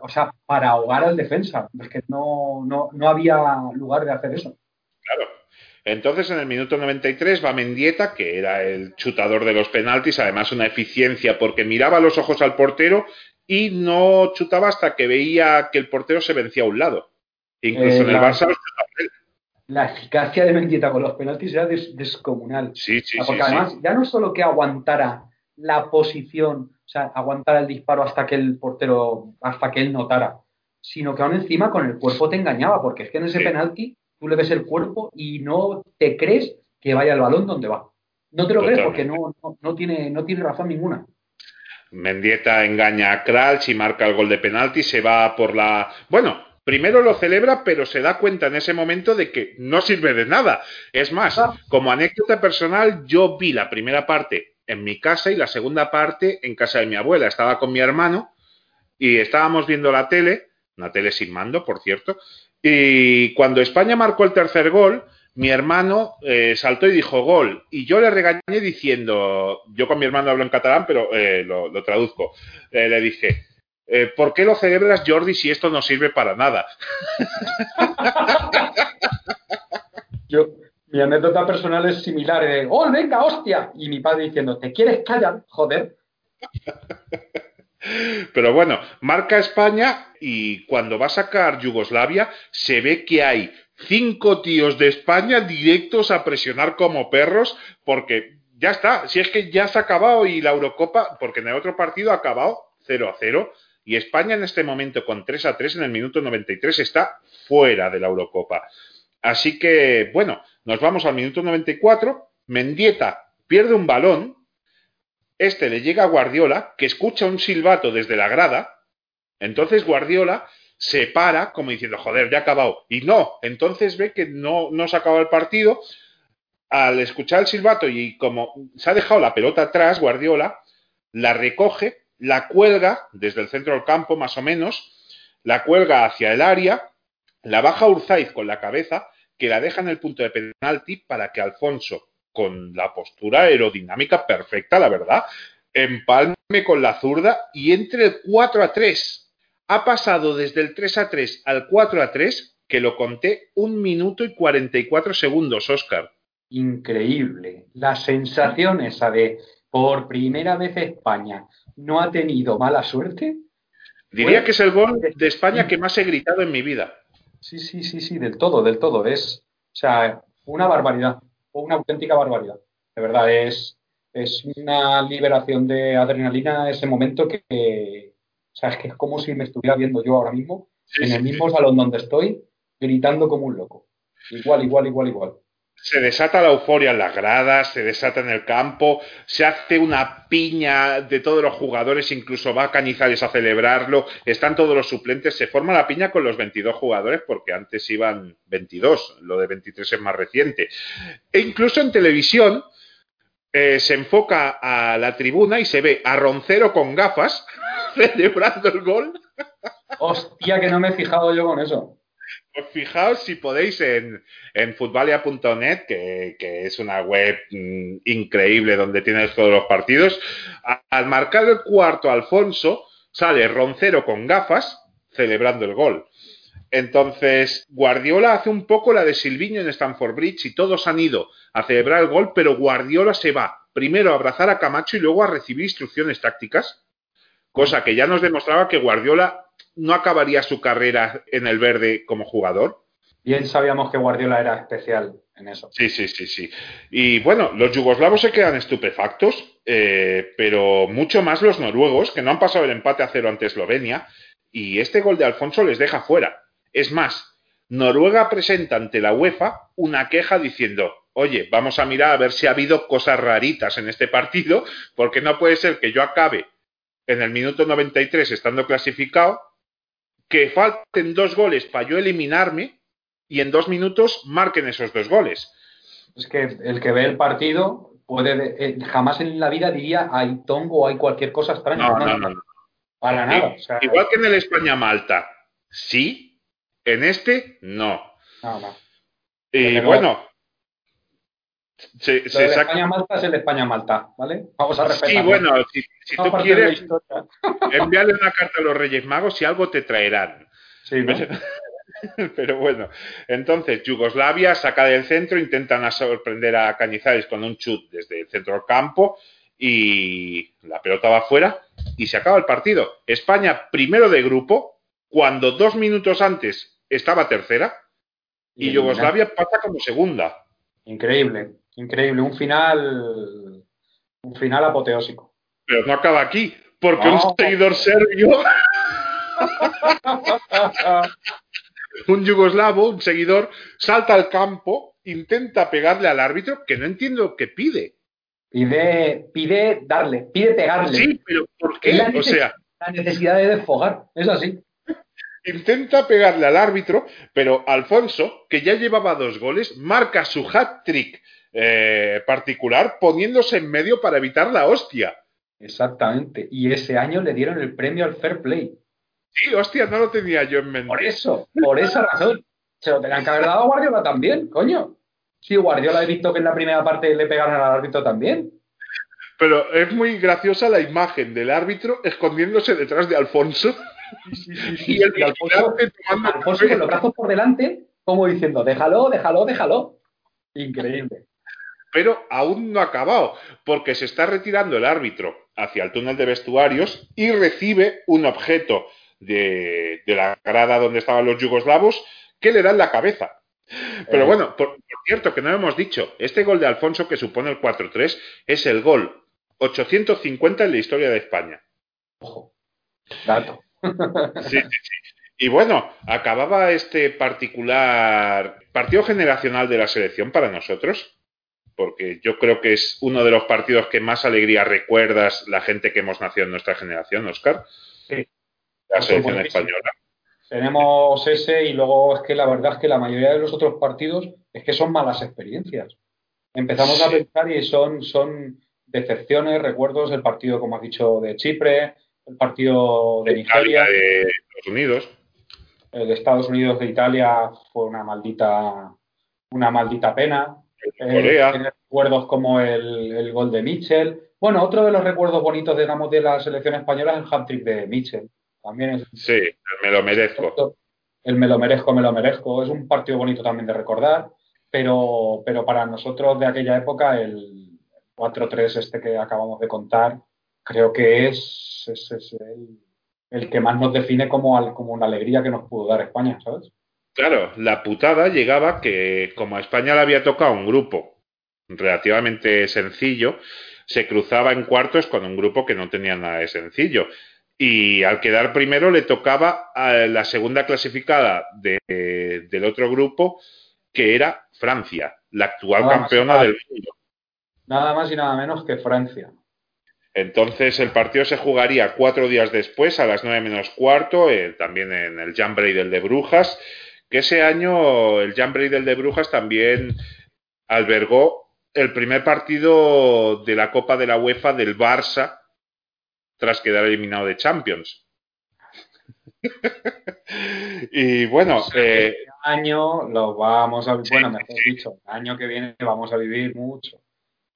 O sea, para ahogar al defensa. Es que no, no, no había lugar de hacer eso. Claro. Entonces, en el minuto 93 va Mendieta, que era el chutador de los penaltis, además una eficiencia porque miraba los ojos al portero y no chutaba hasta que veía que el portero se vencía a un lado. Incluso en el eh, Barça los La eficacia de Mendieta con los penaltis era descomunal. Sí, sí, porque además, ya no solo que aguantara la posición, o sea, aguantara el disparo hasta que el portero, hasta que él notara, sino que aún encima con el cuerpo te engañaba, porque es que en ese penalti tú le ves el cuerpo y no te crees que vaya el balón donde va. No te lo crees porque no, no, tiene, no tiene razón ninguna. Mendieta engaña a Kralch y marca el gol de penalti, se va por la... Bueno, primero lo celebra, pero se da cuenta en ese momento de que no sirve de nada. Es más, ah. como anécdota personal, yo vi la primera parte en mi casa y la segunda parte en casa de mi abuela. Estaba con mi hermano y estábamos viendo la tele, una tele sin mando, por cierto, y cuando España marcó el tercer gol, mi hermano eh, saltó y dijo gol. Y yo le regañé diciendo, yo con mi hermano hablo en catalán, pero eh, lo, traduzco. Eh, le dije, ¿por qué lo celebras, Jordi, si esto no sirve para nada? yo, mi anécdota personal es similar. De, ¡Oh, venga, hostia! Y mi padre diciendo, ¿te quieres callar? Joder. Pero bueno, marca España y cuando va a sacar Yugoslavia se ve que hay cinco tíos de España directos a presionar como perros porque ya está, si es que ya se ha acabado y la Eurocopa, porque en el otro partido ha acabado 0 a 0 y España en este momento con 3 a 3 en el minuto 93 está fuera de la Eurocopa. Así que, bueno, nos vamos al minuto 94, Mendieta pierde un balón este le llega a Guardiola, que escucha un silbato desde la grada. Entonces Guardiola se para como diciendo, joder, ya ha acabado. Y no, entonces ve que no, no se ha acabado el partido. Al escuchar el silbato y como se ha dejado la pelota atrás, Guardiola la recoge, la cuelga desde el centro del campo, más o menos, la cuelga hacia el área, la baja Urzaiz con la cabeza, que la deja en el punto de penalti para que Alfonso, con la postura aerodinámica perfecta, la verdad, empalme con la zurda y entre el 4 a 3. Ha pasado desde el 3 a 3 al 4 a 3, que lo conté un minuto y 44 segundos, Oscar. Increíble. La sensación esa de por primera vez España no ha tenido mala suerte. Diría que es el gol de España que más he gritado en mi vida. Sí, sí, sí, sí, del todo, del todo. Es, o sea, una barbaridad, una auténtica barbaridad. De verdad, es, es una liberación de adrenalina ese momento que, o sea, es que es como si me estuviera viendo yo ahora mismo, en el mismo salón donde estoy, gritando como un loco. Igual, igual, igual, igual se desata la euforia en las gradas, se desata en el campo, se hace una piña de todos los jugadores, incluso va a Cañizares a celebrarlo, están todos los suplentes, se forma la piña con los 22 jugadores porque antes iban 22, lo de 23 es más reciente. E incluso en televisión eh, se enfoca a la tribuna y se ve a Roncero con gafas celebrando el gol. Hostia, que no me he fijado yo con eso. Fijaos si podéis en, en futbalia.net, que, es una web mm, increíble donde tienes todos los partidos. al marcar el cuarto Alfonso, sale Roncero con gafas celebrando el gol. Entonces, Guardiola hace un poco la de Silviño en Stanford Bridge y todos han ido a celebrar el gol, pero Guardiola se va primero a abrazar a Camacho y luego a recibir instrucciones tácticas, cosa que ya nos demostraba que Guardiola no acabaría su carrera en el verde como jugador. Bien sabíamos que Guardiola era especial en eso. Sí, sí, sí, sí. Y bueno, los yugoslavos se quedan estupefactos, eh, pero mucho más los noruegos, que no han pasado el empate a cero ante Eslovenia, y este gol de Alfonso les deja fuera. Es más, Noruega presenta ante la UEFA una queja diciendo, oye, vamos a mirar a ver si ha habido cosas raritas en este partido, porque no puede ser que yo acabe en el minuto 93 estando clasificado que falten dos goles para yo eliminarme y en dos minutos marquen esos dos goles. Es que el que ve el partido puede eh, jamás en la vida diría hay tongo o hay cualquier cosa extraña. No, no, no. Para nada. igual que en el España-Malta, sí. En este, no. No, no. Y bueno, se, España-Malta es el España-Malta, ¿vale? Vamos a respetar. Sí, bueno, si, tú quieres enviarle una carta a los Reyes Magos, si algo te traerán. Sí, Pero bueno, entonces Yugoslavia saca del centro, intentan sorprender a Cañizares con un chut desde el centro del campo y la pelota va afuera y se acaba el partido. España primero de grupo, cuando dos minutos antes estaba tercera y Yugoslavia pasa como segunda. Increíble. Increíble, un final, un final apoteósico. Pero no acaba aquí, porque un seguidor serbio, un yugoslavo, un seguidor, salta al campo, intenta pegarle al árbitro, que no entiendo qué pide. Pide, pide darle, pide pegarle. Sí, pero ¿por qué? o sea, la necesidad de desfogar, es así. Intenta pegarle al árbitro, pero Alfonso, que ya llevaba dos goles, marca su hat-trick eh, particular poniéndose en medio para evitar la hostia. Exactamente. Y ese año le dieron el premio al Fair Play. Sí, hostia, no lo tenía yo en mente. Por eso, por esa razón. Se lo tenían que haber dado a Guardiola también, coño. Sí, Guardiola he visto que en la primera parte le pegaron al árbitro también. Pero es muy graciosa la imagen del árbitro escondiéndose detrás de Alfonso. y el Alfonso, Alfonso con los brazos por delante, como diciendo, déjalo, déjalo, déjalo. Increíble pero aún no ha acabado, porque se está retirando el árbitro hacia el túnel de vestuarios y recibe un objeto de, la grada donde estaban los yugoslavos que le da en la cabeza. Pero eh. bueno, por, cierto, que no hemos dicho, este gol de Alfonso que supone el 4-3 es el gol 850 en la historia de España. Ojo, dato. Sí, sí, sí. Y bueno, acababa este particular partido generacional de la selección para nosotros porque yo creo que es uno de los partidos que más alegría recuerdas la gente que hemos nacido en nuestra generación, Oscar. Sí. La selección española. Tenemos ese y luego es que la verdad es que la mayoría de los otros partidos es que son malas experiencias. Empezamos a pensar y son, son decepciones, recuerdos, el partido, como has dicho, de Chipre, el partido de Nigeria. de Estados Unidos. El de Estados Unidos de Italia fue una maldita, una maldita pena. Corea. Eh, recuerdos como el, el, gol de Mitchell. Bueno, otro de los recuerdos bonitos, digamos, de la selección española es el hat-trick de Mitchell. También es, sí, me lo merezco. El me lo merezco, me lo merezco. Es un partido bonito también de recordar, pero, pero para nosotros de aquella época el 4-3 este que acabamos de contar creo que es, es, es el, el, que más nos define como, como una alegría que nos pudo dar España, ¿sabes? Claro, la putada llegaba que como a España le había tocado un grupo relativamente sencillo, se cruzaba en cuartos con un grupo que no tenía nada de sencillo. Y al quedar primero le tocaba a la segunda clasificada de, del otro grupo, que era Francia, la actual Nada campeona del mundo. Nada más y nada menos que Francia. Entonces el partido se jugaría cuatro días después, a las nueve menos cuarto, eh, también en el Jamboree del de Brujas, que ese año el Jamboree del de Brujas también albergó el primer partido de la Copa de la UEFA del Barça tras quedar eliminado de Champions. y bueno, eh, Este año lo vamos a bueno, mejor dicho, el año que viene vamos a vivir mucho.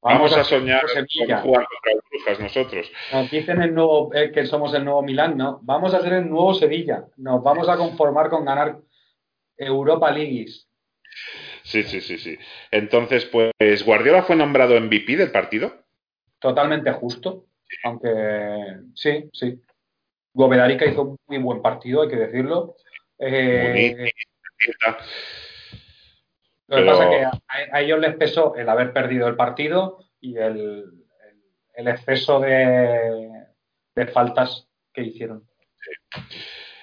vamos, a hacer soñar con jugar contra Brujas nosotros. Nos dicen el nuevo, eh, que somos el nuevo Milán, ¿no? Vamos a ser el nuevo Sevilla. Nos vamos a conformar con ganar Europa Leagues. Sí, sí, sí, sí. Entonces, pues Guardiola fue nombrado MVP del partido. Totalmente justo. Aunque sí, sí. Govedarica hizo un muy buen partido, hay que decirlo. Eh, Bonito. Lo que Pero- pasa es que a, a ellos les pesó el haber perdido el partido y el, el- el exceso de, de faltas que hicieron.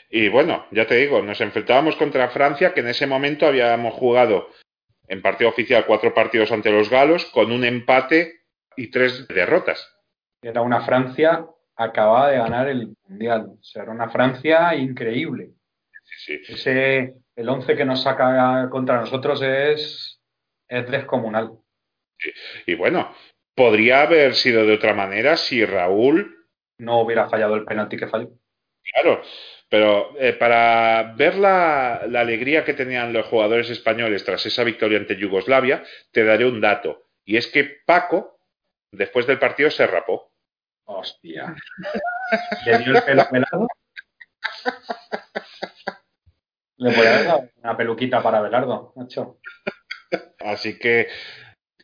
Y bueno, ya te digo, nos enfrentábamos contra Francia, que en ese momento habíamos jugado en partido oficial cuatro partidos ante los galos, con un empate y tres derrotas. Era una Francia acababa de ganar el Mundial. O sea, era una Francia increíble. Sí, sí. Ese, el 11 que nos saca contra nosotros es, es descomunal. Y bueno, podría haber sido de otra manera si Raúl No hubiera fallado el penalti que falló. Claro, pero eh, para ver la, la alegría que tenían los jugadores españoles tras esa victoria ante Yugoslavia, te daré un dato. Y es que Paco, después del partido, se rapó. Hostia. ¿Le dio el pelo pelado? Le podía haber dado una peluquita para Belardo, macho. Así que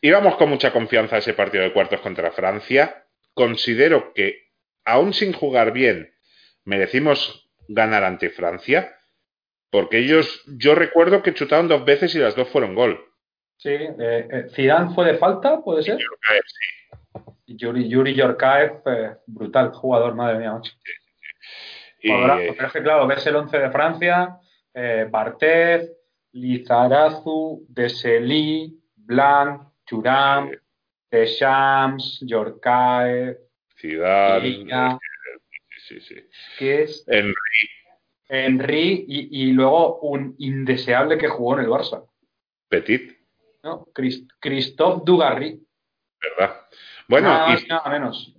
íbamos con mucha confianza a ese partido de cuartos contra Francia. Considero que, aún sin jugar bien, merecimos ganar ante Francia. Porque ellos, yo recuerdo que chutaron dos veces y las dos fueron gol. Sí, eh, eh, Zidane fue de falta, puede ser. Y Yuri, Yuri Yorkaev, eh, brutal jugador, madre mía, macho. Y, Jugadorazo. eh, Pero es que, claro, ves el 11 de Francia, eh, Barthez, Lizarazu, Deselí, Blanc, Thuram, Deschamps, Yorkaev, Zidane, Liga, sí, sí, que es En- Henry y, y luego un indeseable que jugó en el Barça, Petit, ¿no? Chris- Christophe Dugarry. ¿verdad? Bueno, nada y más y nada menos.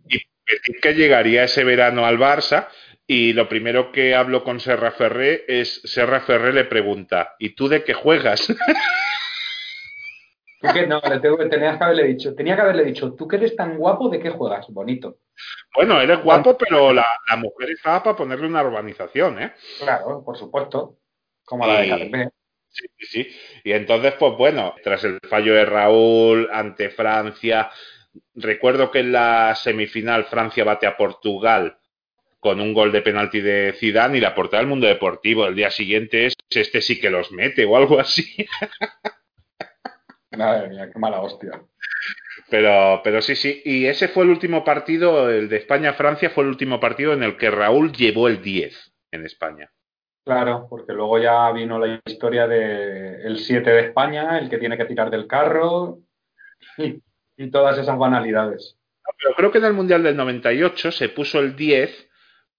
Petit que llegaría ese verano al Barça y lo primero que hablo con Serra Ferré es Serra Ferré le pregunta ¿y tú de qué juegas? ¿Tú? No, le tengo, tenías que haberle dicho, tenía que haberle dicho, tú que eres tan guapo, ¿de qué juegas? Bonito. Bueno, eres guapo, pero la, la mujer estaba para ponerle una urbanización, ¿eh? Claro, por supuesto. Como la de Y-. Sí, sí, sí. Y entonces, pues bueno, tras el fallo de Raúl ante Francia, recuerdo que en la semifinal Francia bate a Portugal con un gol de penalti de Zidane y la portada del Mundo Deportivo el día siguiente es este sí que los mete o algo así. Madre mía, qué mala hostia. Pero, pero sí, sí. Y ese fue el último partido, el de España-Francia fue el último partido en el que Raúl llevó el 10 en España. Claro, porque luego ya vino la historia de el 7 de España, el que tiene que tirar del carro y, y todas esas banalidades. Pero creo que en el Mundial del 98 se puso el 10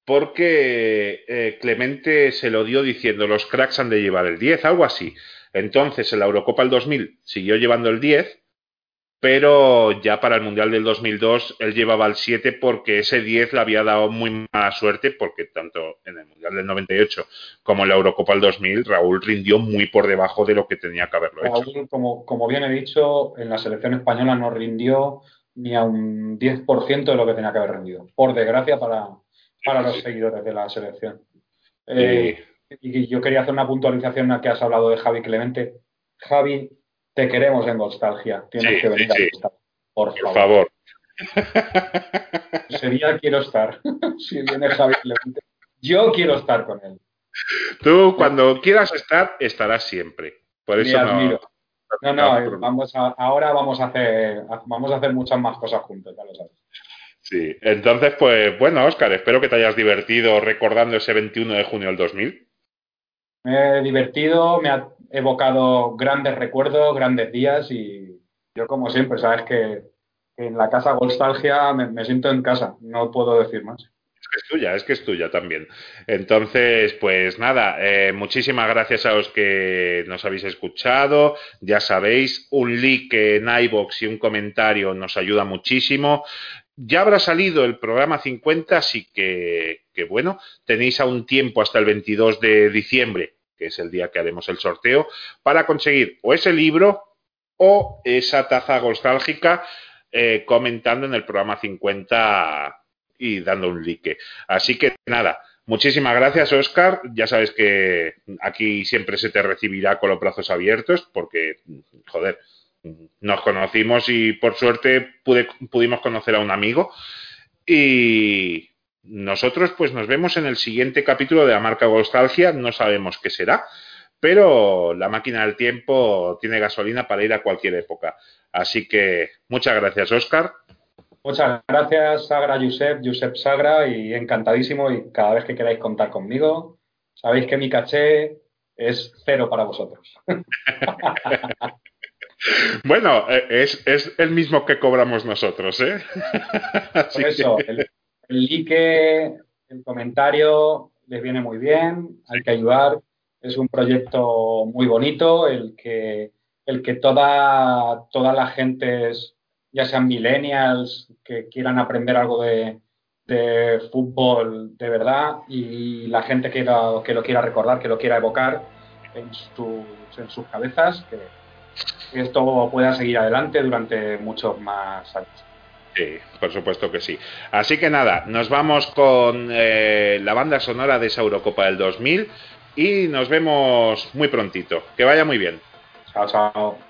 porque eh, Clemente se lo dio diciendo los cracks han de llevar el 10, algo así. Entonces, en la Eurocopa el 2000 siguió llevando el 10, pero ya para el Mundial del 2002 él llevaba el 7 porque ese 10 le había dado muy mala suerte porque tanto en el Mundial del 98 como en la Eurocopa del 2000 Raúl rindió muy por debajo de lo que tenía que haberlo hecho. Como, como bien he dicho, en la selección española no rindió ni a un 10% de lo que tenía que haber rendido, por desgracia para, para los seguidores de la selección. Eh, y yo quería hacer una puntualización en la que has hablado de Javi Clemente. Javi te queremos en Nostalgia. Tienes que venir a estar. Por, por favor. Sería quiero estar. si viene Javi Yo quiero estar con él. Tú, cuando quieras estar, estarás siempre. Por eso no. No, no, vamos ahora vamos a hacer vamos a hacer muchas más cosas juntos, ya lo sabes. Sí, entonces, pues bueno, Oscar, espero que te hayas divertido recordando ese 21 de junio del 2000. Me he divertido, me ha evocado grandes recuerdos, grandes días y yo como siempre, sabes que en la casa Golstalgia me, siento en casa, no puedo decir más. Es tuya, es que es tuya también. Entonces, pues nada, eh, muchísimas gracias a los que nos habéis escuchado. Ya sabéis, un like en iBox y un comentario nos ayuda muchísimo. Ya habrá salido el programa 50, así que, que bueno, tenéis aún tiempo hasta el 22 de diciembre que es el día que haremos el sorteo, para conseguir o ese libro o esa taza nostálgica eh, comentando en el programa 50 y dando un like. Así que nada, muchísimas gracias Oscar. Ya sabes que aquí siempre se te recibirá con los brazos abiertos porque, joder, nos conocimos y por suerte pudimos conocer a un amigo. Y, nosotros pues nos vemos en el siguiente capítulo de la marca Nostalgia, no sabemos qué será, pero la máquina del tiempo tiene gasolina para ir a cualquier época. Así que muchas gracias, Oscar. Muchas gracias, Sagra Josep, Josep Sagra, y encantadísimo. Y cada vez que queráis contar conmigo, sabéis que mi caché es cero para vosotros. bueno, eh, es, es, el mismo que cobramos nosotros, ¿eh? Por eso, el like, el comentario les viene muy bien, hay que ayudar. Es un proyecto muy bonito, el que, el que toda, toda la gente, ya sean millennials, que quieran aprender algo de, fútbol de verdad y la gente que, que lo quiera recordar, que lo quiera evocar en sus, en sus cabezas, que esto pueda seguir adelante durante muchos más años. Sí, por supuesto que sí. Así que nada, nos vamos con eh, la banda sonora de esa Eurocopa del 2000 y nos vemos muy prontito. Que vaya muy bien. Chao, chao.